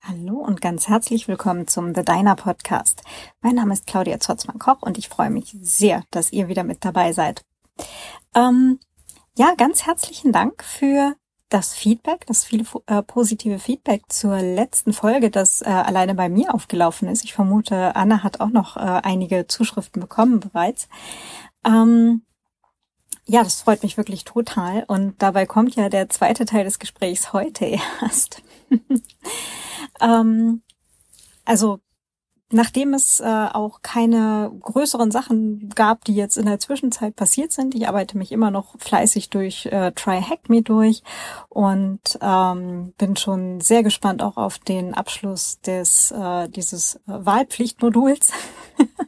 Hallo und ganz herzlich willkommen zum The Diner Podcast. Mein Name ist Claudia Zotzmann-Koch und ich freue mich sehr, dass ihr wieder mit dabei seid. Ähm, ja, ganz herzlichen Dank für das Feedback, das viele äh, positive Feedback zur letzten Folge, das äh, alleine bei mir aufgelaufen ist. Ich vermute, Anna hat auch noch äh, einige Zuschriften bekommen bereits. Ähm, ja, das freut mich wirklich total. Und dabei kommt ja der zweite Teil des Gesprächs heute erst. ähm, also nachdem es äh, auch keine größeren Sachen gab, die jetzt in der Zwischenzeit passiert sind, ich arbeite mich immer noch fleißig durch äh, Try Hack Me durch und ähm, bin schon sehr gespannt auch auf den Abschluss des äh, dieses Wahlpflichtmoduls.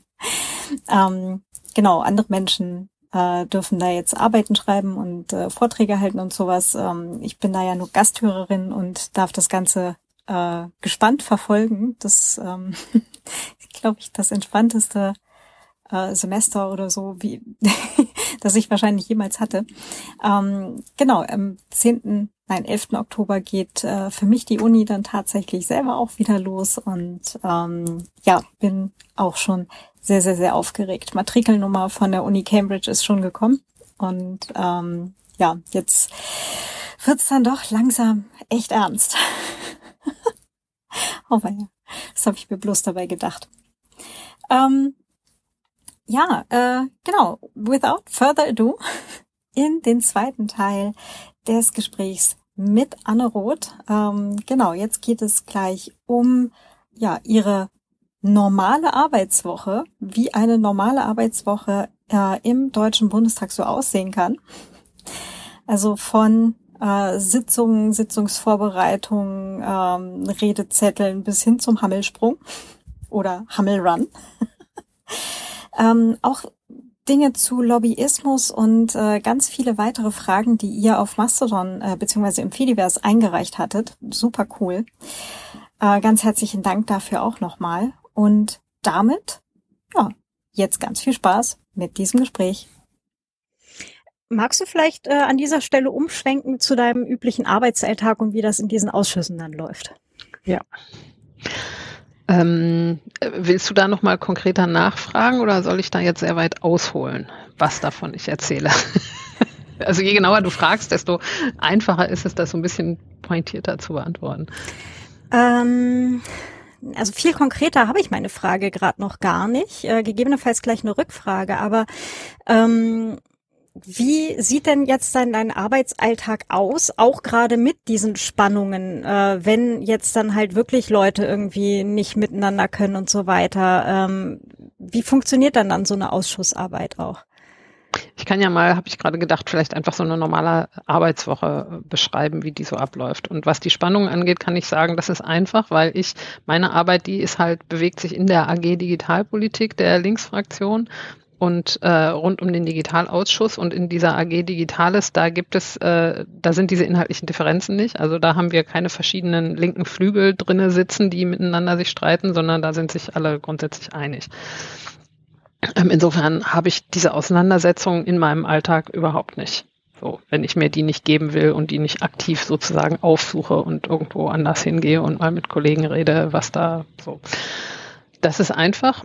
ähm, genau, andere Menschen äh, dürfen da jetzt Arbeiten schreiben und äh, Vorträge halten und sowas. Ähm, ich bin da ja nur Gasthörerin und darf das Ganze äh, gespannt verfolgen. Das ähm, glaube ich, das entspannteste äh, Semester oder so, wie das ich wahrscheinlich jemals hatte. Ähm, genau, am 10., nein, 11. Oktober geht äh, für mich die Uni dann tatsächlich selber auch wieder los und ähm, ja, bin auch schon sehr, sehr, sehr aufgeregt. Matrikelnummer von der Uni Cambridge ist schon gekommen und ähm, ja, jetzt wird's dann doch langsam echt ernst. oh ja, das habe ich mir bloß dabei gedacht. Ähm, ja, äh, genau. Without further ado, in den zweiten Teil des Gesprächs mit Anne Roth. Ähm, genau, jetzt geht es gleich um ja ihre normale Arbeitswoche, wie eine normale Arbeitswoche äh, im Deutschen Bundestag so aussehen kann. Also von äh, Sitzungen, Sitzungsvorbereitungen, ähm, Redezetteln bis hin zum Hammelsprung oder Hammelrun. ähm, auch Dinge zu Lobbyismus und äh, ganz viele weitere Fragen, die ihr auf Mastodon äh, bzw. im Fediverse eingereicht hattet. Super cool. Äh, ganz herzlichen Dank dafür auch nochmal. Und damit, ja, jetzt ganz viel Spaß mit diesem Gespräch. Magst du vielleicht äh, an dieser Stelle umschwenken zu deinem üblichen Arbeitsalltag und wie das in diesen Ausschüssen dann läuft? Ja. Ähm, willst du da noch mal konkreter nachfragen oder soll ich da jetzt sehr weit ausholen, was davon ich erzähle? also je genauer du fragst, desto einfacher ist es, das so ein bisschen pointierter zu beantworten. Ähm, also viel konkreter habe ich meine Frage gerade noch gar nicht. Äh, gegebenenfalls gleich eine Rückfrage, aber ähm, wie sieht denn jetzt dann dein Arbeitsalltag aus, auch gerade mit diesen Spannungen, äh, wenn jetzt dann halt wirklich Leute irgendwie nicht miteinander können und so weiter? Ähm, wie funktioniert dann dann so eine Ausschussarbeit auch? Ich kann ja mal, habe ich gerade gedacht, vielleicht einfach so eine normale Arbeitswoche beschreiben, wie die so abläuft. Und was die Spannungen angeht, kann ich sagen, das ist einfach, weil ich, meine Arbeit, die ist halt, bewegt sich in der AG Digitalpolitik der Linksfraktion und äh, rund um den Digitalausschuss und in dieser AG Digitales, da gibt es, äh, da sind diese inhaltlichen Differenzen nicht. Also da haben wir keine verschiedenen linken Flügel drinne sitzen, die miteinander sich streiten, sondern da sind sich alle grundsätzlich einig. Ähm, insofern habe ich diese Auseinandersetzung in meinem Alltag überhaupt nicht. So, wenn ich mir die nicht geben will und die nicht aktiv sozusagen aufsuche und irgendwo anders hingehe und mal mit Kollegen rede, was da so. Das ist einfach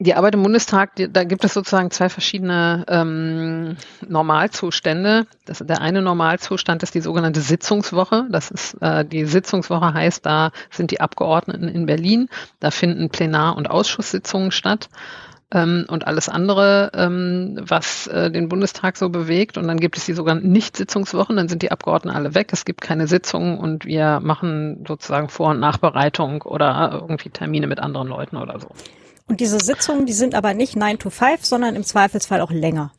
die Arbeit im Bundestag, die, da gibt es sozusagen zwei verschiedene ähm, Normalzustände. Das, der eine Normalzustand ist die sogenannte Sitzungswoche. Das ist äh, die Sitzungswoche heißt, da sind die Abgeordneten in Berlin, da finden Plenar- und Ausschusssitzungen statt ähm, und alles andere, ähm, was äh, den Bundestag so bewegt. Und dann gibt es die sogenannten Nicht-Sitzungswochen, dann sind die Abgeordneten alle weg, es gibt keine Sitzungen und wir machen sozusagen Vor- und Nachbereitung oder irgendwie Termine mit anderen Leuten oder so. Und diese Sitzungen, die sind aber nicht 9 to 5, sondern im Zweifelsfall auch länger.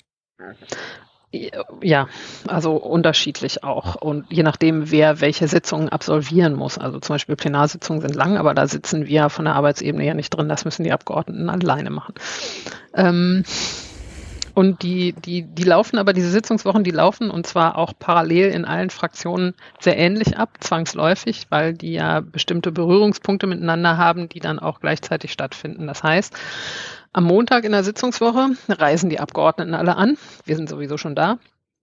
Ja, also unterschiedlich auch. Und je nachdem, wer welche Sitzungen absolvieren muss. Also zum Beispiel Plenarsitzungen sind lang, aber da sitzen wir von der Arbeitsebene ja nicht drin. Das müssen die Abgeordneten alleine machen. Ähm, und die, die, die laufen aber, diese Sitzungswochen, die laufen und zwar auch parallel in allen Fraktionen sehr ähnlich ab, zwangsläufig, weil die ja bestimmte Berührungspunkte miteinander haben, die dann auch gleichzeitig stattfinden. Das heißt, am Montag in der Sitzungswoche reisen die Abgeordneten alle an. Wir sind sowieso schon da.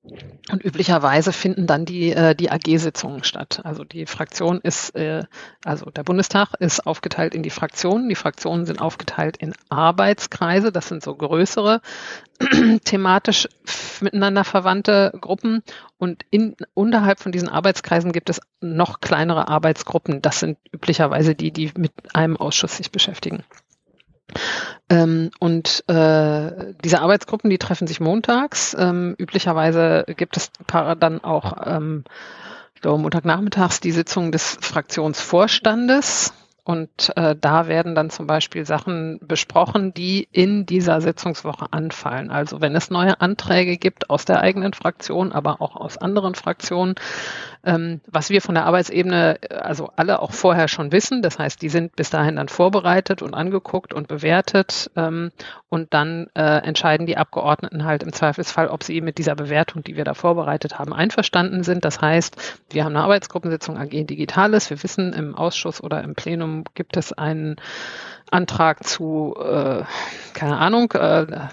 Und üblicherweise finden dann die, äh, die AG-Sitzungen statt. Also die Fraktion ist, äh, also der Bundestag ist aufgeteilt in die Fraktionen. Die Fraktionen sind aufgeteilt in Arbeitskreise. Das sind so größere, thematisch miteinander verwandte Gruppen. Und in, unterhalb von diesen Arbeitskreisen gibt es noch kleinere Arbeitsgruppen. Das sind üblicherweise die, die mit einem Ausschuss sich beschäftigen. Ähm, und äh, diese Arbeitsgruppen, die treffen sich montags. Ähm, üblicherweise gibt es dann auch, ähm, ich glaube, Montagnachmittags die Sitzung des Fraktionsvorstandes. Und äh, da werden dann zum Beispiel Sachen besprochen, die in dieser Sitzungswoche anfallen. Also wenn es neue Anträge gibt aus der eigenen Fraktion, aber auch aus anderen Fraktionen, ähm, was wir von der Arbeitsebene äh, also alle auch vorher schon wissen. Das heißt, die sind bis dahin dann vorbereitet und angeguckt und bewertet ähm, und dann äh, entscheiden die Abgeordneten halt im Zweifelsfall, ob sie mit dieser Bewertung, die wir da vorbereitet haben, einverstanden sind. Das heißt, wir haben eine Arbeitsgruppensitzung AG Digitales. Wir wissen, im Ausschuss oder im Plenum gibt es einen Antrag zu, äh, keine Ahnung, äh,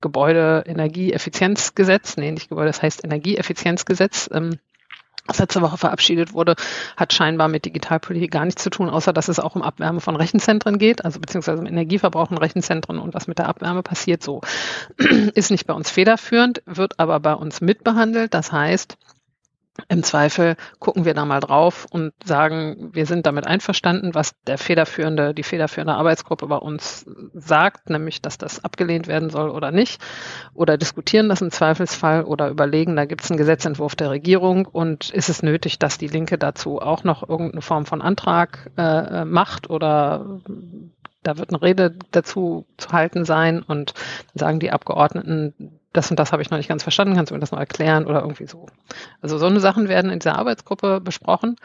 Gebäude-Energieeffizienzgesetz, nee, nicht Gebäude, das heißt Energieeffizienzgesetz. Ähm, was letzte Woche verabschiedet wurde, hat scheinbar mit Digitalpolitik gar nichts zu tun, außer dass es auch um Abwärme von Rechenzentren geht, also beziehungsweise um Energieverbrauch in Rechenzentren und was mit der Abwärme passiert. So ist nicht bei uns federführend, wird aber bei uns mitbehandelt. Das heißt, im Zweifel gucken wir da mal drauf und sagen, wir sind damit einverstanden, was der federführende, die federführende Arbeitsgruppe bei uns sagt, nämlich, dass das abgelehnt werden soll oder nicht, oder diskutieren das im Zweifelsfall oder überlegen, da gibt es einen Gesetzentwurf der Regierung und ist es nötig, dass die Linke dazu auch noch irgendeine Form von Antrag äh, macht oder da wird eine Rede dazu zu halten sein und dann sagen die Abgeordneten, das und das habe ich noch nicht ganz verstanden, kannst du mir das noch erklären oder irgendwie so. Also so eine Sachen werden in dieser Arbeitsgruppe besprochen.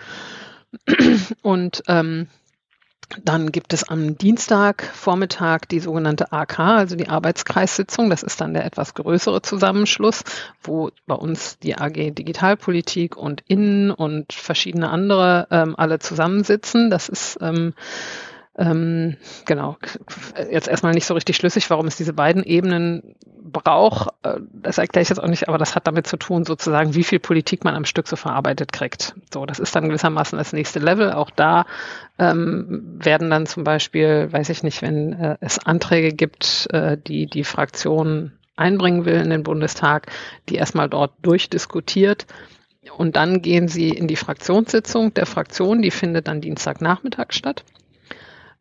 Und ähm, dann gibt es am Dienstag Vormittag die sogenannte AK, also die Arbeitskreissitzung. Das ist dann der etwas größere Zusammenschluss, wo bei uns die AG Digitalpolitik und Innen und verschiedene andere ähm, alle zusammensitzen. Das ist ähm, ähm, genau, jetzt erstmal nicht so richtig schlüssig, warum es diese beiden Ebenen braucht. Äh, das erkläre ich jetzt auch nicht, aber das hat damit zu tun, sozusagen, wie viel Politik man am Stück so verarbeitet kriegt. So, das ist dann gewissermaßen das nächste Level. Auch da ähm, werden dann zum Beispiel, weiß ich nicht, wenn äh, es Anträge gibt, äh, die die Fraktion einbringen will in den Bundestag, die erstmal dort durchdiskutiert. Und dann gehen sie in die Fraktionssitzung der Fraktion, die findet dann Dienstagnachmittag statt.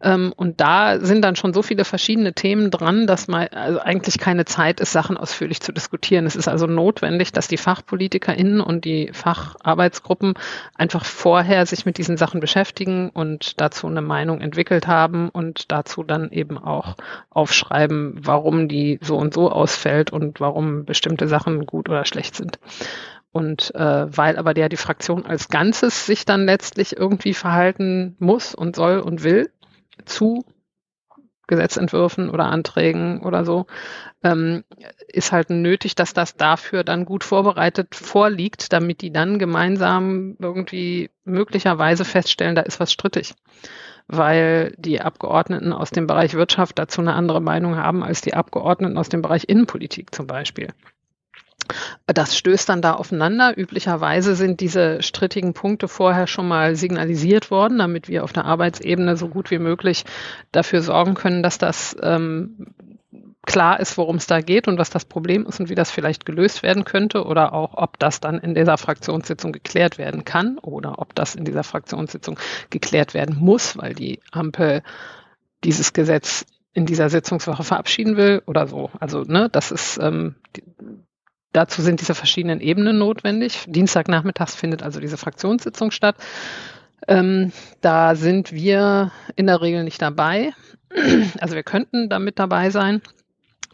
Ähm, und da sind dann schon so viele verschiedene Themen dran, dass man also eigentlich keine Zeit ist, Sachen ausführlich zu diskutieren. Es ist also notwendig, dass die FachpolitikerInnen und die Facharbeitsgruppen einfach vorher sich mit diesen Sachen beschäftigen und dazu eine Meinung entwickelt haben und dazu dann eben auch aufschreiben, warum die so und so ausfällt und warum bestimmte Sachen gut oder schlecht sind. Und äh, weil aber der die Fraktion als Ganzes sich dann letztlich irgendwie verhalten muss und soll und will, zu Gesetzentwürfen oder Anträgen oder so, ähm, ist halt nötig, dass das dafür dann gut vorbereitet vorliegt, damit die dann gemeinsam irgendwie möglicherweise feststellen, da ist was strittig. Weil die Abgeordneten aus dem Bereich Wirtschaft dazu eine andere Meinung haben als die Abgeordneten aus dem Bereich Innenpolitik zum Beispiel. Das stößt dann da aufeinander. Üblicherweise sind diese strittigen Punkte vorher schon mal signalisiert worden, damit wir auf der Arbeitsebene so gut wie möglich dafür sorgen können, dass das ähm, klar ist, worum es da geht und was das Problem ist und wie das vielleicht gelöst werden könnte oder auch, ob das dann in dieser Fraktionssitzung geklärt werden kann oder ob das in dieser Fraktionssitzung geklärt werden muss, weil die Ampel dieses Gesetz in dieser Sitzungswoche verabschieden will oder so. Also, ne, das ist ähm, Dazu sind diese verschiedenen Ebenen notwendig. Dienstagnachmittags findet also diese Fraktionssitzung statt. Ähm, da sind wir in der Regel nicht dabei. Also wir könnten da mit dabei sein.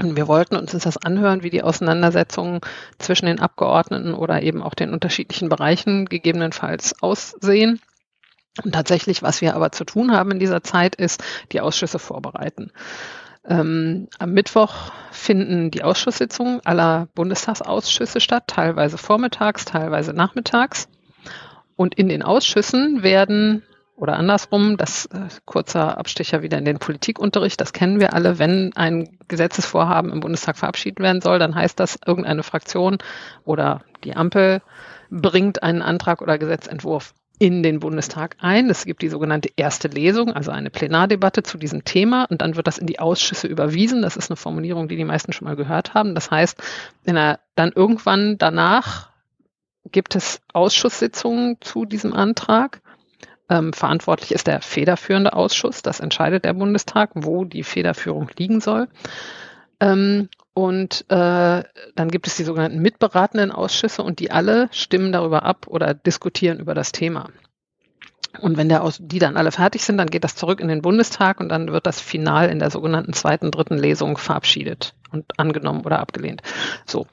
Und wir wollten uns das anhören, wie die Auseinandersetzungen zwischen den Abgeordneten oder eben auch den unterschiedlichen Bereichen gegebenenfalls aussehen. Und tatsächlich, was wir aber zu tun haben in dieser Zeit, ist die Ausschüsse vorbereiten. Ähm, am Mittwoch finden die Ausschusssitzungen aller Bundestagsausschüsse statt, teilweise vormittags, teilweise nachmittags. Und in den Ausschüssen werden Oder andersrum, das äh, kurzer Abstecher wieder in den Politikunterricht, das kennen wir alle, wenn ein Gesetzesvorhaben im Bundestag verabschiedet werden soll, dann heißt das, irgendeine Fraktion oder die Ampel bringt einen Antrag oder Gesetzentwurf in den Bundestag ein. Es gibt die sogenannte erste Lesung, also eine Plenardebatte zu diesem Thema und dann wird das in die Ausschüsse überwiesen. Das ist eine Formulierung, die die meisten schon mal gehört haben. Das heißt, wenn er dann irgendwann danach gibt es Ausschusssitzungen zu diesem Antrag. Ähm, verantwortlich ist der federführende Ausschuss. Das entscheidet der Bundestag, wo die Federführung liegen soll. Ähm, und äh, dann gibt es die sogenannten mitberatenden Ausschüsse und die alle stimmen darüber ab oder diskutieren über das Thema. Und wenn der Aus die dann alle fertig sind, dann geht das zurück in den Bundestag und dann wird das final in der sogenannten zweiten, dritten Lesung verabschiedet und angenommen oder abgelehnt. So.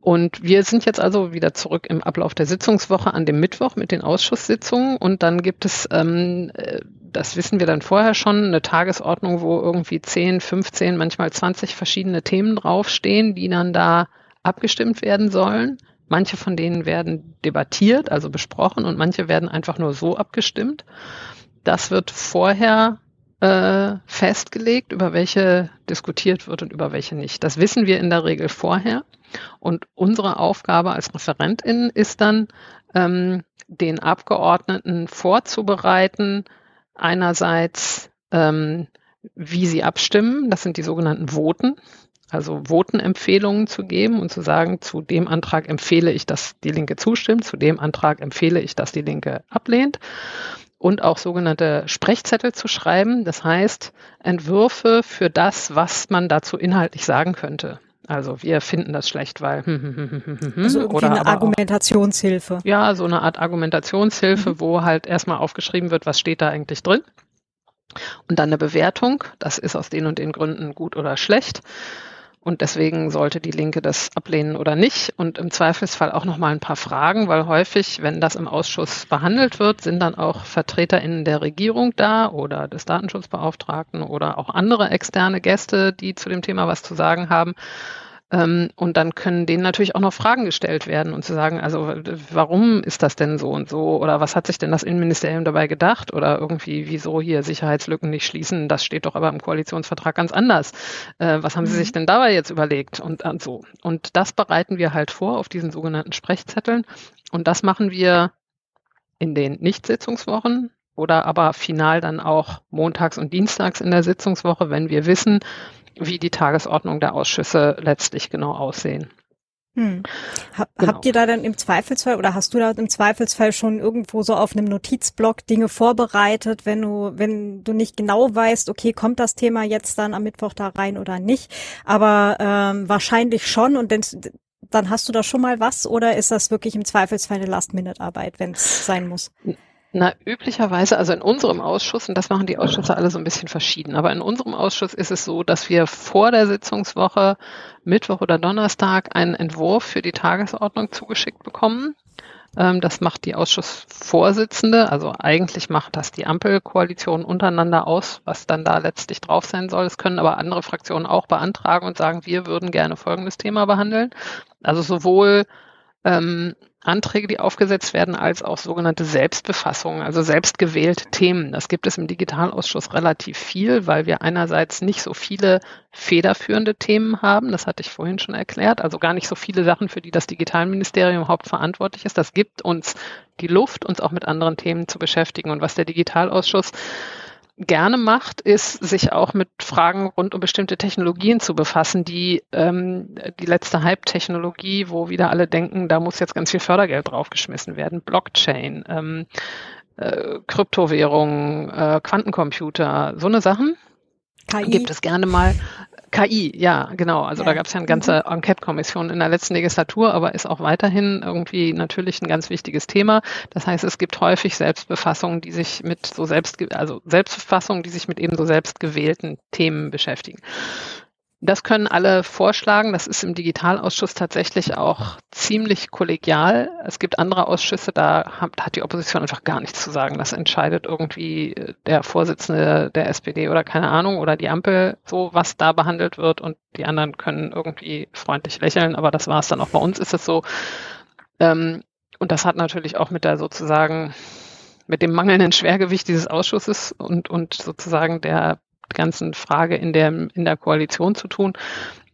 Und wir sind jetzt also wieder zurück im Ablauf der Sitzungswoche an dem Mittwoch mit den Ausschusssitzungen. Und dann gibt es, ähm, äh, das wissen wir dann vorher schon, eine Tagesordnung, wo irgendwie 10, 15, manchmal 20 verschiedene Themen draufstehen, die dann da abgestimmt werden sollen. Manche von denen werden debattiert, also besprochen, und manche werden einfach nur so abgestimmt. Das wird vorher äh, festgelegt, über welche diskutiert wird und über welche nicht. Das wissen wir in der Regel vorher. Und unsere Aufgabe als Referentin ist dann, ähm, den Abgeordneten vorzubereiten, einerseits, ähm, wie sie abstimmen, das sind die sogenannten Voten, also Votenempfehlungen zu geben und zu sagen, zu dem Antrag empfehle ich, dass die Linke zustimmt, zu dem Antrag empfehle ich, dass die Linke ablehnt und auch sogenannte Sprechzettel zu schreiben. Das heißt, Entwürfe für das, was man dazu inhaltlich sagen könnte. Also wir finden das schlecht, weil hm, hm, hm, hm also irgendwie oder eine Argumentationshilfe. Auch, ja, so eine Art Argumentationshilfe, mhm. wo halt erstmal aufgeschrieben wird, was steht da eigentlich drin. Und dann eine Bewertung, das ist aus den und den Gründen gut oder schlecht. Und deswegen sollte die Linke das ablehnen oder nicht. Und im Zweifelsfall auch noch mal ein paar Fragen, weil häufig, wenn das im Ausschuss behandelt wird, sind dann auch VertreterInnen der Regierung da oder des Datenschutzbeauftragten oder auch andere externe Gäste, die zu dem Thema was zu sagen haben. Ähm, und dann können denen natürlich auch noch Fragen gestellt werden und zu sagen, also warum ist das denn so und so oder was hat sich denn das Innenministerium dabei gedacht oder irgendwie wieso hier Sicherheitslücken nicht schließen, das steht doch aber im Koalitionsvertrag ganz anders. Äh, was haben Sie sich mhm. denn dabei jetzt überlegt und, und so. Und das bereiten wir halt vor auf diesen sogenannten Sprechzetteln und das machen wir in den Nichtsitzungswochen oder aber final dann auch montags und dienstags in der Sitzungswoche, wenn wir wissen, wie die Tagesordnung der Ausschüsse letztlich genau aussehen. Hm. Hab, genau. Habt ihr da dann im Zweifelsfall oder hast du da im Zweifelsfall schon irgendwo so auf einem Notizblock Dinge vorbereitet, wenn du, wenn du nicht genau weißt, okay, kommt das Thema jetzt dann am Mittwoch da rein oder nicht? Aber ähm, wahrscheinlich schon und dann, dann hast du da schon mal was oder ist das wirklich im Zweifelsfall eine Last-Minute-Arbeit, wenn es sein muss? Na, üblicherweise, also in unserem Ausschuss, und das machen die Ausschüsse alle so ein bisschen verschieden, aber in unserem Ausschuss ist es so, dass wir vor der Sitzungswoche, Mittwoch oder Donnerstag, einen Entwurf für die Tagesordnung zugeschickt bekommen. Ähm, das macht die Ausschussvorsitzende, also eigentlich macht das die Ampelkoalition untereinander aus, was dann da letztlich drauf sein soll. Es können aber andere Fraktionen auch beantragen und sagen, wir würden gerne folgendes Thema behandeln. Also sowohl ähm, Anträge, die aufgesetzt werden, als auch sogenannte Selbstbefassungen, also selbstgewählte Themen. Das gibt es im Digitalausschuss relativ viel, weil wir einerseits nicht so viele federführende Themen haben, das hatte ich vorhin schon erklärt, also gar nicht so viele Sachen, für die das Digitalministerium hauptverantwortlich ist. Das gibt uns die Luft, uns auch mit anderen Themen zu beschäftigen. Und was der Digitalausschuss gerne macht, ist, sich auch mit Fragen rund um bestimmte Technologien zu befassen, die ähm, die letzte Hype-Technologie, wo wieder alle denken, da muss jetzt ganz viel Fördergeld draufgeschmissen werden, Blockchain, ähm, äh, Kryptowährungen, äh, Quantencomputer, so eine Sachen. KI. gibt es gerne mal KI, ja, genau. Also ja. da gab es ja eine ganze mhm. Enquete-Kommission in der letzten Legislatur, aber ist auch weiterhin irgendwie natürlich ein ganz wichtiges Thema. Das heißt, es gibt häufig Selbstbefassungen, die sich mit so selbst, also Selbstbefassungen, die sich mit eben so selbstgewählten Themen beschäftigen. Das können alle vorschlagen. Das ist im Digitalausschuss tatsächlich auch ziemlich kollegial. Es gibt andere Ausschüsse, da hat die Opposition einfach gar nichts zu sagen. Das entscheidet irgendwie äh, der Vorsitzende der SPD oder keine Ahnung oder die Ampel so, was da behandelt wird und die anderen können irgendwie freundlich lächeln. Aber das war es dann auch bei uns ist es so. Ähm, und das hat natürlich auch mit der sozusagen mit dem mangelnden Schwergewicht dieses Ausschusses und, und sozusagen der ganzen Frage in der, in der Koalition zu tun,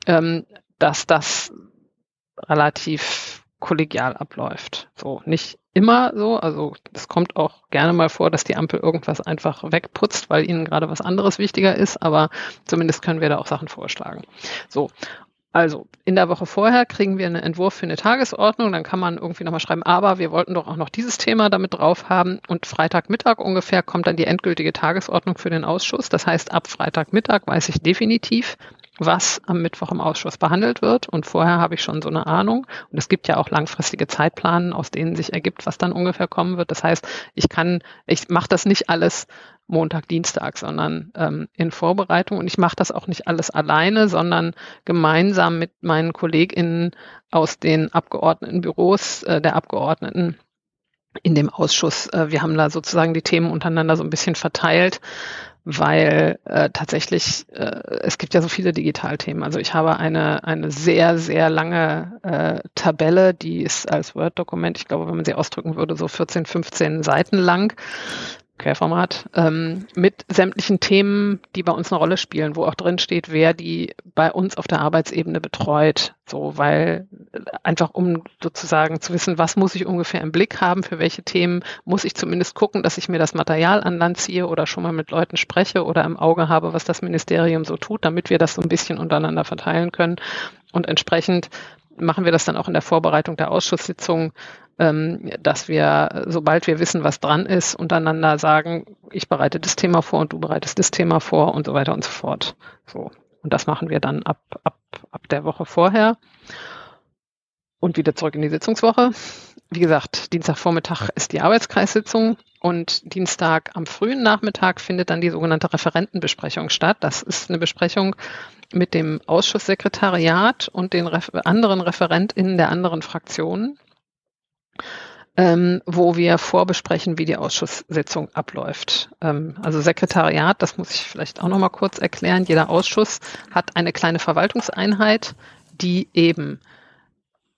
ähm, dass das relativ kollegial abläuft. So, nicht immer so, also es kommt auch gerne mal vor, dass die Ampel irgendwas einfach wegputzt, weil ihnen gerade was anderes wichtiger ist, aber zumindest können wir da auch Sachen vorschlagen. So, also in der Woche vorher kriegen wir einen Entwurf für eine Tagesordnung, dann kann man irgendwie nochmal schreiben, aber wir wollten doch auch noch dieses Thema damit drauf haben und Freitagmittag ungefähr kommt dann die endgültige Tagesordnung für den Ausschuss. Das heißt, ab Freitagmittag weiß ich definitiv, was am Mittwoch im Ausschuss behandelt wird. Und vorher habe ich schon so eine Ahnung. Und es gibt ja auch langfristige Zeitplanen, aus denen sich ergibt, was dann ungefähr kommen wird. Das heißt, ich kann, ich mache das nicht alles Montag, Dienstag, sondern ähm, in Vorbereitung. Und ich mache das auch nicht alles alleine, sondern gemeinsam mit meinen KollegInnen aus den Abgeordnetenbüros äh, der Abgeordneten in dem Ausschuss. Äh, wir haben da sozusagen die Themen untereinander so ein bisschen verteilt weil äh, tatsächlich äh, es gibt ja so viele Digitalthemen. Also ich habe eine eine sehr sehr lange äh, Tabelle, die ist als Word-Dokument, ich glaube, wenn man sie ausdrücken würde, so 14, 15 Seiten lang Querformat, ähm, mit sämtlichen Themen, die bei uns eine Rolle spielen, wo auch drin steht, wer die bei uns auf der Arbeitsebene betreut. So, weil äh, einfach um sozusagen zu wissen, was muss ich ungefähr im Blick haben, für welche Themen muss ich zumindest gucken, dass ich mir das Material an Land ziehe oder schon mal mit Leuten spreche oder im Auge habe, was das Ministerium so tut, damit wir das so ein bisschen untereinander verteilen können. Und entsprechend machen wir das dann auch in der Vorbereitung der Ausschusssitzung dass wir, sobald wir wissen, was dran ist, untereinander sagen, ich bereite das Thema vor und du bereitest das Thema vor und so weiter und so fort. So. Und das machen wir dann ab, ab, ab der Woche vorher. Und wieder zurück in die Sitzungswoche. Wie gesagt, Dienstagvormittag ist die Arbeitskreissitzung und Dienstag am frühen Nachmittag findet dann die sogenannte Referentenbesprechung statt. Das ist eine Besprechung mit dem Ausschusssekretariat und den anderen ReferentInnen der anderen Fraktionen ähm, wo wir vorbesprechen, wie die Ausschusssitzung abläuft. Ähm, also Sekretariat, das muss ich vielleicht auch noch mal kurz erklären. Jeder Ausschuss hat eine kleine Verwaltungseinheit, die eben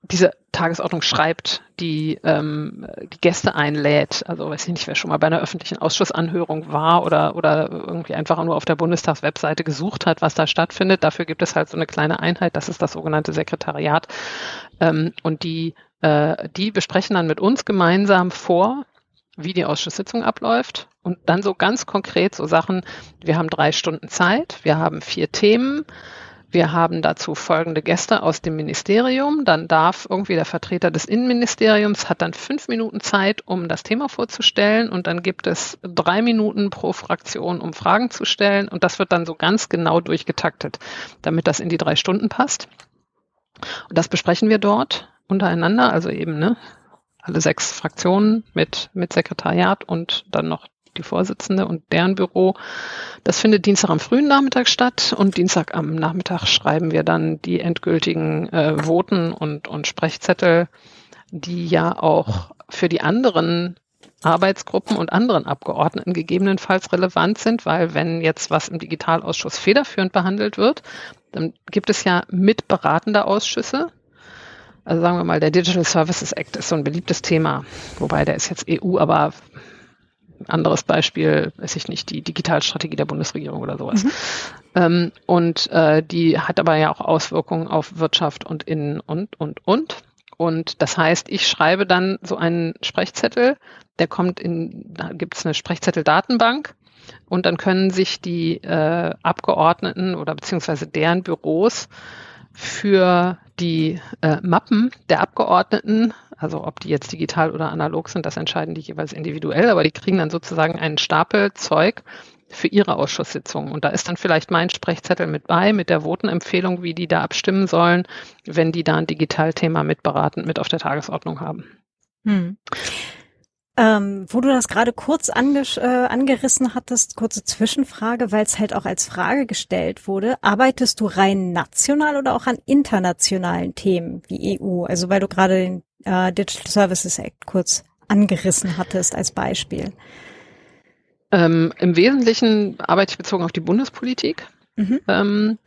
diese Tagesordnung schreibt, die ähm, die Gäste einlädt. Also weiß ich nicht, wer schon mal bei einer öffentlichen Ausschussanhörung war oder oder irgendwie einfach nur auf der Bundestagswebseite gesucht hat, was da stattfindet. Dafür gibt es halt so eine kleine Einheit, das ist das sogenannte Sekretariat. Ähm, und die äh, die besprechen dann mit uns gemeinsam vor, wie die Ausschusssitzung abläuft. Und dann so ganz konkret so Sachen, wir haben drei Stunden Zeit, wir haben vier Themen, wir haben dazu folgende Gäste aus dem Ministerium, dann darf irgendwie der Vertreter des Innenministeriums hat dann fünf Minuten Zeit, um das Thema vorzustellen. Und dann gibt es drei Minuten pro Fraktion, um Fragen zu stellen. Und das wird dann so ganz genau durchgetaktet, damit das in die drei Stunden passt. Und das besprechen wir dort untereinander, also eben ne, alle sechs Fraktionen mit, mit Sekretariat und dann noch die Vorsitzende und deren Büro. Das findet Dienstag am frühen Nachmittag statt und Dienstag am Nachmittag schreiben wir dann die endgültigen äh, Voten und, und Sprechzettel, die ja auch für die anderen Arbeitsgruppen und anderen Abgeordneten gegebenenfalls relevant sind, weil wenn jetzt was im Digitalausschuss federführend behandelt wird, dann gibt es ja mitberatende Ausschüsse, also sagen wir mal, der Digital Services Act ist so ein beliebtes Thema, wobei der ist jetzt EU, aber anderes Beispiel, weiß ich nicht, die Digitalstrategie der Bundesregierung oder sowas. Mhm. Ähm, und äh, die hat aber ja auch Auswirkungen auf Wirtschaft und Innen und, und, und. Und das heißt, ich schreibe dann so einen Sprechzettel, der kommt in, da gibt es eine Sprechzettel-Datenbank und dann können sich die äh, Abgeordneten oder beziehungsweise deren Büros für die äh, Mappen der Abgeordneten, also ob die jetzt digital oder analog sind, das entscheiden die jeweils individuell, aber die kriegen dann sozusagen einen Stapel Zeug für ihre Ausschusssitzung. Und da ist dann vielleicht mein Sprechzettel mit bei, mit der Votenempfehlung, wie die da abstimmen sollen, wenn die da ein Digitalthema mitberatend mit auf der Tagesordnung haben. Hm. Ähm, wo du das gerade kurz ange äh, angerissen hattest, kurze Zwischenfrage, weil es halt auch als Frage gestellt wurde. Arbeitest du rein national oder auch an internationalen Themen wie EU? Also weil du gerade den äh, Digital Services Act kurz angerissen hattest als Beispiel. Ähm, Im Wesentlichen arbeite ich bezogen auf die Bundespolitik. Mhm. Ähm,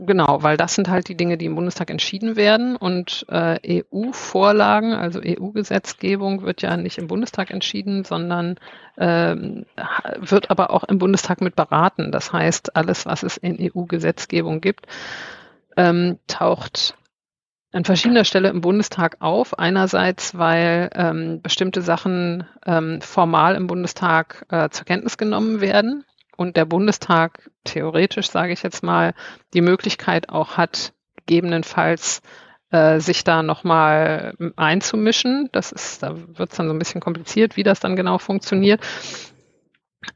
Genau, weil das sind halt die Dinge, die im Bundestag entschieden werden und äh, EU-Vorlagen, also EU-Gesetzgebung wird ja nicht im Bundestag entschieden, sondern ähm, wird aber auch im Bundestag mit beraten. Das heißt, alles, was es in EU-Gesetzgebung gibt, ähm, taucht an verschiedener Stelle im Bundestag auf. Einerseits, weil ähm, bestimmte Sachen ähm, formal im Bundestag äh, zur Kenntnis genommen werden und der Bundestag theoretisch, sage ich jetzt mal, die Möglichkeit auch hat, gegebenenfalls äh, sich da nochmal einzumischen. Das ist, da wird es dann so ein bisschen kompliziert, wie das dann genau funktioniert.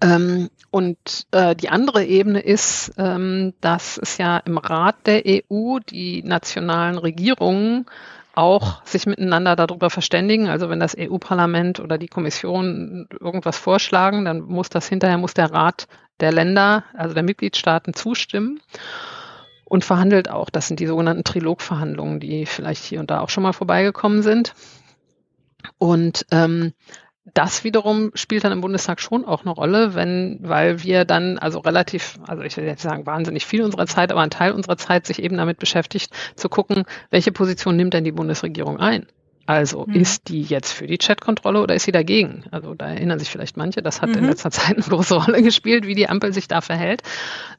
Ähm, und äh, die andere Ebene ist, ähm, dass es ja im Rat der EU die nationalen Regierungen auch sich miteinander darüber verständigen. Also wenn das EU-Parlament oder die Kommission irgendwas vorschlagen, dann muss das hinterher, muss der Rat der Länder, also der Mitgliedstaaten zustimmen und verhandelt auch. Das sind die sogenannten Trilogverhandlungen, die vielleicht hier und da auch schon mal vorbeigekommen sind. Und ähm, das wiederum spielt dann im Bundestag schon auch eine Rolle, wenn, weil wir dann also relativ, also ich will jetzt sagen wahnsinnig viel unserer Zeit, aber ein Teil unserer Zeit sich eben damit beschäftigt, zu gucken, welche Position nimmt denn die Bundesregierung ein? Also mhm. ist die jetzt für die Chatkontrolle oder ist sie dagegen? Also da erinnern sich vielleicht manche, das hat mhm. in letzter Zeit eine große Rolle gespielt, wie die Ampel sich da verhält.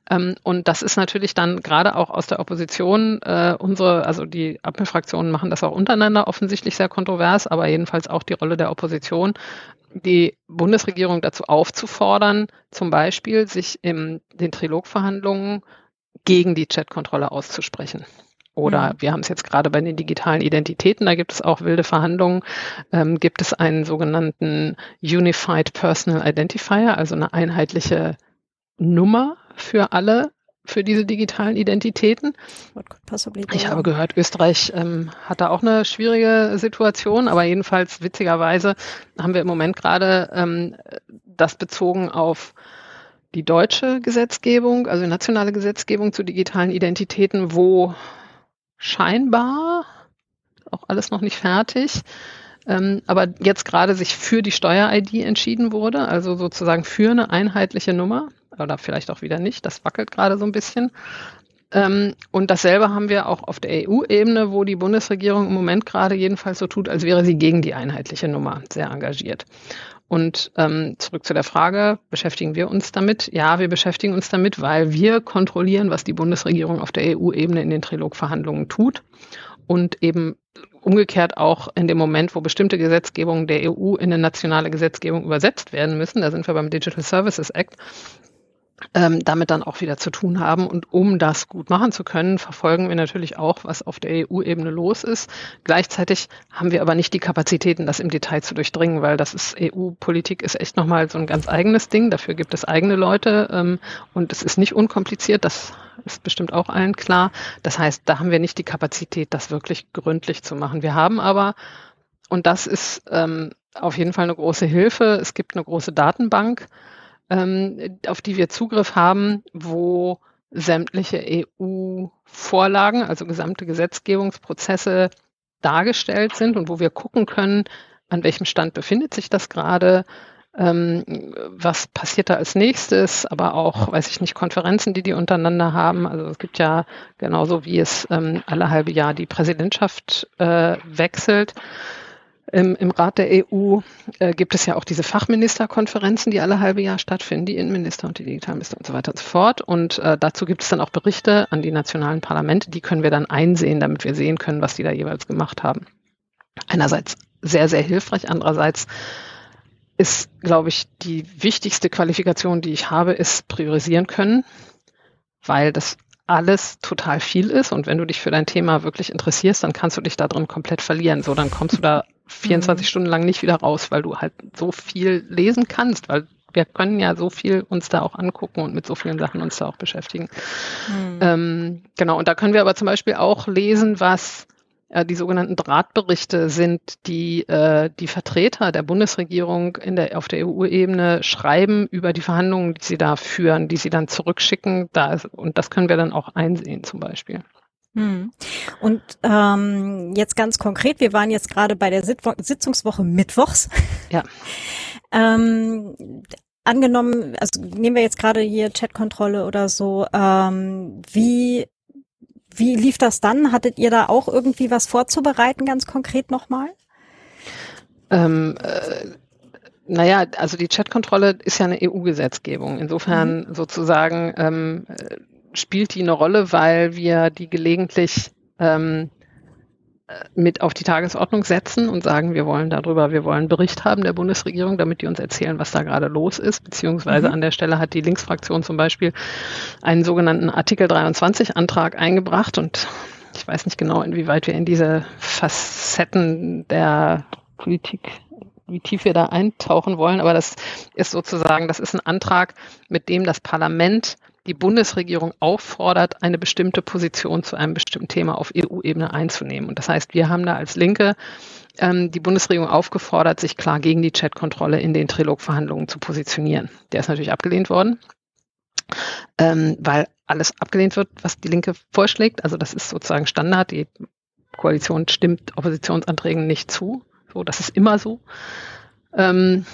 Ähm, und das ist natürlich dann gerade auch aus der Opposition, äh, unsere, also die Ampelfraktionen machen das auch untereinander offensichtlich sehr kontrovers, aber jedenfalls auch die Rolle der Opposition, die Bundesregierung dazu aufzufordern, zum Beispiel sich in den Trilogverhandlungen gegen die Chatkontrolle auszusprechen. Oder mhm. wir haben es jetzt gerade bei den digitalen Identitäten, da gibt es auch wilde Verhandlungen, ähm, gibt es einen sogenannten Unified Personal Identifier, also eine einheitliche Nummer für alle, für diese digitalen Identitäten. Ich habe gehört, Österreich ähm, hat da auch eine schwierige Situation, aber jedenfalls witzigerweise haben wir im Moment gerade ähm, das bezogen auf die deutsche Gesetzgebung, also nationale Gesetzgebung zu digitalen Identitäten, wo scheinbar, auch alles noch nicht fertig, ähm, aber jetzt gerade sich für die Steuer-ID entschieden wurde, also sozusagen für eine einheitliche Nummer oder vielleicht auch wieder nicht, das wackelt gerade so ein bisschen. Ähm, und dasselbe haben wir auch auf der EU-Ebene, wo die Bundesregierung im Moment gerade jedenfalls so tut, als wäre sie gegen die einheitliche Nummer sehr engagiert. Und ähm, zurück zu der Frage, beschäftigen wir uns damit? Ja, wir beschäftigen uns damit, weil wir kontrollieren, was die Bundesregierung auf der EU-Ebene in den Trilogverhandlungen tut und eben umgekehrt auch in dem Moment, wo bestimmte Gesetzgebungen der EU in eine nationale Gesetzgebung übersetzt werden müssen, da sind wir beim Digital Services Act, ähm, damit dann auch wieder zu tun haben. Und um das gut machen zu können, verfolgen wir natürlich auch, was auf der EU-Ebene los ist. Gleichzeitig haben wir aber nicht die Kapazitäten, das im Detail zu durchdringen, weil das ist EU-Politik ist echt nochmal so ein ganz eigenes Ding. Dafür gibt es eigene Leute ähm, und es ist nicht unkompliziert. Das ist bestimmt auch allen klar. Das heißt, da haben wir nicht die Kapazität, das wirklich gründlich zu machen. Wir haben aber, und das ist ähm, auf jeden Fall eine große Hilfe, es gibt eine große Datenbank, ähm, auf die wir Zugriff haben, wo sämtliche EU-Vorlagen, also gesamte Gesetzgebungsprozesse dargestellt sind und wo wir gucken können, an welchem Stand befindet sich das gerade, ähm, was passiert da als nächstes, aber auch, weiß ich nicht, Konferenzen, die die untereinander haben. Also es gibt ja genauso wie es ähm, alle halbe Jahr die Präsidentschaft äh, wechselt, im, Im Rat der EU äh, gibt es ja auch diese Fachministerkonferenzen, die alle halbe Jahr stattfinden, die Innenminister und die Digitalminister und so weiter und so fort. Und äh, dazu gibt es dann auch Berichte an die nationalen Parlamente, die können wir dann einsehen, damit wir sehen können, was die da jeweils gemacht haben. Einerseits sehr, sehr hilfreich, andererseits ist, glaube ich, die wichtigste Qualifikation, die ich habe, ist priorisieren können, weil das alles total viel ist und wenn du dich für dein Thema wirklich interessierst, dann kannst du dich da drin komplett verlieren. So, dann kommst du da 24 mhm. Stunden lang nicht wieder raus, weil du halt so viel lesen kannst, weil wir können ja so viel uns da auch angucken und mit so vielen Sachen uns da auch beschäftigen. Mhm. Ähm, genau, und da können wir aber zum Beispiel auch lesen, was äh, die sogenannten Drahtberichte sind, die äh, die Vertreter der Bundesregierung in der, auf der EU-Ebene schreiben über die Verhandlungen, die sie da führen, die sie dann zurückschicken. Da ist, und das können wir dann auch einsehen zum Beispiel. Hm. Und ähm, jetzt ganz konkret, wir waren jetzt gerade bei der Sitzungswoche Mittwochs. Ja. ähm, angenommen, also nehmen wir jetzt gerade hier Chatkontrolle oder so, ähm, wie wie lief das dann? Hattet ihr da auch irgendwie was vorzubereiten, ganz konkret nochmal? Ähm, äh, naja, also die Chatkontrolle ist ja eine EU-Gesetzgebung. Insofern mhm. sozusagen ähm, äh, spielt die eine Rolle, weil wir die gelegentlich ähm, mit auf die Tagesordnung setzen und sagen, wir wollen darüber, wir wollen Bericht haben der Bundesregierung, damit die uns erzählen, was da gerade los ist. Beziehungsweise mhm. an der Stelle hat die Linksfraktion zum Beispiel einen sogenannten Artikel 23 Antrag eingebracht und ich weiß nicht genau, inwieweit wir in diese Facetten der Politik wie tief wir da eintauchen wollen, aber das ist sozusagen, das ist ein Antrag, mit dem das Parlament die Bundesregierung auffordert, eine bestimmte Position zu einem bestimmten Thema auf EU-Ebene einzunehmen. Und das heißt, wir haben da als Linke ähm, die Bundesregierung aufgefordert, sich klar gegen die Chatkontrolle in den Trilogverhandlungen zu positionieren. Der ist natürlich abgelehnt worden, ähm, weil alles abgelehnt wird, was die Linke vorschlägt. Also das ist sozusagen Standard. Die Koalition stimmt Oppositionsanträgen nicht zu. So, das ist immer so. Ähm,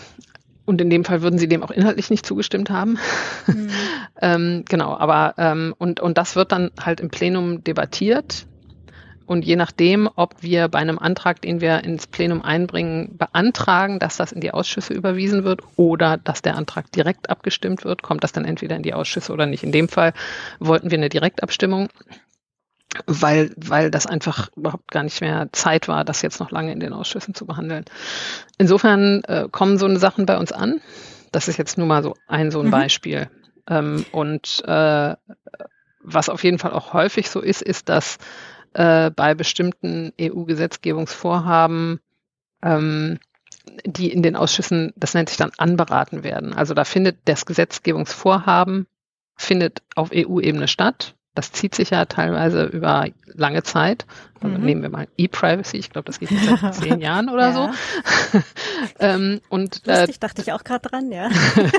und in dem Fall würden sie dem auch inhaltlich nicht zugestimmt haben. Mhm. ähm, genau, aber ähm, und, und das wird dann halt im Plenum debattiert. Und je nachdem, ob wir bei einem Antrag, den wir ins Plenum einbringen, beantragen, dass das in die Ausschüsse überwiesen wird oder dass der Antrag direkt abgestimmt wird, kommt das dann entweder in die Ausschüsse oder nicht. In dem Fall wollten wir eine Direktabstimmung weil, weil das einfach überhaupt gar nicht mehr Zeit war, das jetzt noch lange in den Ausschüssen zu behandeln. Insofern äh, kommen so eine Sachen bei uns an. Das ist jetzt nur mal so ein so ein mhm. Beispiel. Ähm, und äh, was auf jeden Fall auch häufig so ist, ist, dass äh, bei bestimmten EU-Gesetzgebungsvorhaben ähm, die in den Ausschüssen, das nennt sich dann anberaten werden. Also da findet das Gesetzgebungsvorhaben findet auf EU-Ebene statt das zieht sich ja teilweise über lange Zeit. Also mhm. nehmen wir mal E-Privacy, ich glaube, das geht jetzt seit zehn Jahren oder ja. so. ähm, und, äh, Lustig, dachte ich auch gerade dran, ja.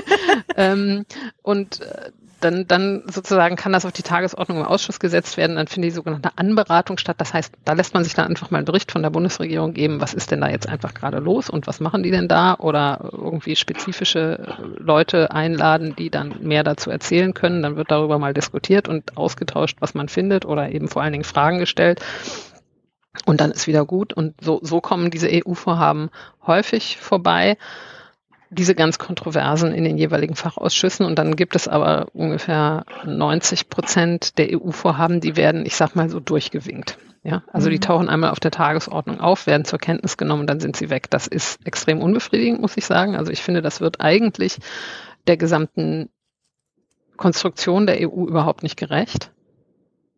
ähm, und äh, dann, dann sozusagen kann das auf die Tagesordnung im Ausschuss gesetzt werden. Dann findet die sogenannte Anberatung statt. Das heißt, da lässt man sich dann einfach mal einen Bericht von der Bundesregierung geben, was ist denn da jetzt einfach gerade los und was machen die denn da? Oder irgendwie spezifische Leute einladen, die dann mehr dazu erzählen können. Dann wird darüber mal diskutiert und ausgetauscht, was man findet oder eben vor allen Dingen Fragen gestellt. Und dann ist wieder gut. Und so, so kommen diese EU-Vorhaben häufig vorbei diese ganz kontroversen in den jeweiligen Fachausschüssen. Und dann gibt es aber ungefähr 90 Prozent der EU-Vorhaben, die werden, ich sag mal so, durchgewinkt. Ja, also mhm. die tauchen einmal auf der Tagesordnung auf, werden zur Kenntnis genommen, dann sind sie weg. Das ist extrem unbefriedigend, muss ich sagen. Also ich finde, das wird eigentlich der gesamten Konstruktion der EU überhaupt nicht gerecht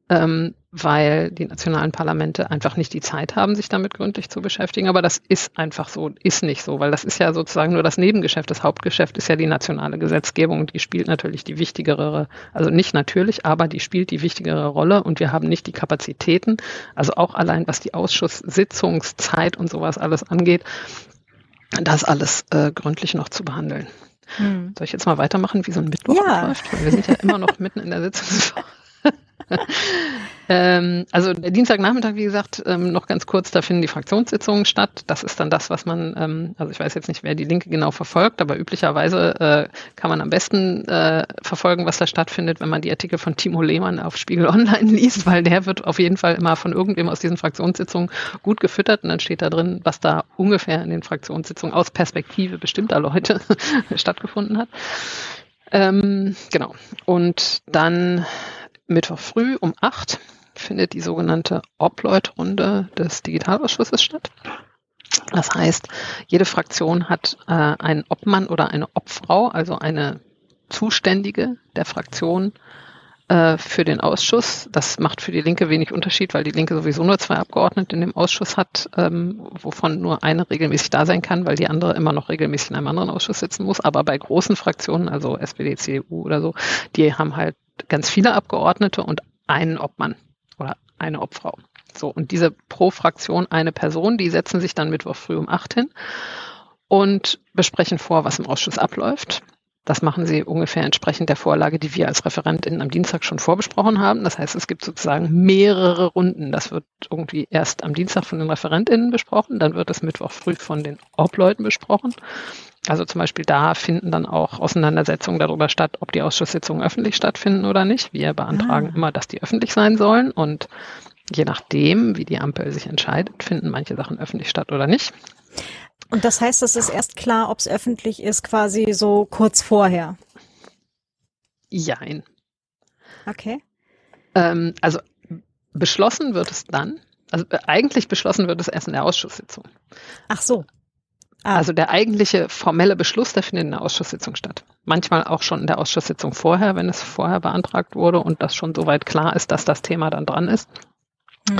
ähm, weil die nationalen Parlamente einfach nicht die Zeit haben, sich damit gründlich zu beschäftigen. Aber das ist einfach so, ist nicht so, weil das ist ja sozusagen nur das Nebengeschäft. Das Hauptgeschäft ist ja die nationale Gesetzgebung. Die spielt natürlich die wichtigere, also nicht natürlich, aber die spielt die wichtigere Rolle und wir haben nicht die Kapazitäten, also auch allein was die Ausschusssitzungszeit und sowas alles angeht, das alles äh, gründlich noch zu behandeln. Hm. Soll ich jetzt mal weitermachen, wie so ein Mittwoch ja. läuft? Weil wir sind ja immer noch mitten in der Sitzungswoche. ähm, also der Dienstagnachmittag, wie gesagt, ähm, noch ganz kurz, da finden die Fraktionssitzungen statt. Das ist dann das, was man, ähm, also ich weiß jetzt nicht, wer die Linke genau verfolgt, aber üblicherweise äh, kann man am besten äh, verfolgen, was da stattfindet, wenn man die Artikel von Timo Lehmann auf Spiegel Online liest, weil der wird auf jeden Fall immer von irgendwem aus diesen Fraktionssitzungen gut gefüttert und dann steht da drin, was da ungefähr in den Fraktionssitzungen aus Perspektive bestimmter Leute stattgefunden hat. Ähm, genau. Und dann Mittwoch früh um acht findet die sogenannte Obleut-Runde des Digitalausschusses statt. Das heißt, jede Fraktion hat äh, einen Obmann oder eine Obfrau, also eine Zuständige der Fraktion äh, für den Ausschuss. Das macht für die Linke wenig Unterschied, weil die Linke sowieso nur zwei Abgeordnete in dem Ausschuss hat, ähm, wovon nur eine regelmäßig da sein kann, weil die andere immer noch regelmäßig in einem anderen Ausschuss sitzen muss. Aber bei großen Fraktionen, also SPD, CDU oder so, die haben halt ganz viele Abgeordnete und einen Obmann oder eine Obfrau. So, und diese pro Fraktion eine Person, die setzen sich dann Mittwoch früh um acht hin und besprechen vor, was im Ausschuss abläuft. Das machen sie ungefähr entsprechend der Vorlage, die wir als ReferentInnen am Dienstag schon vorbesprochen haben. Das heißt, es gibt sozusagen mehrere Runden. Das wird irgendwie erst am Dienstag von den ReferentInnen besprochen, dann wird es Mittwoch früh von den Obleuten besprochen. Also zum Beispiel da finden dann auch Auseinandersetzungen darüber statt, ob die Ausschusssitzungen öffentlich stattfinden oder nicht. Wir beantragen ah. immer, dass die öffentlich sein sollen und je nachdem, wie die Ampel sich entscheidet, finden manche Sachen öffentlich statt oder nicht. Und das heißt, es ist erst klar, ob es öffentlich ist, quasi so kurz vorher. Jein. Okay. Ähm, also beschlossen wird es dann, also äh, eigentlich beschlossen wird es erst in der Ausschusssitzung. Ach so. Ah. Also der eigentliche formelle Beschluss, der findet in der Ausschusssitzung statt. Manchmal auch schon in der Ausschusssitzung vorher, wenn es vorher beantragt wurde und das schon soweit klar ist, dass das Thema dann dran ist. Mhm.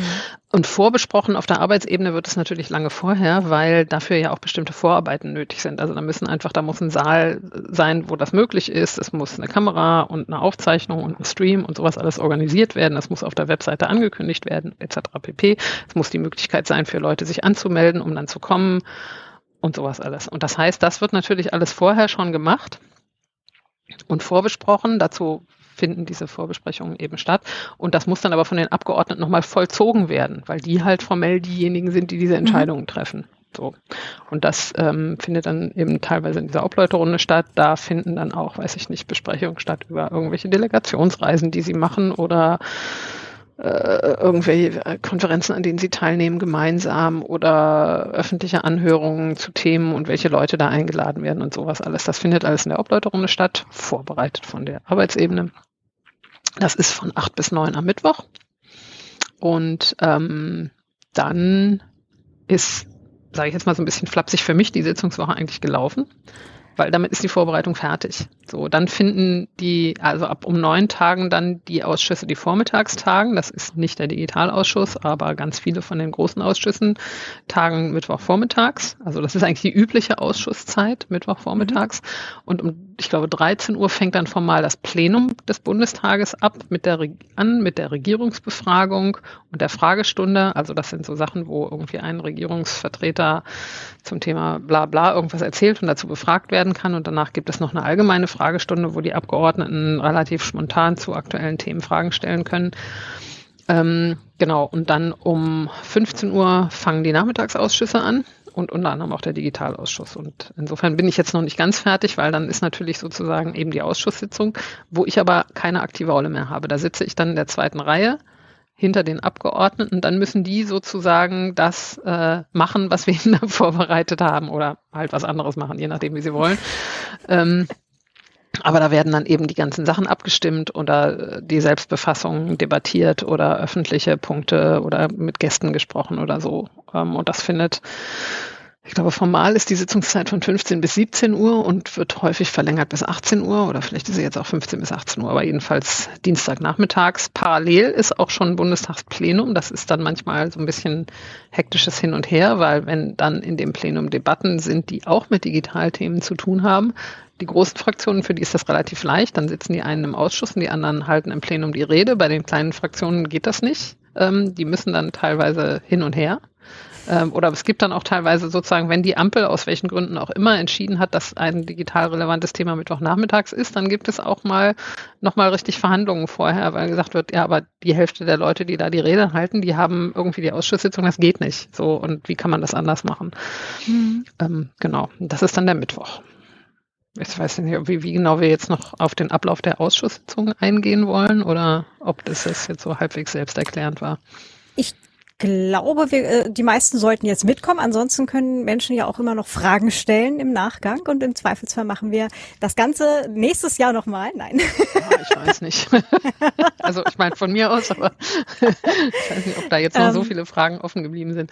Und vorbesprochen auf der Arbeitsebene wird es natürlich lange vorher, weil dafür ja auch bestimmte Vorarbeiten nötig sind. Also da müssen einfach, da muss ein Saal sein, wo das möglich ist. Es muss eine Kamera und eine Aufzeichnung und ein Stream und sowas alles organisiert werden. Es muss auf der Webseite angekündigt werden, etc. pp. Es muss die Möglichkeit sein, für Leute sich anzumelden, um dann zu kommen und sowas alles. Und das heißt, das wird natürlich alles vorher schon gemacht und vorbesprochen. Dazu finden diese Vorbesprechungen eben statt. Und das muss dann aber von den Abgeordneten nochmal vollzogen werden, weil die halt formell diejenigen sind, die diese mhm. Entscheidungen treffen. So. Und das ähm, findet dann eben teilweise in dieser Obleuterunde statt. Da finden dann auch, weiß ich nicht, Besprechungen statt über irgendwelche Delegationsreisen, die sie machen oder äh, irgendwelche Konferenzen, an denen sie teilnehmen, gemeinsam oder öffentliche Anhörungen zu Themen und welche Leute da eingeladen werden und sowas alles. Das findet alles in der Obleuterunde statt, vorbereitet von der Arbeitsebene. Das ist von acht bis neun am Mittwoch. Und ähm, dann ist, sage ich jetzt mal so ein bisschen flapsig für mich, die Sitzungswoche eigentlich gelaufen weil damit ist die Vorbereitung fertig. So, dann finden die, also ab um neun Tagen dann die Ausschüsse, die Vormittagstagen. Das ist nicht der Digitalausschuss, aber ganz viele von den großen Ausschüssen tagen Mittwochvormittags. Also das ist eigentlich die übliche Ausschusszeit, Mittwochvormittags. Mhm. Und um, ich glaube, 13 Uhr fängt dann formal das Plenum des Bundestages ab mit der, an, mit der Regierungsbefragung und der Fragestunde. Also das sind so Sachen, wo irgendwie ein Regierungsvertreter zum Thema bla bla irgendwas erzählt und dazu befragt werden kann. Und danach gibt es noch eine allgemeine Fragestunde, wo die Abgeordneten relativ spontan zu aktuellen Themen Fragen stellen können. Ähm, genau, und dann um 15 Uhr fangen die Nachmittagsausschüsse an und unter anderem auch der Digitalausschuss. Und insofern bin ich jetzt noch nicht ganz fertig, weil dann ist natürlich sozusagen eben die Ausschusssitzung, wo ich aber keine aktive Rolle mehr habe. Da sitze ich dann in der zweiten Reihe hinter den Abgeordneten, dann müssen die sozusagen das äh, machen, was wir ihnen vorbereitet haben oder halt was anderes machen, je nachdem, wie sie wollen. Ähm, aber da werden dann eben die ganzen Sachen abgestimmt oder die Selbstbefassung debattiert oder öffentliche Punkte oder mit Gästen gesprochen oder so. Ähm, und das findet ich glaube, formal ist die Sitzungszeit von 15 bis 17 Uhr und wird häufig verlängert bis 18 Uhr oder vielleicht ist sie jetzt auch 15 bis 18 Uhr, aber jedenfalls Dienstagnachmittags. Parallel ist auch schon Bundestagsplenum. Das ist dann manchmal so ein bisschen hektisches Hin und Her, weil wenn dann in dem Plenum Debatten sind, die auch mit Digitalthemen zu tun haben, die großen Fraktionen, für die ist das relativ leicht. Dann sitzen die einen im Ausschuss und die anderen halten im Plenum die Rede. Bei den kleinen Fraktionen geht das nicht. Ähm, die müssen dann teilweise hin und her. Ähm, oder es gibt dann auch teilweise sozusagen, wenn die Ampel aus welchen Gründen auch immer entschieden hat, dass ein digital relevantes Thema Mittwochnachmittags ist, dann gibt es auch mal nochmal richtig Verhandlungen vorher, weil gesagt wird, ja, aber die Hälfte der Leute, die da die Rede halten, die haben irgendwie die Ausschusssitzung, das geht nicht. So, und wie kann man das anders machen? Mhm. Ähm, genau, das ist dann der Mittwoch. Ich weiß nicht, wie, wie genau wir jetzt noch auf den Ablauf der Ausschusssitzung eingehen wollen oder ob das jetzt so halbwegs selbsterklärend war. Ich glaube, wir, äh, die meisten sollten jetzt mitkommen. Ansonsten können Menschen ja auch immer noch Fragen stellen im Nachgang und im Zweifelsfall machen wir das Ganze nächstes Jahr nochmal. Nein. Ja, ich weiß nicht. Also ich meine von mir aus, aber ich weiß nicht, ob da jetzt noch ähm, so viele Fragen offen geblieben sind.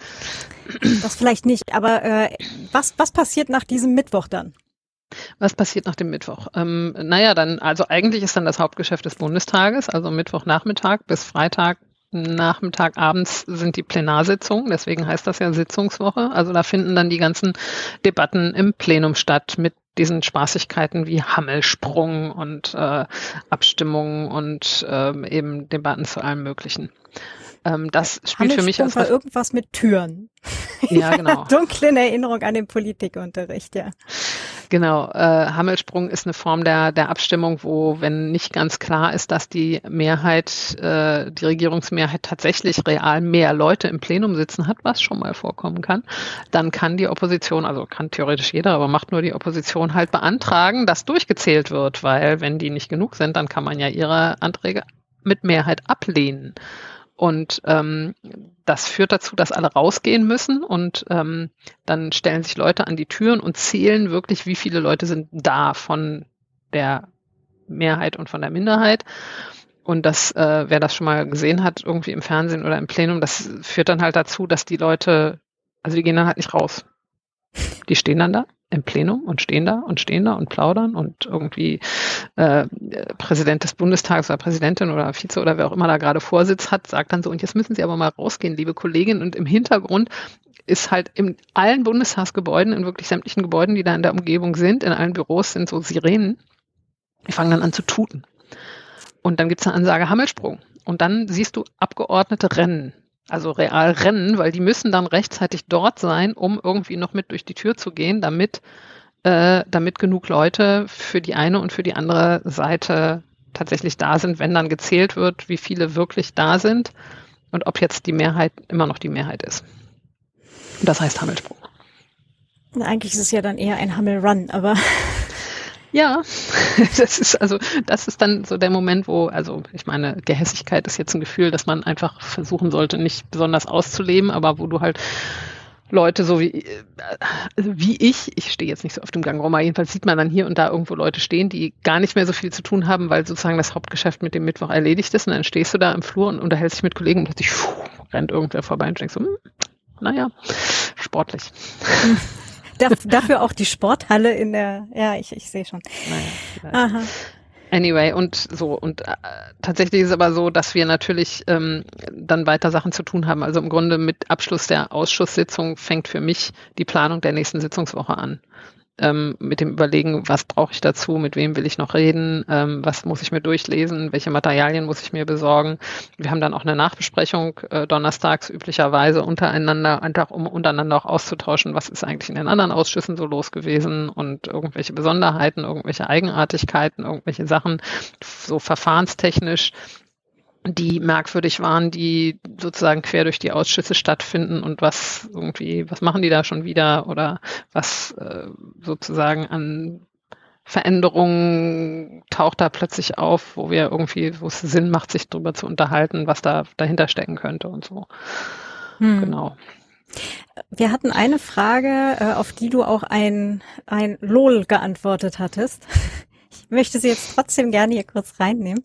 Das vielleicht nicht, aber äh, was, was passiert nach diesem Mittwoch dann? Was passiert nach dem Mittwoch? Ähm, naja, dann, also eigentlich ist dann das Hauptgeschäft des Bundestages, also Mittwochnachmittag bis Freitag Nachmittag, abends sind die Plenarsitzungen, deswegen heißt das ja Sitzungswoche. Also da finden dann die ganzen Debatten im Plenum statt mit diesen Spaßigkeiten wie Hammelsprung und äh, Abstimmungen und äh, eben Debatten zu allem Möglichen. Ähm, das spielt für mich als war irgendwas mit Türen. Ja, genau. Dunkle Erinnerung an den Politikunterricht, ja. Genau, äh, Hammelsprung ist eine Form der, der Abstimmung, wo, wenn nicht ganz klar ist, dass die Mehrheit, äh, die Regierungsmehrheit tatsächlich real mehr Leute im Plenum sitzen hat, was schon mal vorkommen kann, dann kann die Opposition, also kann theoretisch jeder, aber macht nur die Opposition halt beantragen, dass durchgezählt wird, weil wenn die nicht genug sind, dann kann man ja ihre Anträge mit Mehrheit ablehnen. Und ähm, das führt dazu, dass alle rausgehen müssen und ähm, dann stellen sich Leute an die Türen und zählen wirklich, wie viele Leute sind da von der Mehrheit und von der Minderheit. Und das, äh, wer das schon mal gesehen hat, irgendwie im Fernsehen oder im Plenum, das führt dann halt dazu, dass die Leute, also die gehen dann halt nicht raus. Die stehen dann da im Plenum und stehen da und stehen da und plaudern und irgendwie äh, Präsident des Bundestags oder Präsidentin oder Vize oder wer auch immer da gerade Vorsitz hat, sagt dann so, und jetzt müssen Sie aber mal rausgehen, liebe Kollegin. Und im Hintergrund ist halt in allen Bundestagsgebäuden, in wirklich sämtlichen Gebäuden, die da in der Umgebung sind, in allen Büros sind so Sirenen. Die fangen dann an zu tuten. Und dann gibt's eine Ansage Hammelsprung. Und dann siehst du Abgeordnete rennen also real rennen, weil die müssen dann rechtzeitig dort sein, um irgendwie noch mit durch die Tür zu gehen, damit, äh, damit genug Leute für die eine und für die andere Seite tatsächlich da sind, wenn dann gezählt wird, wie viele wirklich da sind und ob jetzt die Mehrheit immer noch die Mehrheit ist. das heißt Hammelsprung. Eigentlich ist es ja dann eher ein Hammel-Run, aber ja, das ist also, das ist dann so der Moment, wo, also ich meine, Gehässigkeit ist jetzt ein Gefühl, dass man einfach versuchen sollte, nicht besonders auszuleben, aber wo du halt Leute so wie, also wie ich, ich stehe jetzt nicht so auf dem Gang rum, aber jedenfalls sieht man dann hier und da irgendwo Leute stehen, die gar nicht mehr so viel zu tun haben, weil sozusagen das Hauptgeschäft mit dem Mittwoch erledigt ist und dann stehst du da im Flur und unterhältst dich mit Kollegen und plötzlich pfuh, rennt irgendwer vorbei und denkst so, hm, naja, sportlich. dafür auch die Sporthalle in der, ja, ich, ich sehe schon. Naja, Aha. Anyway, und so, und äh, tatsächlich ist es aber so, dass wir natürlich ähm, dann weiter Sachen zu tun haben. Also im Grunde mit Abschluss der Ausschusssitzung fängt für mich die Planung der nächsten Sitzungswoche an ähm, mit dem Überlegen, was brauche ich dazu, mit wem will ich noch reden, ähm, was muss ich mir durchlesen, welche Materialien muss ich mir besorgen. Wir haben dann auch eine Nachbesprechung äh, donnerstags üblicherweise untereinander, einfach um untereinander auch auszutauschen, was ist eigentlich in den anderen Ausschüssen so los gewesen und irgendwelche Besonderheiten, irgendwelche Eigenartigkeiten, irgendwelche Sachen so verfahrenstechnisch die merkwürdig waren, die sozusagen quer durch die Ausschüsse stattfinden und was irgendwie, was machen die da schon wieder oder was äh, sozusagen an Veränderungen taucht da plötzlich auf, wo wir irgendwie, wo es Sinn macht, sich darüber zu unterhalten, was da dahinter stecken könnte und so. Hm. Genau. Wir hatten eine Frage, äh, auf die du auch ein, ein LOL geantwortet hattest. Ich möchte sie jetzt trotzdem gerne hier kurz reinnehmen.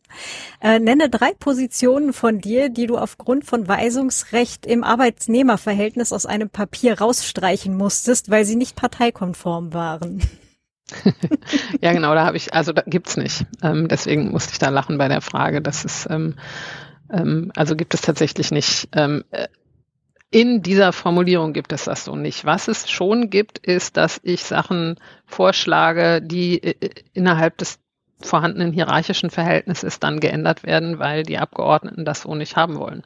Äh, nenne drei Positionen von dir, die du aufgrund von Weisungsrecht im Arbeitnehmerverhältnis aus einem Papier rausstreichen musstest, weil sie nicht parteikonform waren. ja, genau, da habe ich, also da gibt's nicht. Ähm, deswegen musste ich da lachen bei der Frage. Das ist, ähm, ähm, also gibt es tatsächlich nicht. Äh, in dieser Formulierung gibt es das so nicht. Was es schon gibt, ist, dass ich Sachen vorschlage, die äh, innerhalb des vorhandenen hierarchischen Verhältnisses dann geändert werden, weil die Abgeordneten das so nicht haben wollen.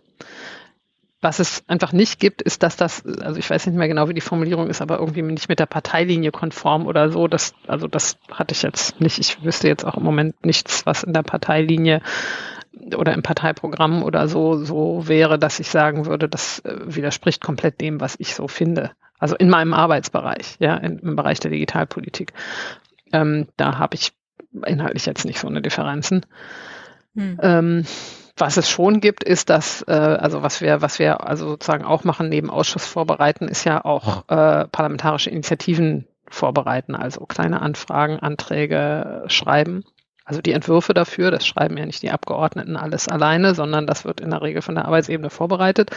Was es einfach nicht gibt, ist, dass das, also ich weiß nicht mehr genau, wie die Formulierung ist, aber irgendwie nicht mit der Parteilinie konform oder so. Das, also das hatte ich jetzt nicht. Ich wüsste jetzt auch im Moment nichts, was in der Parteilinie oder im Parteiprogramm oder so, so wäre, dass ich sagen würde, das äh, widerspricht komplett dem, was ich so finde. Also in meinem Arbeitsbereich, ja, in, im Bereich der Digitalpolitik. Ähm, da habe ich inhaltlich jetzt nicht so eine Differenzen. Hm. Ähm, was es schon gibt, ist, dass, äh, also was wir, was wir also sozusagen auch machen, neben Ausschuss vorbereiten, ist ja auch äh, parlamentarische Initiativen vorbereiten, also kleine Anfragen, Anträge schreiben. Also die Entwürfe dafür, das schreiben ja nicht die Abgeordneten alles alleine, sondern das wird in der Regel von der Arbeitsebene vorbereitet.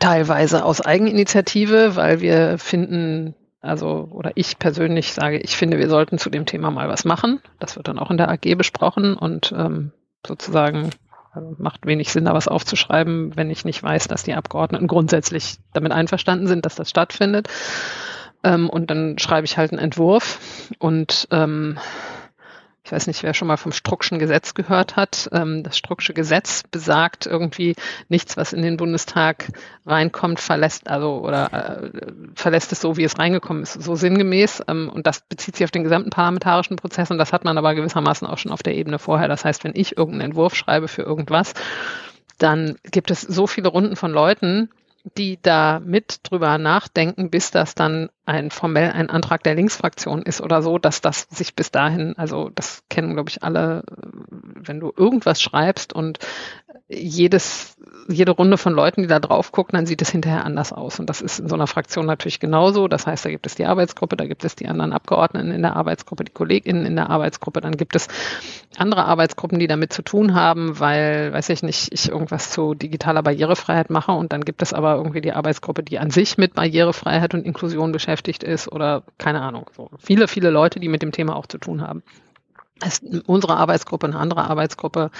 Teilweise aus Eigeninitiative, weil wir finden, also oder ich persönlich sage, ich finde, wir sollten zu dem Thema mal was machen. Das wird dann auch in der AG besprochen und ähm, sozusagen also macht wenig Sinn, da was aufzuschreiben, wenn ich nicht weiß, dass die Abgeordneten grundsätzlich damit einverstanden sind, dass das stattfindet. Ähm, und dann schreibe ich halt einen Entwurf und ähm, ich weiß nicht, wer schon mal vom Struckschen Gesetz gehört hat. Ähm, das Strucksche Gesetz besagt irgendwie nichts, was in den Bundestag reinkommt, verlässt, also oder äh, verlässt es so, wie es reingekommen ist, so sinngemäß. Ähm, und das bezieht sich auf den gesamten parlamentarischen Prozess und das hat man aber gewissermaßen auch schon auf der Ebene vorher. Das heißt, wenn ich irgendeinen Entwurf schreibe für irgendwas, dann gibt es so viele Runden von Leuten, die da mit drüber nachdenken, bis das dann ein formell ein Antrag der Linksfraktion ist oder so, dass das sich bis dahin, also das kennen glaube ich alle, wenn du irgendwas schreibst und jedes, jede Runde von Leuten, die da drauf gucken, dann sieht es hinterher anders aus. Und das ist in so einer Fraktion natürlich genauso. Das heißt, da gibt es die Arbeitsgruppe, da gibt es die anderen Abgeordneten in der Arbeitsgruppe, die KollegInnen in der Arbeitsgruppe, dann gibt es andere Arbeitsgruppen, die damit zu tun haben, weil, weiß ich nicht, ich irgendwas zu digitaler Barrierefreiheit mache und dann gibt es aber irgendwie die Arbeitsgruppe, die an sich mit Barrierefreiheit und Inklusion beschäftigt ist oder keine Ahnung. So viele, viele Leute, die mit dem Thema auch zu tun haben. Das ist unsere Arbeitsgruppe, eine andere Arbeitsgruppe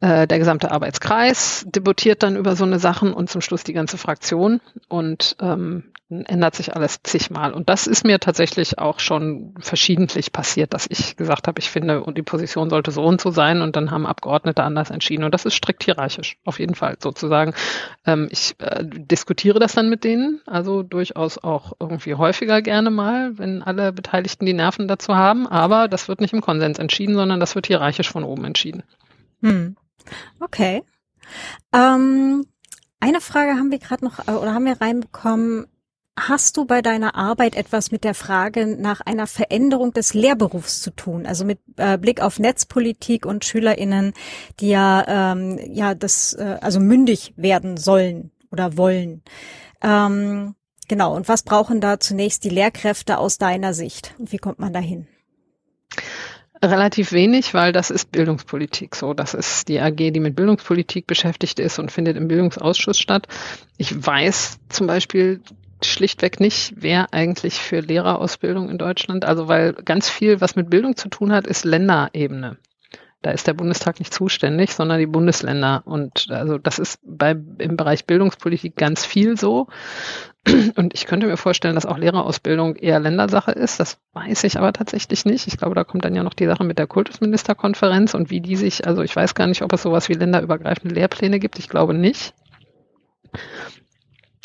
äh, der gesamte Arbeitskreis debattiert dann über so eine Sachen und zum Schluss die ganze Fraktion und ähm, ändert sich alles zigmal. Und das ist mir tatsächlich auch schon verschiedentlich passiert, dass ich gesagt habe, ich finde, und die Position sollte so und so sein und dann haben Abgeordnete anders entschieden. Und das ist strikt hierarchisch, auf jeden Fall sozusagen. Ähm, ich äh, diskutiere das dann mit denen, also durchaus auch irgendwie häufiger gerne mal, wenn alle Beteiligten die Nerven dazu haben. Aber das wird nicht im Konsens entschieden, sondern das wird hierarchisch von oben entschieden. Hm. Okay. Ähm, eine Frage haben wir gerade noch äh, oder haben wir reinbekommen. Hast du bei deiner Arbeit etwas mit der Frage nach einer Veränderung des Lehrberufs zu tun? Also mit äh, Blick auf Netzpolitik und SchülerInnen, die ja, ähm, ja, das, äh, also mündig werden sollen oder wollen. Ähm, genau. Und was brauchen da zunächst die Lehrkräfte aus deiner Sicht? Und wie kommt man dahin? Relativ wenig, weil das ist Bildungspolitik so. Das ist die AG, die mit Bildungspolitik beschäftigt ist und findet im Bildungsausschuss statt. Ich weiß zum Beispiel schlichtweg nicht, wer eigentlich für Lehrerausbildung in Deutschland, also weil ganz viel, was mit Bildung zu tun hat, ist Länderebene. Da ist der Bundestag nicht zuständig, sondern die Bundesländer. Und also das ist bei, im Bereich Bildungspolitik ganz viel so. Und ich könnte mir vorstellen, dass auch Lehrerausbildung eher Ländersache ist. Das weiß ich aber tatsächlich nicht. Ich glaube, da kommt dann ja noch die Sache mit der Kultusministerkonferenz und wie die sich, also ich weiß gar nicht, ob es sowas wie länderübergreifende Lehrpläne gibt. Ich glaube nicht.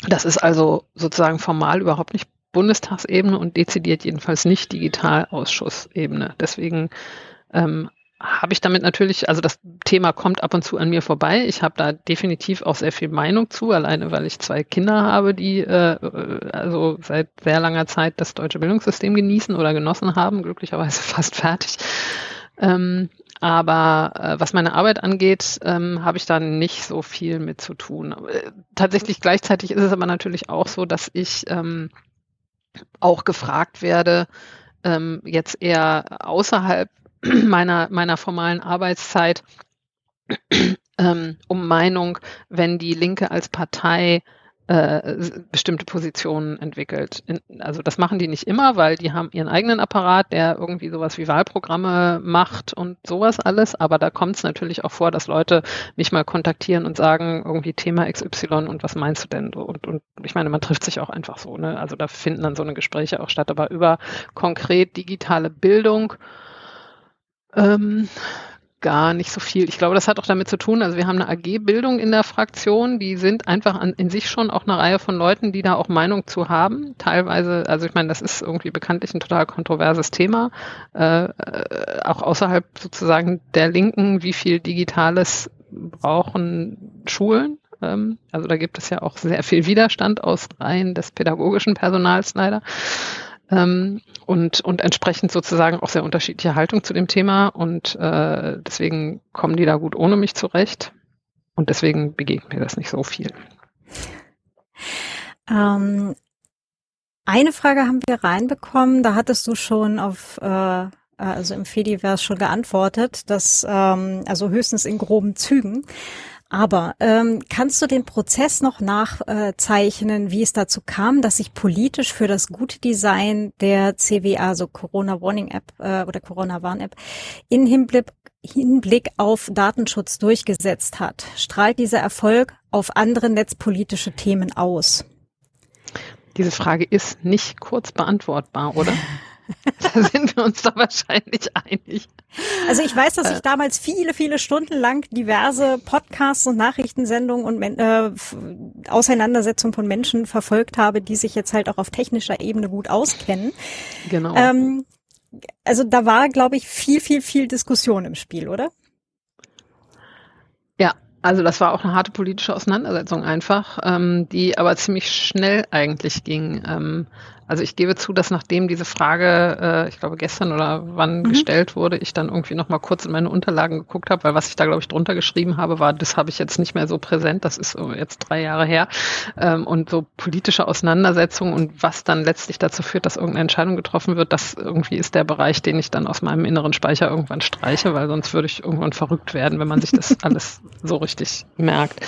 Das ist also sozusagen formal überhaupt nicht Bundestagsebene und dezidiert jedenfalls nicht Digitalausschussebene. Deswegen ähm, habe ich damit natürlich, also das Thema kommt ab und zu an mir vorbei. Ich habe da definitiv auch sehr viel Meinung zu, alleine weil ich zwei Kinder habe, die äh, also seit sehr langer Zeit das deutsche Bildungssystem genießen oder genossen haben, glücklicherweise fast fertig. Ähm, aber äh, was meine Arbeit angeht, ähm, habe ich da nicht so viel mit zu tun. Äh, tatsächlich gleichzeitig ist es aber natürlich auch so, dass ich ähm, auch gefragt werde, ähm, jetzt eher außerhalb meiner, meiner formalen Arbeitszeit ähm, um Meinung, wenn die Linke als Partei äh, bestimmte Positionen entwickelt. Also das machen die nicht immer, weil die haben ihren eigenen Apparat, der irgendwie sowas wie Wahlprogramme macht und sowas alles. Aber da kommt es natürlich auch vor, dass Leute mich mal kontaktieren und sagen, irgendwie Thema XY und was meinst du denn? Und, und ich meine, man trifft sich auch einfach so. Ne? Also da finden dann so eine Gespräche auch statt. Aber über konkret digitale Bildung ähm, gar nicht so viel. Ich glaube, das hat auch damit zu tun, also wir haben eine AG-Bildung in der Fraktion, die sind einfach an, in sich schon auch eine Reihe von Leuten, die da auch Meinung zu haben. Teilweise, also ich meine, das ist irgendwie bekanntlich ein total kontroverses Thema, äh, äh, auch außerhalb sozusagen der Linken, wie viel Digitales brauchen Schulen. Ähm, also da gibt es ja auch sehr viel Widerstand aus Reihen des pädagogischen Personals leider ähm, und, und entsprechend sozusagen auch sehr unterschiedliche Haltung zu dem Thema und äh, deswegen kommen die da gut ohne mich zurecht und deswegen begegnet mir das nicht so viel. Ähm, eine Frage haben wir reinbekommen, da hattest du schon auf äh, also im Fediverse schon geantwortet, dass ähm, also höchstens in groben Zügen. Aber ähm, kannst du den Prozess noch nachzeichnen, wie es dazu kam, dass sich politisch für das gute Design der CWA, also Corona Warning App äh, oder Corona Warn App, in Hinblick, Hinblick auf Datenschutz durchgesetzt hat? Strahlt dieser Erfolg auf andere netzpolitische Themen aus? Diese Frage ist nicht kurz beantwortbar, oder? da sind wir uns doch wahrscheinlich einig. Also ich weiß, dass ich äh. damals viele, viele Stunden lang diverse Podcasts und Nachrichtensendungen und äh, Auseinandersetzungen von Menschen verfolgt habe, die sich jetzt halt auch auf technischer Ebene gut auskennen. Genau. Ähm, also da war, glaube ich, viel, viel, viel Diskussion im Spiel, oder? Ja, also das war auch eine harte politische Auseinandersetzung einfach, ähm, die aber ziemlich schnell eigentlich ging. Ähm, also ich gebe zu, dass nachdem diese Frage, äh, ich glaube gestern oder wann mhm. gestellt wurde, ich dann irgendwie noch mal kurz in meine Unterlagen geguckt habe, weil was ich da glaube ich drunter geschrieben habe, war, das habe ich jetzt nicht mehr so präsent. Das ist jetzt drei Jahre her ähm, und so politische Auseinandersetzungen und was dann letztlich dazu führt, dass irgendeine Entscheidung getroffen wird, das irgendwie ist der Bereich, den ich dann aus meinem inneren Speicher irgendwann streiche, weil sonst würde ich irgendwann verrückt werden, wenn man sich das alles so richtig merkt.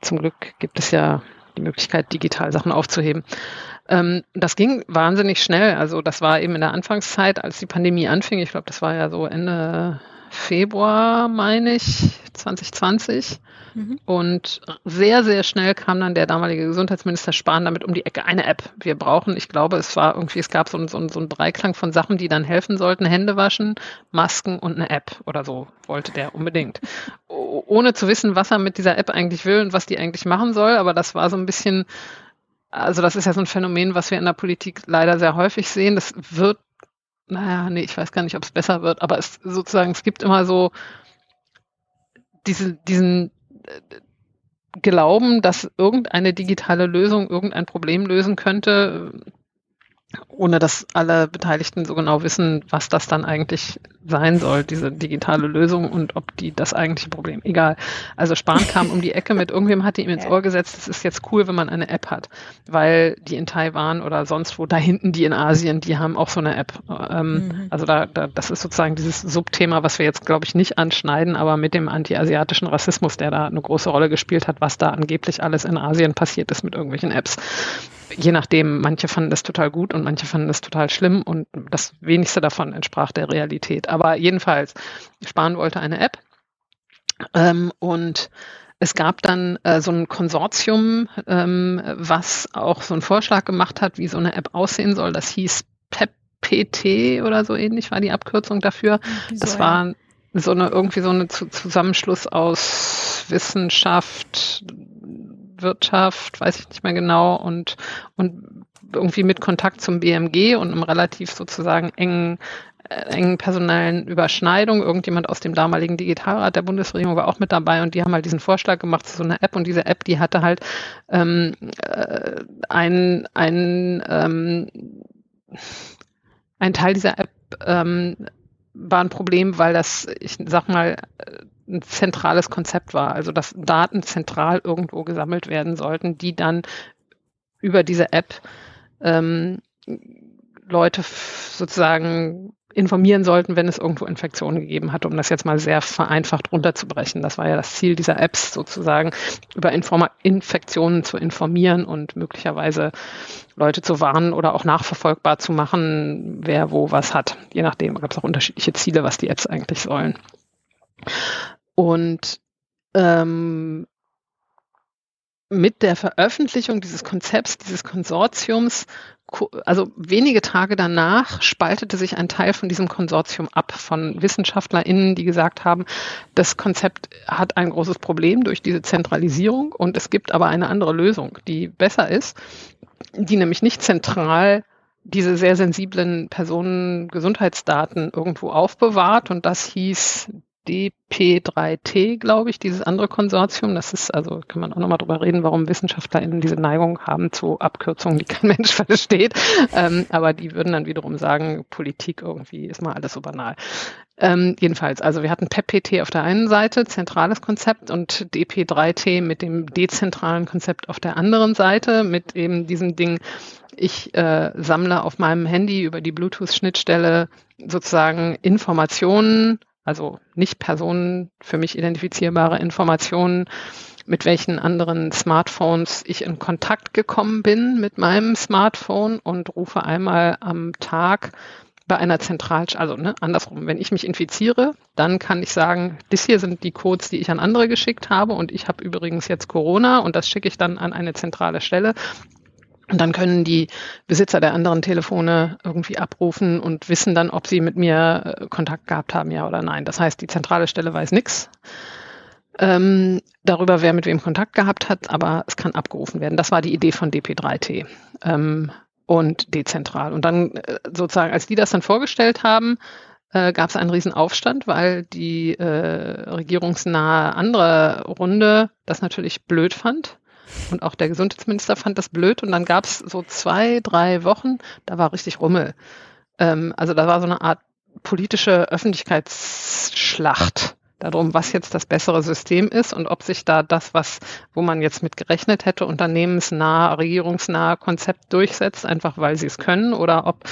Zum Glück gibt es ja die Möglichkeit, digital Sachen aufzuheben. Ähm, das ging wahnsinnig schnell. Also das war eben in der Anfangszeit, als die Pandemie anfing. Ich glaube, das war ja so Ende Februar, meine ich, 2020. Mhm. Und sehr, sehr schnell kam dann der damalige Gesundheitsminister Spahn damit um die Ecke. Eine App. Wir brauchen, ich glaube, es war irgendwie, es gab so, so, so einen Dreiklang von Sachen, die dann helfen sollten. Hände waschen, Masken und eine App oder so wollte der unbedingt. Ohne zu wissen, was er mit dieser App eigentlich will und was die eigentlich machen soll. Aber das war so ein bisschen also das ist ja so ein Phänomen, was wir in der Politik leider sehr häufig sehen. Das wird, naja, nee, ich weiß gar nicht, ob es besser wird, aber es sozusagen, es gibt immer so diese, diesen äh, Glauben, dass irgendeine digitale Lösung irgendein Problem lösen könnte, ohne dass alle Beteiligten so genau wissen, was das dann eigentlich sein soll, diese digitale Lösung und ob die das eigentliche Problem. Egal. Also Spahn kam um die Ecke mit irgendwem hat ihm ins Ohr gesetzt, es ist jetzt cool, wenn man eine App hat, weil die in Taiwan oder sonst wo, da hinten die in Asien, die haben auch so eine App. Ähm, mhm. Also da, da, das ist sozusagen dieses Subthema, was wir jetzt, glaube ich, nicht anschneiden, aber mit dem anti-asiatischen Rassismus, der da eine große Rolle gespielt hat, was da angeblich alles in Asien passiert ist mit irgendwelchen Apps je nachdem, manche fanden das total gut und manche fanden das total schlimm und das wenigste davon entsprach der Realität. Aber jedenfalls, Spahn wollte eine App ähm, und es gab dann äh, so ein Konsortium, ähm, was auch so einen Vorschlag gemacht hat, wie so eine App aussehen soll. Das hieß PEP-PT oder so ähnlich war die Abkürzung dafür. Wieso, das war so eine irgendwie so eine Zusammenschluss aus Wissenschaft, Wirtschaft, weiß ich nicht mehr genau, und, und irgendwie mit Kontakt zum BMG und einem relativ sozusagen engen äh, engen personellen Überschneidung. Irgendjemand aus dem damaligen Digitalrat der Bundesregierung war auch mit dabei und die haben halt diesen Vorschlag gemacht zu so einer App und diese App, die hatte halt ähm, äh, ein, ein, ähm, ein Teil dieser App ähm, war ein Problem, weil das, ich sag mal, ein zentrales Konzept war, also dass Daten zentral irgendwo gesammelt werden sollten, die dann über diese App ähm, Leute sozusagen informieren sollten, wenn es irgendwo Infektionen gegeben hat, um das jetzt mal sehr vereinfacht runterzubrechen. Das war ja das Ziel dieser Apps, sozusagen über Informa Infektionen zu informieren und möglicherweise Leute zu warnen oder auch nachverfolgbar zu machen, wer wo was hat. Je nachdem gab es auch unterschiedliche Ziele, was die Apps eigentlich sollen. Und ähm, mit der Veröffentlichung dieses Konzepts, dieses Konsortiums, also wenige Tage danach spaltete sich ein Teil von diesem Konsortium ab von WissenschaftlerInnen, die gesagt haben, das Konzept hat ein großes Problem durch diese Zentralisierung und es gibt aber eine andere Lösung, die besser ist, die nämlich nicht zentral diese sehr sensiblen Personengesundheitsdaten irgendwo aufbewahrt und das hieß DP3T, glaube ich, dieses andere Konsortium. Das ist, also kann man auch nochmal drüber reden, warum WissenschaftlerInnen diese Neigung haben zu Abkürzungen, die kein Mensch versteht. Ähm, aber die würden dann wiederum sagen, Politik irgendwie ist mal alles so banal. Ähm, jedenfalls, also wir hatten PEP-PT auf der einen Seite, zentrales Konzept, und DP3T mit dem dezentralen Konzept auf der anderen Seite, mit eben diesem Ding, ich äh, sammle auf meinem Handy über die Bluetooth-Schnittstelle sozusagen Informationen also nicht Personen für mich identifizierbare Informationen, mit welchen anderen Smartphones ich in Kontakt gekommen bin mit meinem Smartphone und rufe einmal am Tag bei einer Zentral, also ne, andersrum, wenn ich mich infiziere, dann kann ich sagen, das hier sind die Codes, die ich an andere geschickt habe und ich habe übrigens jetzt Corona und das schicke ich dann an eine zentrale Stelle Und dann können die Besitzer der anderen Telefone irgendwie abrufen und wissen dann, ob sie mit mir äh, Kontakt gehabt haben, ja oder nein. Das heißt, die zentrale Stelle weiß nichts ähm, darüber, wer mit wem Kontakt gehabt hat, aber es kann abgerufen werden. Das war die Idee von DP3T ähm, und dezentral. Und dann äh, sozusagen, als die das dann vorgestellt haben, äh, gab es einen riesen Aufstand, weil die äh, regierungsnahe andere Runde das natürlich blöd fand und auch der Gesundheitsminister fand das blöd. Und dann gab es so zwei, drei Wochen, da war richtig Rummel. Ähm, also da war so eine Art politische Öffentlichkeitsschlacht darum, was jetzt das bessere System ist und ob sich da das, was, wo man jetzt mit gerechnet hätte, unternehmensnah, regierungsnah Konzept durchsetzt, einfach weil sie es können, oder ob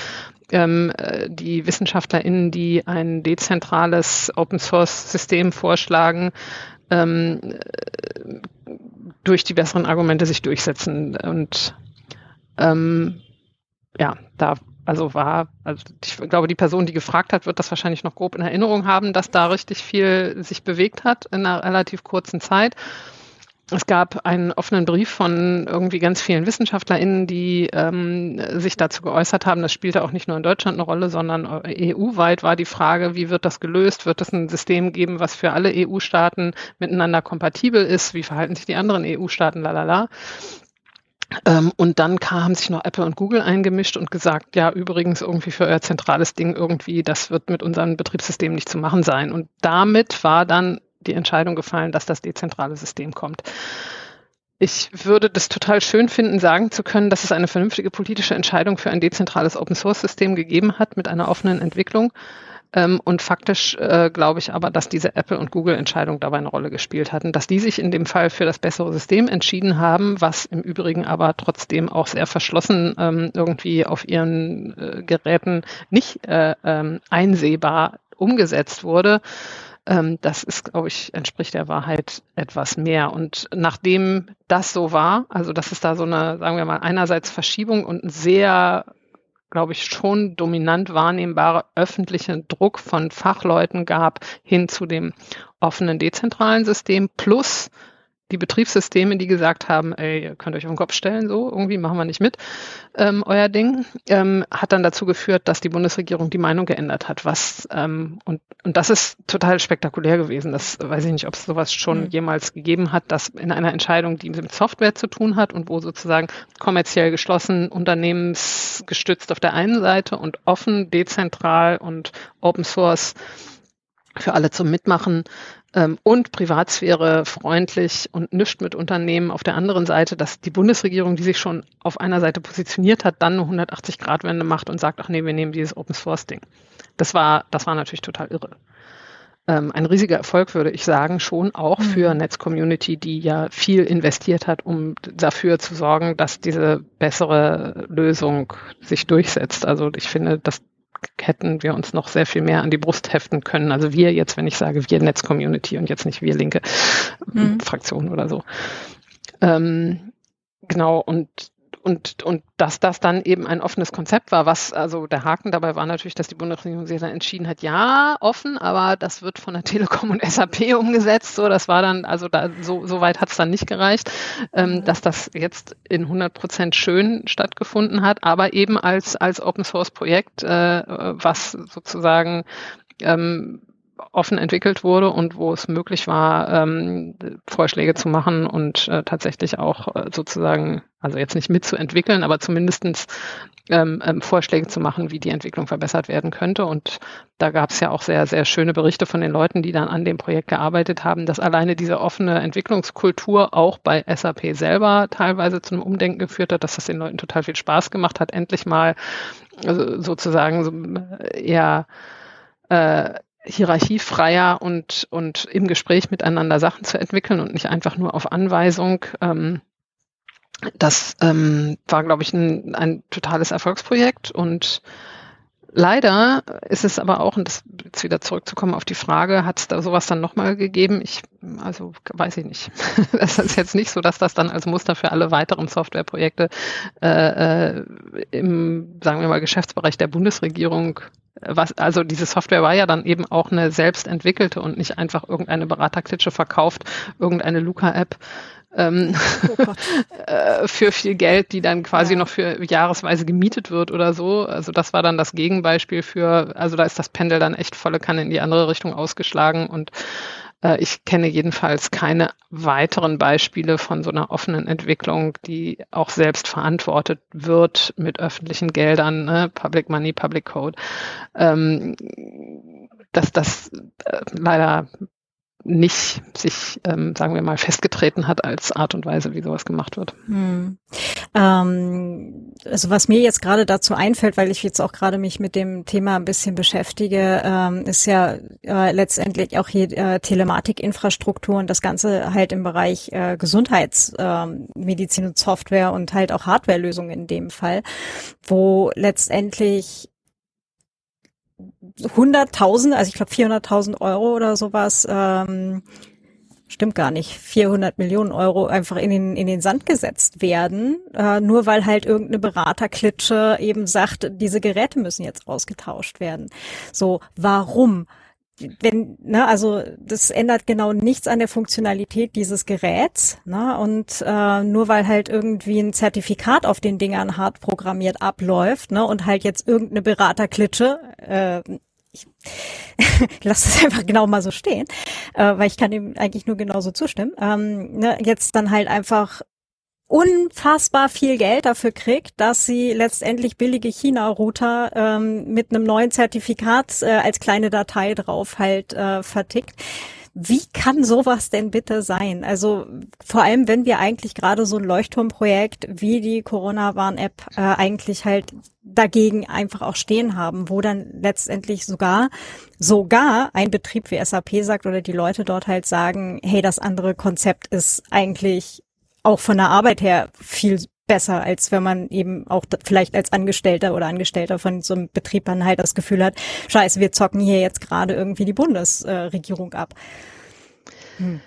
ähm, äh, die WissenschaftlerInnen, die ein dezentrales Open Source System vorschlagen, ähm, durch die besseren Argumente sich durchsetzen. Und ähm, ja, da also war, also ich glaube, die Person, die gefragt hat, wird das wahrscheinlich noch grob in Erinnerung haben, dass da richtig viel sich bewegt hat in einer relativ kurzen Zeit. Es gab einen offenen Brief von irgendwie ganz vielen WissenschaftlerInnen, die ähm, sich dazu geäußert haben. Das spielte auch nicht nur in Deutschland eine Rolle, sondern EU-weit war die Frage, wie wird das gelöst? Wird es ein System geben, was für alle EU-Staaten miteinander kompatibel ist? Wie verhalten sich die anderen EU-Staaten? Lalala. Ähm, und dann haben sich noch Apple und Google eingemischt und gesagt, ja, übrigens irgendwie für euer zentrales Ding irgendwie, das wird mit unserem Betriebssystem nicht zu machen sein. Und damit war dann die Entscheidung gefallen, dass das dezentrale System kommt. Ich würde das total schön finden, sagen zu können, dass es eine vernünftige politische Entscheidung für ein dezentrales Open-Source-System gegeben hat mit einer offenen Entwicklung. Ähm, und faktisch äh, glaube ich aber, dass diese Apple- und Google-Entscheidung dabei eine Rolle gespielt hatten, dass die sich in dem Fall für das bessere System entschieden haben, was im Übrigen aber trotzdem auch sehr verschlossen ähm, irgendwie auf ihren äh, Geräten nicht äh, ähm, einsehbar umgesetzt wurde ähm, das ist, glaube ich, entspricht der Wahrheit etwas mehr. Und nachdem das so war, also dass es da so eine, sagen wir mal, einerseits Verschiebung und ein sehr glaube ich, schon dominant wahrnehmbare öffentlichen Druck von Fachleuten gab hin zu dem offenen dezentralen System plus die Betriebssysteme, die gesagt haben, ey, ihr könnt euch auf den Kopf stellen, so irgendwie machen wir nicht mit, ähm, euer Ding, ähm, hat dann dazu geführt, dass die Bundesregierung die Meinung geändert hat. Was ähm, und und das ist total spektakulär gewesen. Das weiß ich nicht, ob es sowas schon mhm. jemals gegeben hat, dass in einer Entscheidung, die mit Software zu tun hat und wo sozusagen kommerziell geschlossen, unternehmensgestützt auf der einen Seite und offen, dezentral und Open Source für alle zum Mitmachen ähm, und Privatsphäre freundlich und nischt mit Unternehmen auf der anderen Seite, dass die Bundesregierung, die sich schon auf einer Seite positioniert hat, dann eine 180-Grad-Wende macht und sagt, ach nee, wir nehmen dieses Open-Source-Ding. Das war, das war natürlich total irre. Ähm, ein riesiger Erfolg, würde ich sagen, schon auch für mhm. Netz-Community, die ja viel investiert hat, um dafür zu sorgen, dass diese bessere Lösung sich durchsetzt. Also ich finde, dass hätten wir uns noch sehr viel mehr an die Brust heften können. Also wir jetzt, wenn ich sage wir Netz-Community und jetzt nicht wir linke mhm. Fraktion oder so. Ähm, genau, und und, und dass das dann eben ein offenes Konzept war, was, also der Haken dabei war natürlich, dass die Bundesregierung sich dann entschieden hat, ja, offen, aber das wird von der Telekom und SAP umgesetzt. So, das war dann, also da, so, so weit hat es dann nicht gereicht, ähm, mhm. dass das jetzt in 100 Prozent schön stattgefunden hat, aber eben als, als Open Source Projekt, äh, was sozusagen ähm, offen entwickelt wurde und wo es möglich war, ähm, Vorschläge zu machen und äh, tatsächlich auch äh, sozusagen, also jetzt nicht mitzuentwickeln, aber zumindestens ähm, ähm, Vorschläge zu machen, wie die Entwicklung verbessert werden könnte. Und da gab es ja auch sehr, sehr schöne Berichte von den Leuten, die dann an dem Projekt gearbeitet haben, dass alleine diese offene Entwicklungskultur auch bei SAP selber teilweise zu einem Umdenken geführt hat, dass das den Leuten total viel Spaß gemacht hat, endlich mal also sozusagen so äh, äh, hierarchiefreier und, und im Gespräch miteinander Sachen zu entwickeln und nicht einfach nur auf Anweisung. Ähm, das ähm, war, glaube ich, ein, ein totales Erfolgsprojekt und Leider ist es aber auch, und das jetzt wieder zurückzukommen auf die Frage, hat es da sowas dann nochmal gegeben? Ich, also weiß ich nicht. Es ist jetzt nicht so, dass das dann als Muster für alle weiteren Softwareprojekte äh, äh, im, sagen wir mal, Geschäftsbereich der Bundesregierung was, also diese Software war ja dann eben auch eine selbst entwickelte und nicht einfach irgendeine Beraterklitsche verkauft, irgendeine Luca-App, ähm, oh äh, für viel Geld, die dann quasi ja. noch für jahresweise gemietet wird oder so. Also das war dann das Gegenbeispiel für, also da ist das Pendel dann echt volle Kanne in die andere Richtung ausgeschlagen und äh, ich kenne jedenfalls keine weiteren Beispiele von so einer offenen Entwicklung, die auch selbst verantwortet wird mit öffentlichen Geldern, ne? Public Money, Public Code. Ähm, dass das äh, leider nicht sich, ähm, sagen wir mal, festgetreten hat als Art und Weise, wie sowas gemacht wird. Hm. Ähm, also was mir jetzt gerade dazu einfällt, weil ich jetzt auch gerade mich mit dem Thema ein bisschen beschäftige, ähm, ist ja äh, letztendlich auch hier äh, Telematikinfrastruktur und das Ganze halt im Bereich äh, Gesundheitsmedizin ähm, und Software und halt auch Hardwarelösungen in dem Fall, wo letztendlich 100.000, also ich glaube 400.000 Euro oder sowas, ähm, stimmt gar nicht, 400 Millionen Euro einfach in den, in den Sand gesetzt werden, äh, nur weil halt irgendeine Beraterklitsche eben sagt, diese Geräte müssen jetzt ausgetauscht werden. So, warum? wenn, ne, also das ändert genau nichts an der Funktionalität dieses Geräts, ne, und äh, nur weil halt irgendwie ein Zertifikat auf den Dingern hart programmiert abläuft, ne, und halt jetzt irgendeine Beraterklitsche, äh, ich lasse das einfach genau mal so stehen, äh, weil ich kann ihm eigentlich nur genauso zustimmen, ähm, ne, jetzt dann halt einfach unfassbar viel Geld dafür kriegt, dass sie letztendlich billige China-Router ähm, mit einem neuen Zertifikat äh, als kleine Datei drauf halt äh, vertickt. Wie kann sowas denn bitte sein? Also vor allem, wenn wir eigentlich gerade so ein Leuchtturmprojekt wie die Corona-Warn-App äh, eigentlich halt dagegen einfach auch stehen haben, wo dann letztendlich sogar sogar ein Betrieb wie SAP sagt oder die Leute dort halt sagen, hey, das andere Konzept ist eigentlich auch von der Arbeit her viel besser, als wenn man eben auch vielleicht als Angestellter oder Angestellter von so einem Betrieb dann halt das Gefühl hat, scheiße, wir zocken hier jetzt gerade irgendwie die Bundesregierung ab. Hm.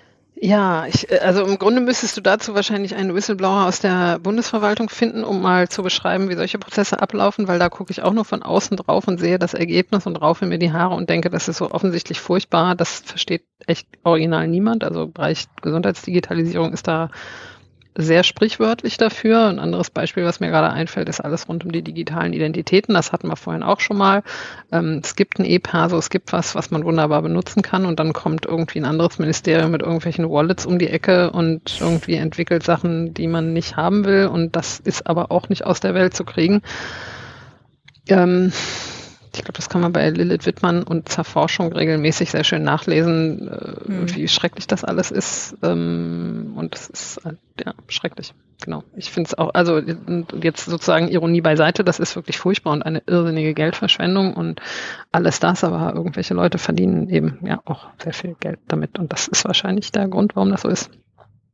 Ja, ich, äh, also im Grunde müsstest du dazu wahrscheinlich einen Whistleblower aus der Bundesverwaltung finden, um mal zu beschreiben, wie solche Prozesse ablaufen, weil da gucke ich auch nur von außen drauf und sehe das Ergebnis und raufe mir die Haare und denke, das ist so offensichtlich furchtbar. Das versteht echt original niemand. Also Bereich Gesundheitsdigitalisierung ist da sehr sprichwörtlich dafür. Ein anderes Beispiel, was mir gerade einfällt, ist alles rund um die digitalen Identitäten. Das hatten wir vorhin auch schon mal. Ähm, es gibt ein E-Perso, es gibt was, was man wunderbar benutzen kann und dann kommt irgendwie ein anderes Ministerium mit irgendwelchen Wallets um die Ecke und irgendwie entwickelt Sachen, die man nicht haben will und das ist aber auch nicht aus der Welt zu kriegen. Ähm, ich glaube, das kann man bei Lilith Wittmann und Zerforschung regelmäßig sehr schön nachlesen, äh, mhm. wie schrecklich das alles ist. Ähm, und es ist halt, ja schrecklich. Genau. Ich finde es auch, also jetzt sozusagen Ironie beiseite, das ist wirklich furchtbar und eine irrsinnige Geldverschwendung und alles das, aber irgendwelche Leute verdienen eben ja auch sehr viel Geld damit und das ist wahrscheinlich der Grund, warum das so ist.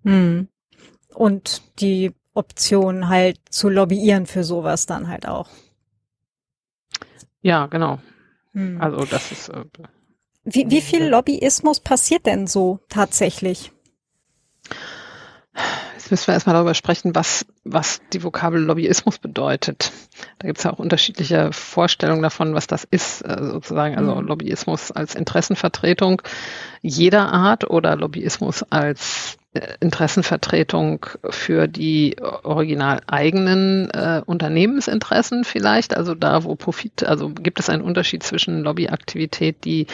Mhm. Und die Option halt zu lobbyieren für sowas dann halt auch. Ja, genau. Hm. Also das ist. Äh, wie, wie viel Lobbyismus passiert denn so tatsächlich? Jetzt müssen wir erstmal darüber sprechen, was, was die Vokabel Lobbyismus bedeutet. Da gibt es ja auch unterschiedliche Vorstellungen davon, was das ist, äh, sozusagen. Also mhm. Lobbyismus als Interessenvertretung jeder Art oder Lobbyismus als Interessenvertretung für die original eigenen äh, Unternehmensinteressen vielleicht, also da, wo Profit, also gibt es einen Unterschied zwischen Lobbyaktivität, die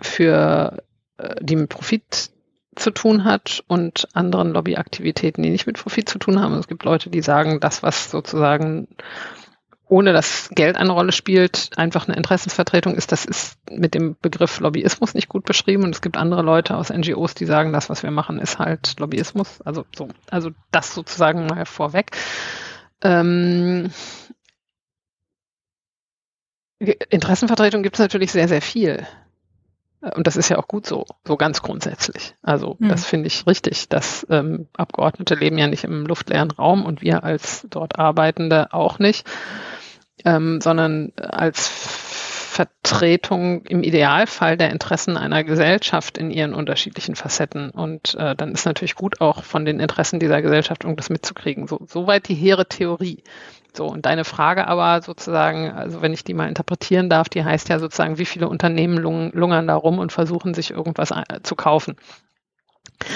für äh, die mit Profit zu tun hat und anderen Lobbyaktivitäten, die nicht mit Profit zu tun haben. Es gibt Leute, die sagen, das, was sozusagen ohne dass Geld eine Rolle spielt, einfach eine Interessensvertretung ist, das ist mit dem Begriff Lobbyismus nicht gut beschrieben. Und es gibt andere Leute aus NGOs, die sagen, das, was wir machen, ist halt Lobbyismus. Also so, also das sozusagen mal vorweg. Ähm, Interessenvertretung gibt es natürlich sehr, sehr viel. Und das ist ja auch gut so, so ganz grundsätzlich. Also hm. das finde ich richtig. Dass ähm, Abgeordnete leben ja nicht im luftleeren Raum und wir als dort Arbeitende auch nicht ähm, sondern als Vertretung im Idealfall der Interessen einer Gesellschaft in ihren unterschiedlichen Facetten. Und äh, dann ist natürlich gut, auch von den Interessen dieser Gesellschaft irgendwas mitzukriegen. So, soweit die hehre Theorie. So, und deine Frage aber sozusagen, also wenn ich die mal interpretieren darf, die heißt ja sozusagen, wie viele Unternehmen lung, lungern da rum und versuchen sich irgendwas äh, zu kaufen.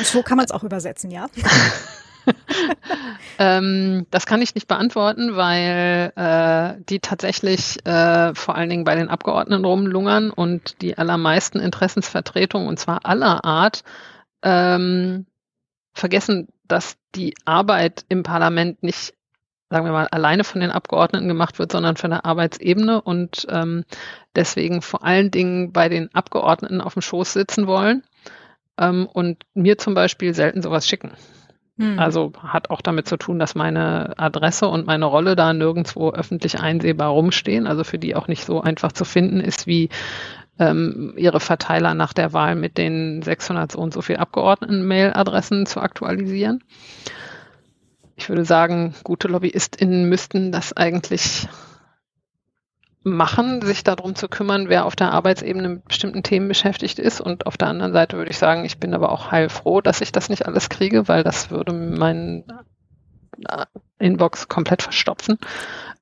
So kann man es auch übersetzen, ja. ähm, das kann ich nicht beantworten, weil äh, die tatsächlich äh, vor allen Dingen bei den Abgeordneten rumlungern und die allermeisten Interessensvertretungen, und zwar aller Art, ähm, vergessen, dass die Arbeit im Parlament nicht, sagen wir mal, alleine von den Abgeordneten gemacht wird, sondern von der Arbeitsebene und ähm, deswegen vor allen Dingen bei den Abgeordneten auf dem Schoß sitzen wollen ähm, und mir zum Beispiel selten sowas schicken. Hm. Also hat auch damit zu tun, dass meine Adresse und meine Rolle da nirgendwo öffentlich einsehbar rumstehen, also für die auch nicht so einfach zu finden ist wie ähm, ihre Verteiler nach der Wahl mit den 600 so und so viel Abgeordneten-Mail-Adressen zu aktualisieren. Ich würde sagen, gute LobbyistInnen müssten das eigentlich machen, sich darum zu kümmern, wer auf der Arbeitsebene mit bestimmten Themen beschäftigt ist. Und auf der anderen Seite würde ich sagen, ich bin aber auch heilfroh, dass ich das nicht alles kriege, weil das würde meinen äh, Inbox komplett verstopfen.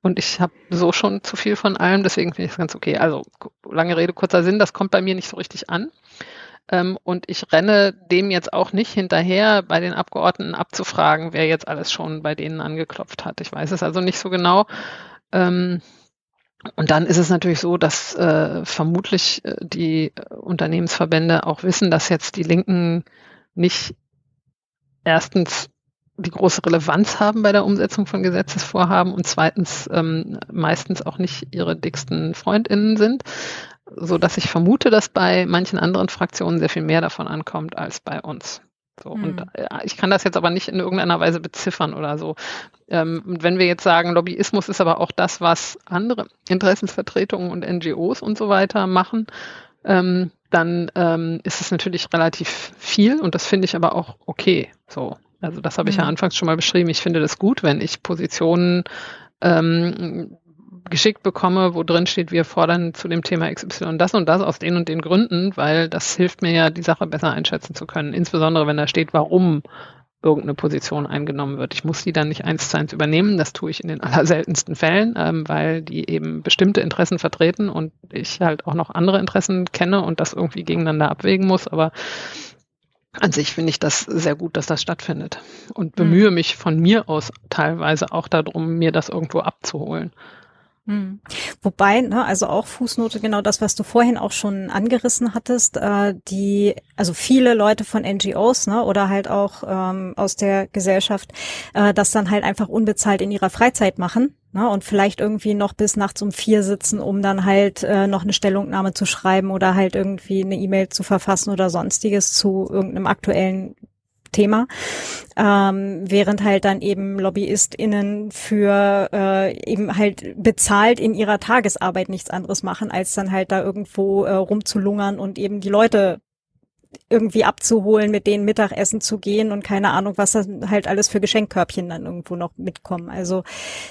Und ich habe so schon zu viel von allem, deswegen finde ich es ganz okay. Also lange Rede, kurzer Sinn, das kommt bei mir nicht so richtig an. Ähm, und ich renne dem jetzt auch nicht hinterher, bei den Abgeordneten abzufragen, wer jetzt alles schon bei denen angeklopft hat. Ich weiß es also nicht so genau. Und dann ist es natürlich so, dass äh, vermutlich äh, die Unternehmensverbände auch wissen, dass jetzt die Linken nicht erstens die große Relevanz haben bei der Umsetzung von Gesetzesvorhaben und zweitens ähm, meistens auch nicht ihre dicksten Freundinnen sind, so dass ich vermute, dass bei manchen anderen Fraktionen sehr viel mehr davon ankommt als bei uns. So, mhm. Und ich kann das jetzt aber nicht in irgendeiner Weise beziffern oder so. Ähm, und wenn wir jetzt sagen, Lobbyismus ist aber auch das, was andere Interessensvertretungen und NGOs und so weiter machen, ähm, dann ähm, ist es natürlich relativ viel und das finde ich aber auch okay. So. Also das habe ich mhm. ja anfangs schon mal beschrieben. Ich finde das gut, wenn ich Positionen ähm, geschickt bekomme, wo drin steht, wir fordern zu dem Thema XY das und das aus den und den Gründen, weil das hilft mir ja, die Sache besser einschätzen zu können. Insbesondere, wenn da steht, warum irgendeine Position eingenommen wird. Ich muss die dann nicht eins zu eins übernehmen, das tue ich in den allerseltensten Fällen, ähm, weil die eben bestimmte Interessen vertreten und ich halt auch noch andere Interessen kenne und das irgendwie gegeneinander abwägen muss. Aber an sich finde ich das sehr gut, dass das stattfindet und bemühe mhm. mich von mir aus teilweise auch darum, mir das irgendwo abzuholen. Hm. Wobei, ne, also auch Fußnote, genau das, was du vorhin auch schon angerissen hattest, äh, die, also viele Leute von NGOs, ne, oder halt auch ähm, aus der Gesellschaft, äh, das dann halt einfach unbezahlt in ihrer Freizeit machen, ne, und vielleicht irgendwie noch bis nachts um vier sitzen, um dann halt äh, noch eine Stellungnahme zu schreiben oder halt irgendwie eine E-Mail zu verfassen oder sonstiges zu irgendeinem aktuellen Thema, ähm, während halt dann eben LobbyistInnen für äh, eben halt bezahlt in ihrer Tagesarbeit nichts anderes machen, als dann halt da irgendwo äh, rumzulungern und eben die Leute irgendwie abzuholen, mit denen Mittagessen zu gehen und keine Ahnung, was da halt alles für Geschenkkörbchen dann irgendwo noch mitkommen. Also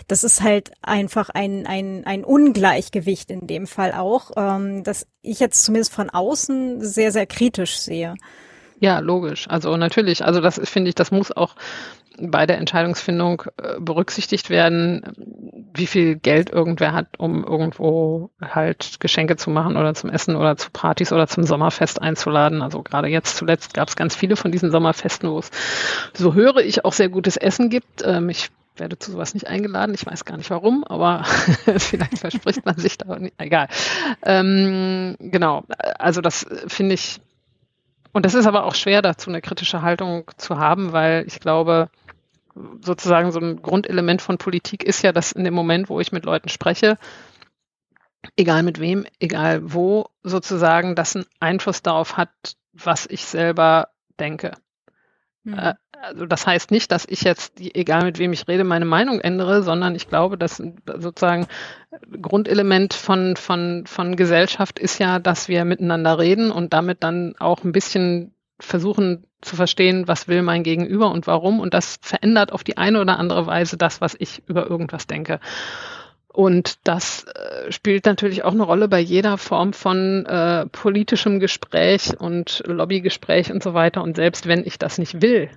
das ist halt einfach ein, ein, ein Ungleichgewicht in dem Fall auch, ähm, das ich jetzt zumindest von außen sehr, sehr kritisch sehe. Ja, logisch. Also natürlich, also das finde ich, das muss auch bei der Entscheidungsfindung äh, berücksichtigt werden, wie viel Geld irgendwer hat, um irgendwo halt Geschenke zu machen oder zum Essen oder zu Partys oder zum Sommerfest einzuladen. Also gerade jetzt zuletzt gab es ganz viele von diesen Sommerfesten, wo es, so höre ich, auch sehr gutes Essen gibt. Ähm, ich werde zu sowas nicht eingeladen. Ich weiß gar nicht warum, aber vielleicht verspricht man sich da nicht. Egal. Ähm, genau. Also das finde ich und das ist aber auch schwer, dazu eine kritische Haltung zu haben, weil ich glaube, sozusagen so ein Grundelement von Politik ist ja, dass in dem Moment, wo ich mit Leuten spreche, egal mit wem, egal wo, sozusagen, das einen Einfluss darauf hat, was ich selber denke. Mhm. Also das heißt nicht, dass ich jetzt, egal mit wem ich rede, meine Meinung ändere, sondern ich glaube, dass sozusagen Grundelement von, von, von Gesellschaft ist ja, dass wir miteinander reden und damit dann auch ein bisschen versuchen zu verstehen, was will mein Gegenüber und warum. Und das verändert auf die eine oder andere Weise das, was ich über irgendwas denke. Und das äh, spielt natürlich auch eine Rolle bei jeder Form von äh, politischem Gespräch und Lobbygespräch und so weiter. Und selbst wenn ich das nicht will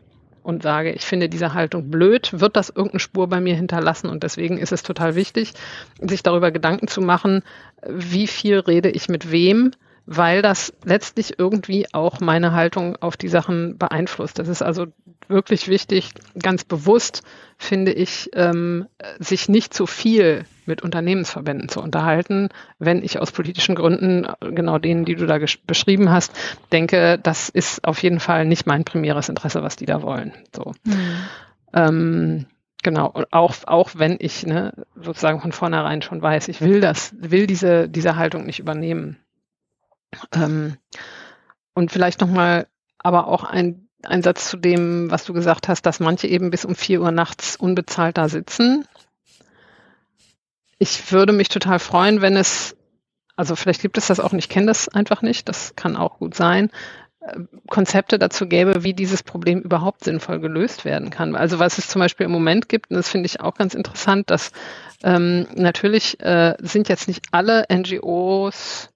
und sage, ich finde diese Haltung blöd, wird das irgendeine Spur bei mir hinterlassen. Und deswegen ist es total wichtig, sich darüber Gedanken zu machen, wie viel rede ich mit wem, weil das letztlich irgendwie auch meine Haltung auf die Sachen beeinflusst. Das ist also wirklich wichtig, ganz bewusst, finde ich, ähm, sich nicht zu viel mit Unternehmensverbänden zu unterhalten, wenn ich aus politischen Gründen, genau denen, die du da beschrieben hast, denke, das ist auf jeden Fall nicht mein primäres Interesse, was die da wollen. So. Mhm. Ähm, Genau, und auch, auch wenn ich ne, sozusagen von vornherein schon weiß, ich will das, will diese, diese Haltung nicht übernehmen. Ähm, und vielleicht nochmal, aber auch ein, ein Satz zu dem, was du gesagt hast, dass manche eben bis um vier Uhr nachts unbezahlt da sitzen. Ich würde mich total freuen, wenn es, also vielleicht gibt es das auch nicht, ich kenne das einfach nicht, das kann auch gut sein, Konzepte dazu gäbe, wie dieses Problem überhaupt sinnvoll gelöst werden kann. Also was es zum Beispiel im Moment gibt, und das finde ich auch ganz interessant, dass ähm, natürlich äh, sind jetzt nicht alle NGOs